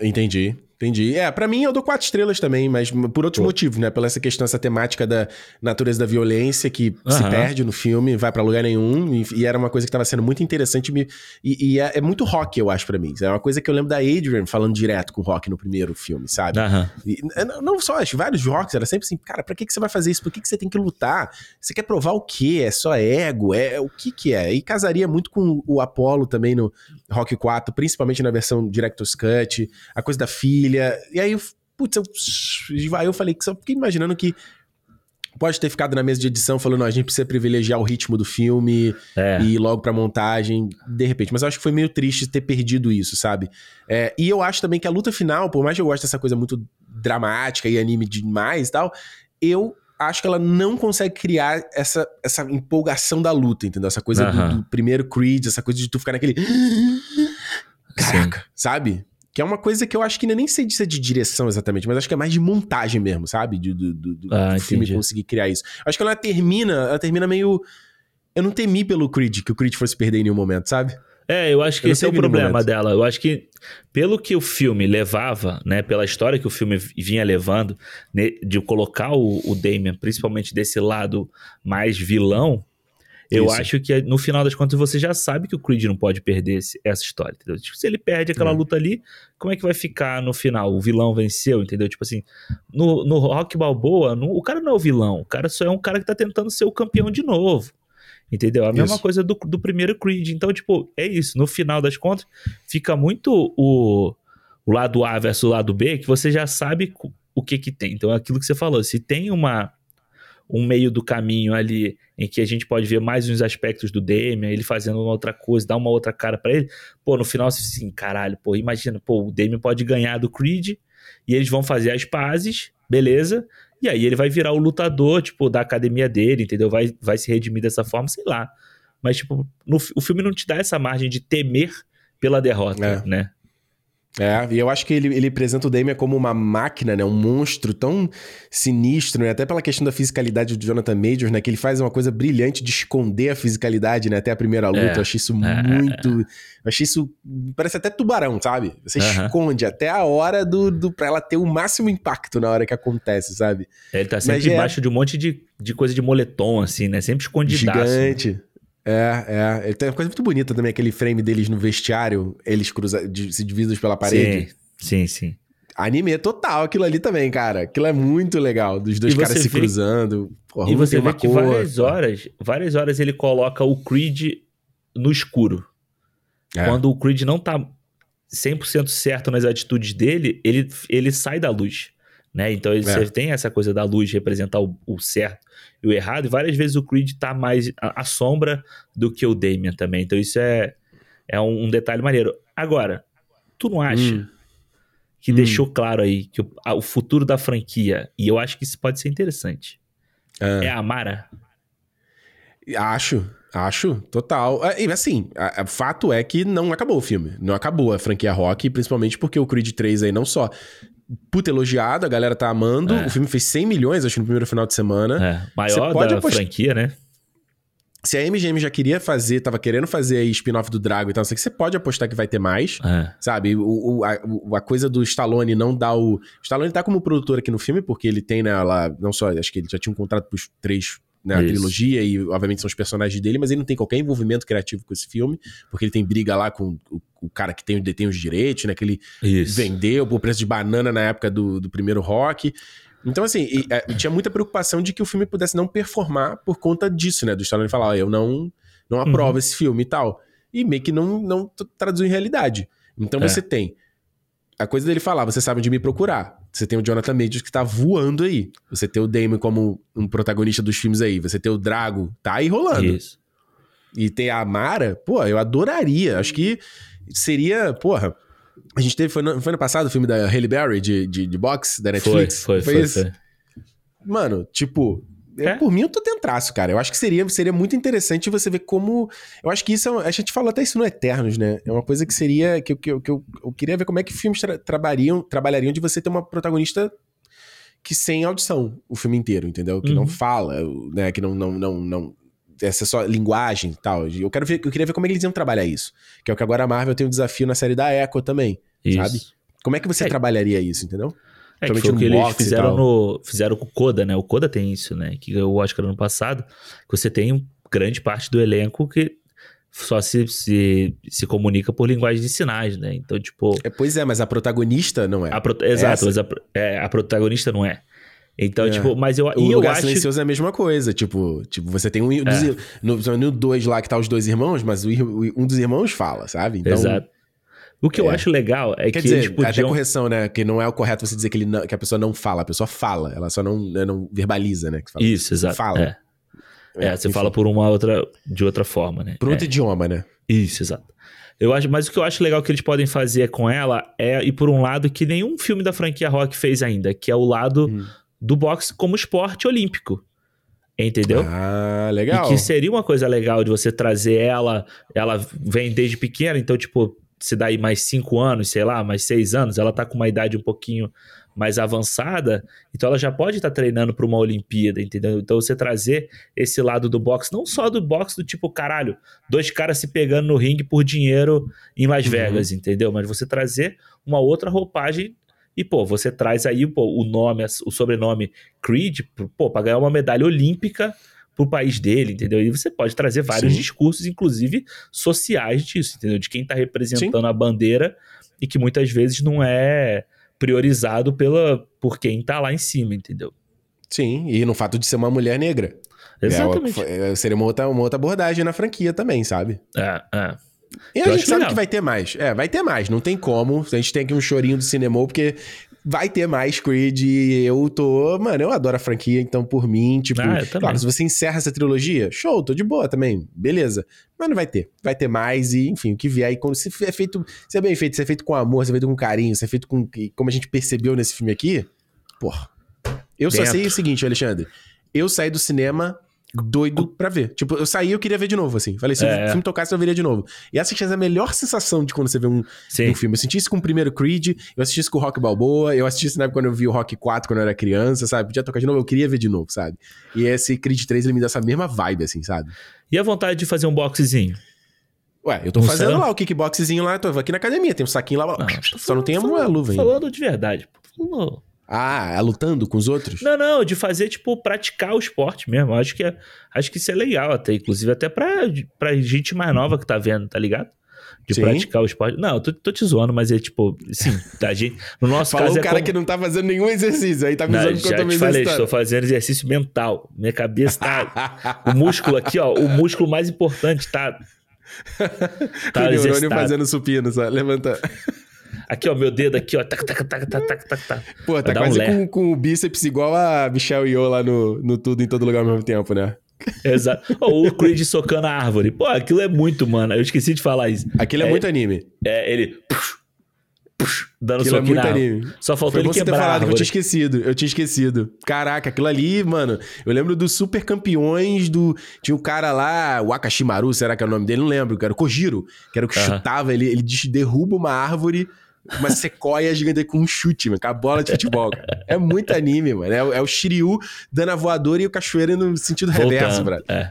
Entendi. Entendi. É, para mim eu dou quatro estrelas também, mas por outros Pô. motivos, né? Pela essa questão, essa temática da natureza da violência que uhum. se perde no filme, vai para lugar nenhum, e, e, era uma coisa que tava sendo muito interessante e, e é, é, muito rock, eu acho, para mim. É uma coisa que eu lembro da Adrian falando direto com o rock no primeiro filme, sabe? Uhum. E, não só, acho vários rocks, era sempre assim, cara, pra que, que você vai fazer isso? Por que, que você tem que lutar? Você quer provar o quê? É só ego? É, é o que que é? E casaria muito com o Apollo também no Rock 4, principalmente na versão Director's Cut, a coisa da filha, e aí putz, eu, aí eu falei que só fiquei imaginando que pode ter ficado na mesa de edição falando, a gente precisa privilegiar o ritmo do filme é. e ir logo pra montagem, de repente. Mas eu acho que foi meio triste ter perdido isso, sabe? É, e eu acho também que a luta final, por mais que eu goste dessa coisa muito dramática e anime demais e tal, eu acho que ela não consegue criar essa, essa empolgação da luta, entendeu? Essa coisa do, do, primeiro Creed, essa coisa de tu ficar naquele... Caraca, Sim. sabe? Que é uma coisa que eu acho que nem sei se é de direção exatamente, mas acho que é mais de montagem mesmo, sabe? Do, do, do, ah, do filme conseguir criar isso. Acho que ela termina, ela termina meio. Eu não temi pelo Creed, que o Creed fosse perder em nenhum momento, sabe? É, eu acho que eu esse é o problema dela. Eu acho que, pelo que o filme levava, né, pela história que o filme vinha levando, né, de colocar o, o Damien, principalmente desse lado mais vilão, eu Isso. acho que no final das contas você já sabe que o Creed não pode perder esse, essa história, entendeu? Tipo, se ele perde aquela é. luta ali, como é que vai ficar no final? O vilão venceu, entendeu? Tipo assim, no, no Rock Balboa, no, o cara não é o vilão, o cara só é um cara que tá tentando ser o campeão de novo. Entendeu? A isso. mesma coisa do, do primeiro Creed. Então, tipo, é isso. No final das contas, fica muito o, o lado A versus o lado B, que você já sabe o que que tem. Então, é aquilo que você falou. Se tem uma um meio do caminho ali em que a gente pode ver mais uns aspectos do Damian, ele fazendo uma outra coisa, dar uma outra cara para ele. Pô, no final você assim, caralho, pô, imagina, pô, o Damian pode ganhar do Creed e eles vão fazer as pazes, beleza? E aí ele vai virar o lutador, tipo, da academia dele, entendeu? Vai, vai se redimir dessa forma, sei lá. Mas, tipo, no, o filme não te dá essa margem de temer pela derrota, é. né? É, e eu acho que ele, ele apresenta o Damien como uma máquina, né? Um monstro tão sinistro, né? Até pela questão da fisicalidade do Jonathan Majors, né? Que ele faz uma coisa brilhante de esconder a fisicalidade, né? Até a primeira luta. É, eu achei isso é, muito... Eu achei isso... Parece até tubarão, sabe? Você esconde até a hora do, do... Pra ela ter o máximo impacto na hora que acontece, sabe? Ele tá sempre Mas é embaixo é... de um monte de, de coisa de moletom, assim, né? Sempre escondidaço. Gigante. É, é. Tem uma coisa muito bonita também, aquele frame deles no vestiário, eles cruza, se divididos pela parede. Sim, sim, sim. Anime total aquilo ali também, cara. Aquilo é muito legal, dos dois caras se vê... cruzando. Porra, e você vê que cor, várias horas, várias horas ele coloca o Creed no escuro. É. Quando o Creed não tá 100% certo nas atitudes dele, ele, ele sai da luz. Né? Então ele, é. você tem essa coisa da luz representar o, o, certo e o errado, e várias vezes o Creed tá mais à sombra do que o Damien também. Então isso é, é um, um detalhe maneiro. Agora, tu não acha hum. que hum. deixou claro aí que o, a, o, futuro da franquia, e eu acho que isso pode ser interessante, é, é a Mara? Acho, Acho, total. É, e assim, o fato é que não acabou o filme. Não acabou a franquia Rock, principalmente porque o Creed 3 aí não só puta elogiado, a galera tá amando. É. O filme fez 100 milhões, acho, no primeiro final de semana. É. Maior pode da franquia, né? Se a MGM já queria fazer, tava querendo fazer spin-off do Drago e tal, você pode apostar que vai ter mais, é. sabe? O, o, a, a, coisa do Stallone não dá o... O Stallone tá como produtor aqui no filme, porque ele tem, né, lá, não só, acho que ele já tinha um contrato pros três né, a trilogia e obviamente são os personagens dele, mas ele não tem qualquer envolvimento criativo com esse filme, porque ele tem briga lá com o, o cara que tem, detém os direitos, né, que ele Isso. vendeu por preço de banana na época do, do primeiro rock. Então, assim, e, e, é, tinha muita preocupação de que o filme pudesse não performar por conta disso, né, do Stallone falar, ó, eu não não aprova uhum. esse filme e tal. E meio que não, não traduz em realidade. Então é. você tem a coisa dele falar, você sabe onde me procurar. Você tem o Jonathan Majors que tá voando aí. Você tem o Damon como um protagonista dos filmes aí. Você tem o Drago, tá aí rolando. Isso. E tem a Mara, pô, eu adoraria. Acho que seria, porra. A gente teve, foi no, foi no passado o filme da Halle Berry de, de, de boxe, da Netflix? Foi, foi, foi. foi, foi. Mano, tipo, é? por mim, eu tô traço, cara. Eu acho que seria, seria muito interessante você ver como. Eu acho que isso é, A gente falou até isso no Eternos, né? É uma coisa que seria. Que, que, que eu, eu queria ver como é que filmes tra trabalhariam, trabalhariam de você ter uma protagonista que sem audição o filme inteiro, entendeu? Que uhum. não fala, né? Que não, não, não, não. Essa é só linguagem e tal. Eu, quero ver, eu queria ver como é que eles iam trabalhar isso. Que é o que agora a Marvel tem um desafio na série da Echo também, isso. sabe? Como é que você é. trabalharia isso, entendeu? É, que foi o que eles fizeram no. Fizeram com o Coda, né? O Coda tem isso, né? Que ganhou o Oscar ano passado. Que você tem grande parte do elenco que só se, se, se comunica por linguagem de sinais, né? Então, tipo. É, pois é, mas a protagonista não é. A pro, exato, mas a, é, a protagonista não é. Então, é. tipo, mas eu. O e lugar eu acho... silencioso é a mesma coisa. Tipo, tipo você tem um. É. Dos, no 2 lá que tá os dois irmãos, mas o, um dos irmãos fala, sabe? Então, Exato. O que é. eu acho legal é Quer que dizer, eles podiam... até correção, né? Que não é o correto você dizer que, ele não, que a pessoa não fala. A pessoa fala, ela só não, né, não verbaliza, né? Isso, exato. Fala. É, é você enfim. fala por uma outra, de outra forma, né? Por outro é. idioma, né? Isso, exato. Eu acho, mas o que eu acho legal que eles podem fazer com ela é ir por um lado que nenhum filme da franquia Rock fez ainda, que é o lado hum. do boxe como esporte olímpico. Entendeu? Ah, legal. E que seria uma coisa legal de você trazer ela. Ela vem desde pequena, então, tipo, se dá aí mais cinco anos, sei lá, mais seis anos, ela tá com uma idade um pouquinho mais avançada, então ela já pode estar tá treinando para uma Olimpíada, entendeu? Então você trazer esse lado do boxe, não só do boxe do tipo, caralho, dois caras se pegando no ringue por dinheiro em Las uhum. Vegas, entendeu? Mas você trazer uma outra roupagem e, pô, você traz aí pô, o nome, o sobrenome Creed, pô, para ganhar uma medalha olímpica pro país dele, entendeu? E você pode trazer vários Sim. discursos, inclusive sociais disso, entendeu? De quem tá representando Sim. a bandeira e que muitas vezes não é priorizado pela, por quem tá lá em cima, entendeu? Sim, e no fato de ser uma mulher negra. Exatamente. É, seria uma outra, uma outra abordagem na franquia também, sabe? É, é. E a Eu gente sabe legal. que vai ter mais. É, vai ter mais. Não tem como. A gente tem aqui um chorinho do cinema, porque vai ter mais Creed e eu tô. Mano, eu adoro a franquia, então por mim, tipo. Ah, claro, se você encerra essa trilogia, show, tô de boa também, beleza. Mas não vai ter. Vai ter mais e, enfim, o que vier aí, quando se é feito. Se é bem feito, se é feito com amor, se é feito com carinho, se é feito com. Como a gente percebeu nesse filme aqui, porra. Eu Dentro. só sei o seguinte, Alexandre. Eu saí do cinema doido pra ver. Tipo, eu saí e eu queria ver de novo, assim. Falei, se é. o filme tocasse, eu veria de novo. E essa é a melhor sensação de quando você vê um, um filme. Eu senti isso com o primeiro Creed, eu assisti isso com o Rock Balboa, eu assisti isso na época quando eu vi o Rock 4 quando eu era criança, sabe? Podia tocar de novo, eu queria ver de novo, sabe? E esse Creed 3, ele me dá essa mesma vibe, assim, sabe? E a vontade de fazer um boxezinho? Ué, eu tô não fazendo lá o kickboxzinho lá, tô aqui na academia, tem um saquinho lá, não, só não tem a, a luva ainda. Falando de verdade, pô. Ah, é lutando com os outros? Não, não, de fazer, tipo, praticar o esporte mesmo. Acho que, é, acho que isso é legal até, inclusive até pra, pra gente mais nova que tá vendo, tá ligado? De sim. praticar o esporte. Não, eu tô, tô te zoando, mas é tipo, sim, tá, gente, no nosso Falou caso o é cara como... que não tá fazendo nenhum exercício, aí tá me zoando que eu tô me falei, estou fazendo exercício mental. Minha cabeça tá... o músculo aqui, ó, o músculo mais importante tá... tá o neurônio fazendo supino, só, levanta... Aqui, ó, meu dedo aqui, ó. Tac, tac, tac, tac, tac, tac, tac. Pô, tá quase um com, com o bíceps igual a Michelle Yeoh lá no, no Tudo em Todo Lugar ao mesmo tempo, né? Exato. Oh, o Creed socando a árvore. Pô, aquilo é muito, mano. Eu esqueci de falar isso. Aquilo é, é muito anime. É, ele... Pux, pux, dando aquilo é muito anime. Só faltou Foi ele quebrar ter falado que eu tinha esquecido. Eu tinha esquecido. Caraca, aquilo ali, mano. Eu lembro dos super campeões do... Tinha o um cara lá, o Akashimaru, será que é o nome dele? Não lembro. Era o Kojiro. Que era o que uh -huh. chutava. Ele, ele derruba uma árvore uma sequoia gigante com um chute, mano, com a bola de futebol. Cara. É muito anime, mano. É, é, o Shiryu dando a voadora e o cachoeiro no sentido Voltando, reverso, brother. É.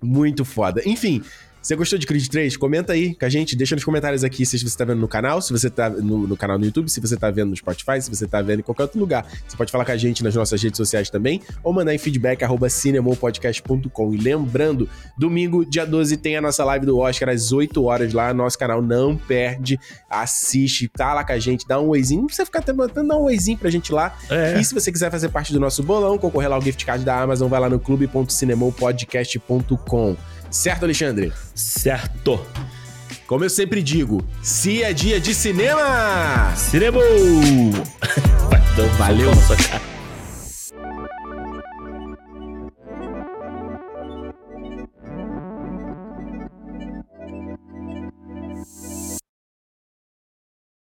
Muito foda. Enfim, você gostou de Creed 3? Comenta aí com a gente, deixa nos comentários aqui se você tá vendo no canal, se você tá no, no, canal no YouTube, se você tá vendo no Spotify, se você tá vendo em qualquer outro lugar. Você pode falar com a gente nas nossas redes sociais também, ou mandar em feedback arroba cinemopodcast.com. E lembrando, domingo, dia 12, tem a nossa live do Oscar às 8 horas lá, nosso canal não perde, assiste, tá lá com a gente, dá um oizinho, não precisa ficar tentando dar um oizinho pra gente lá. É. E se você quiser fazer parte do nosso bolão, concorrer lá ao gift card da Amazon, vai lá no clube.cinemopodcast.com. Certo, Alexandre? Certo. Como eu sempre digo, se é dia de cinema! Cinema! Valeu!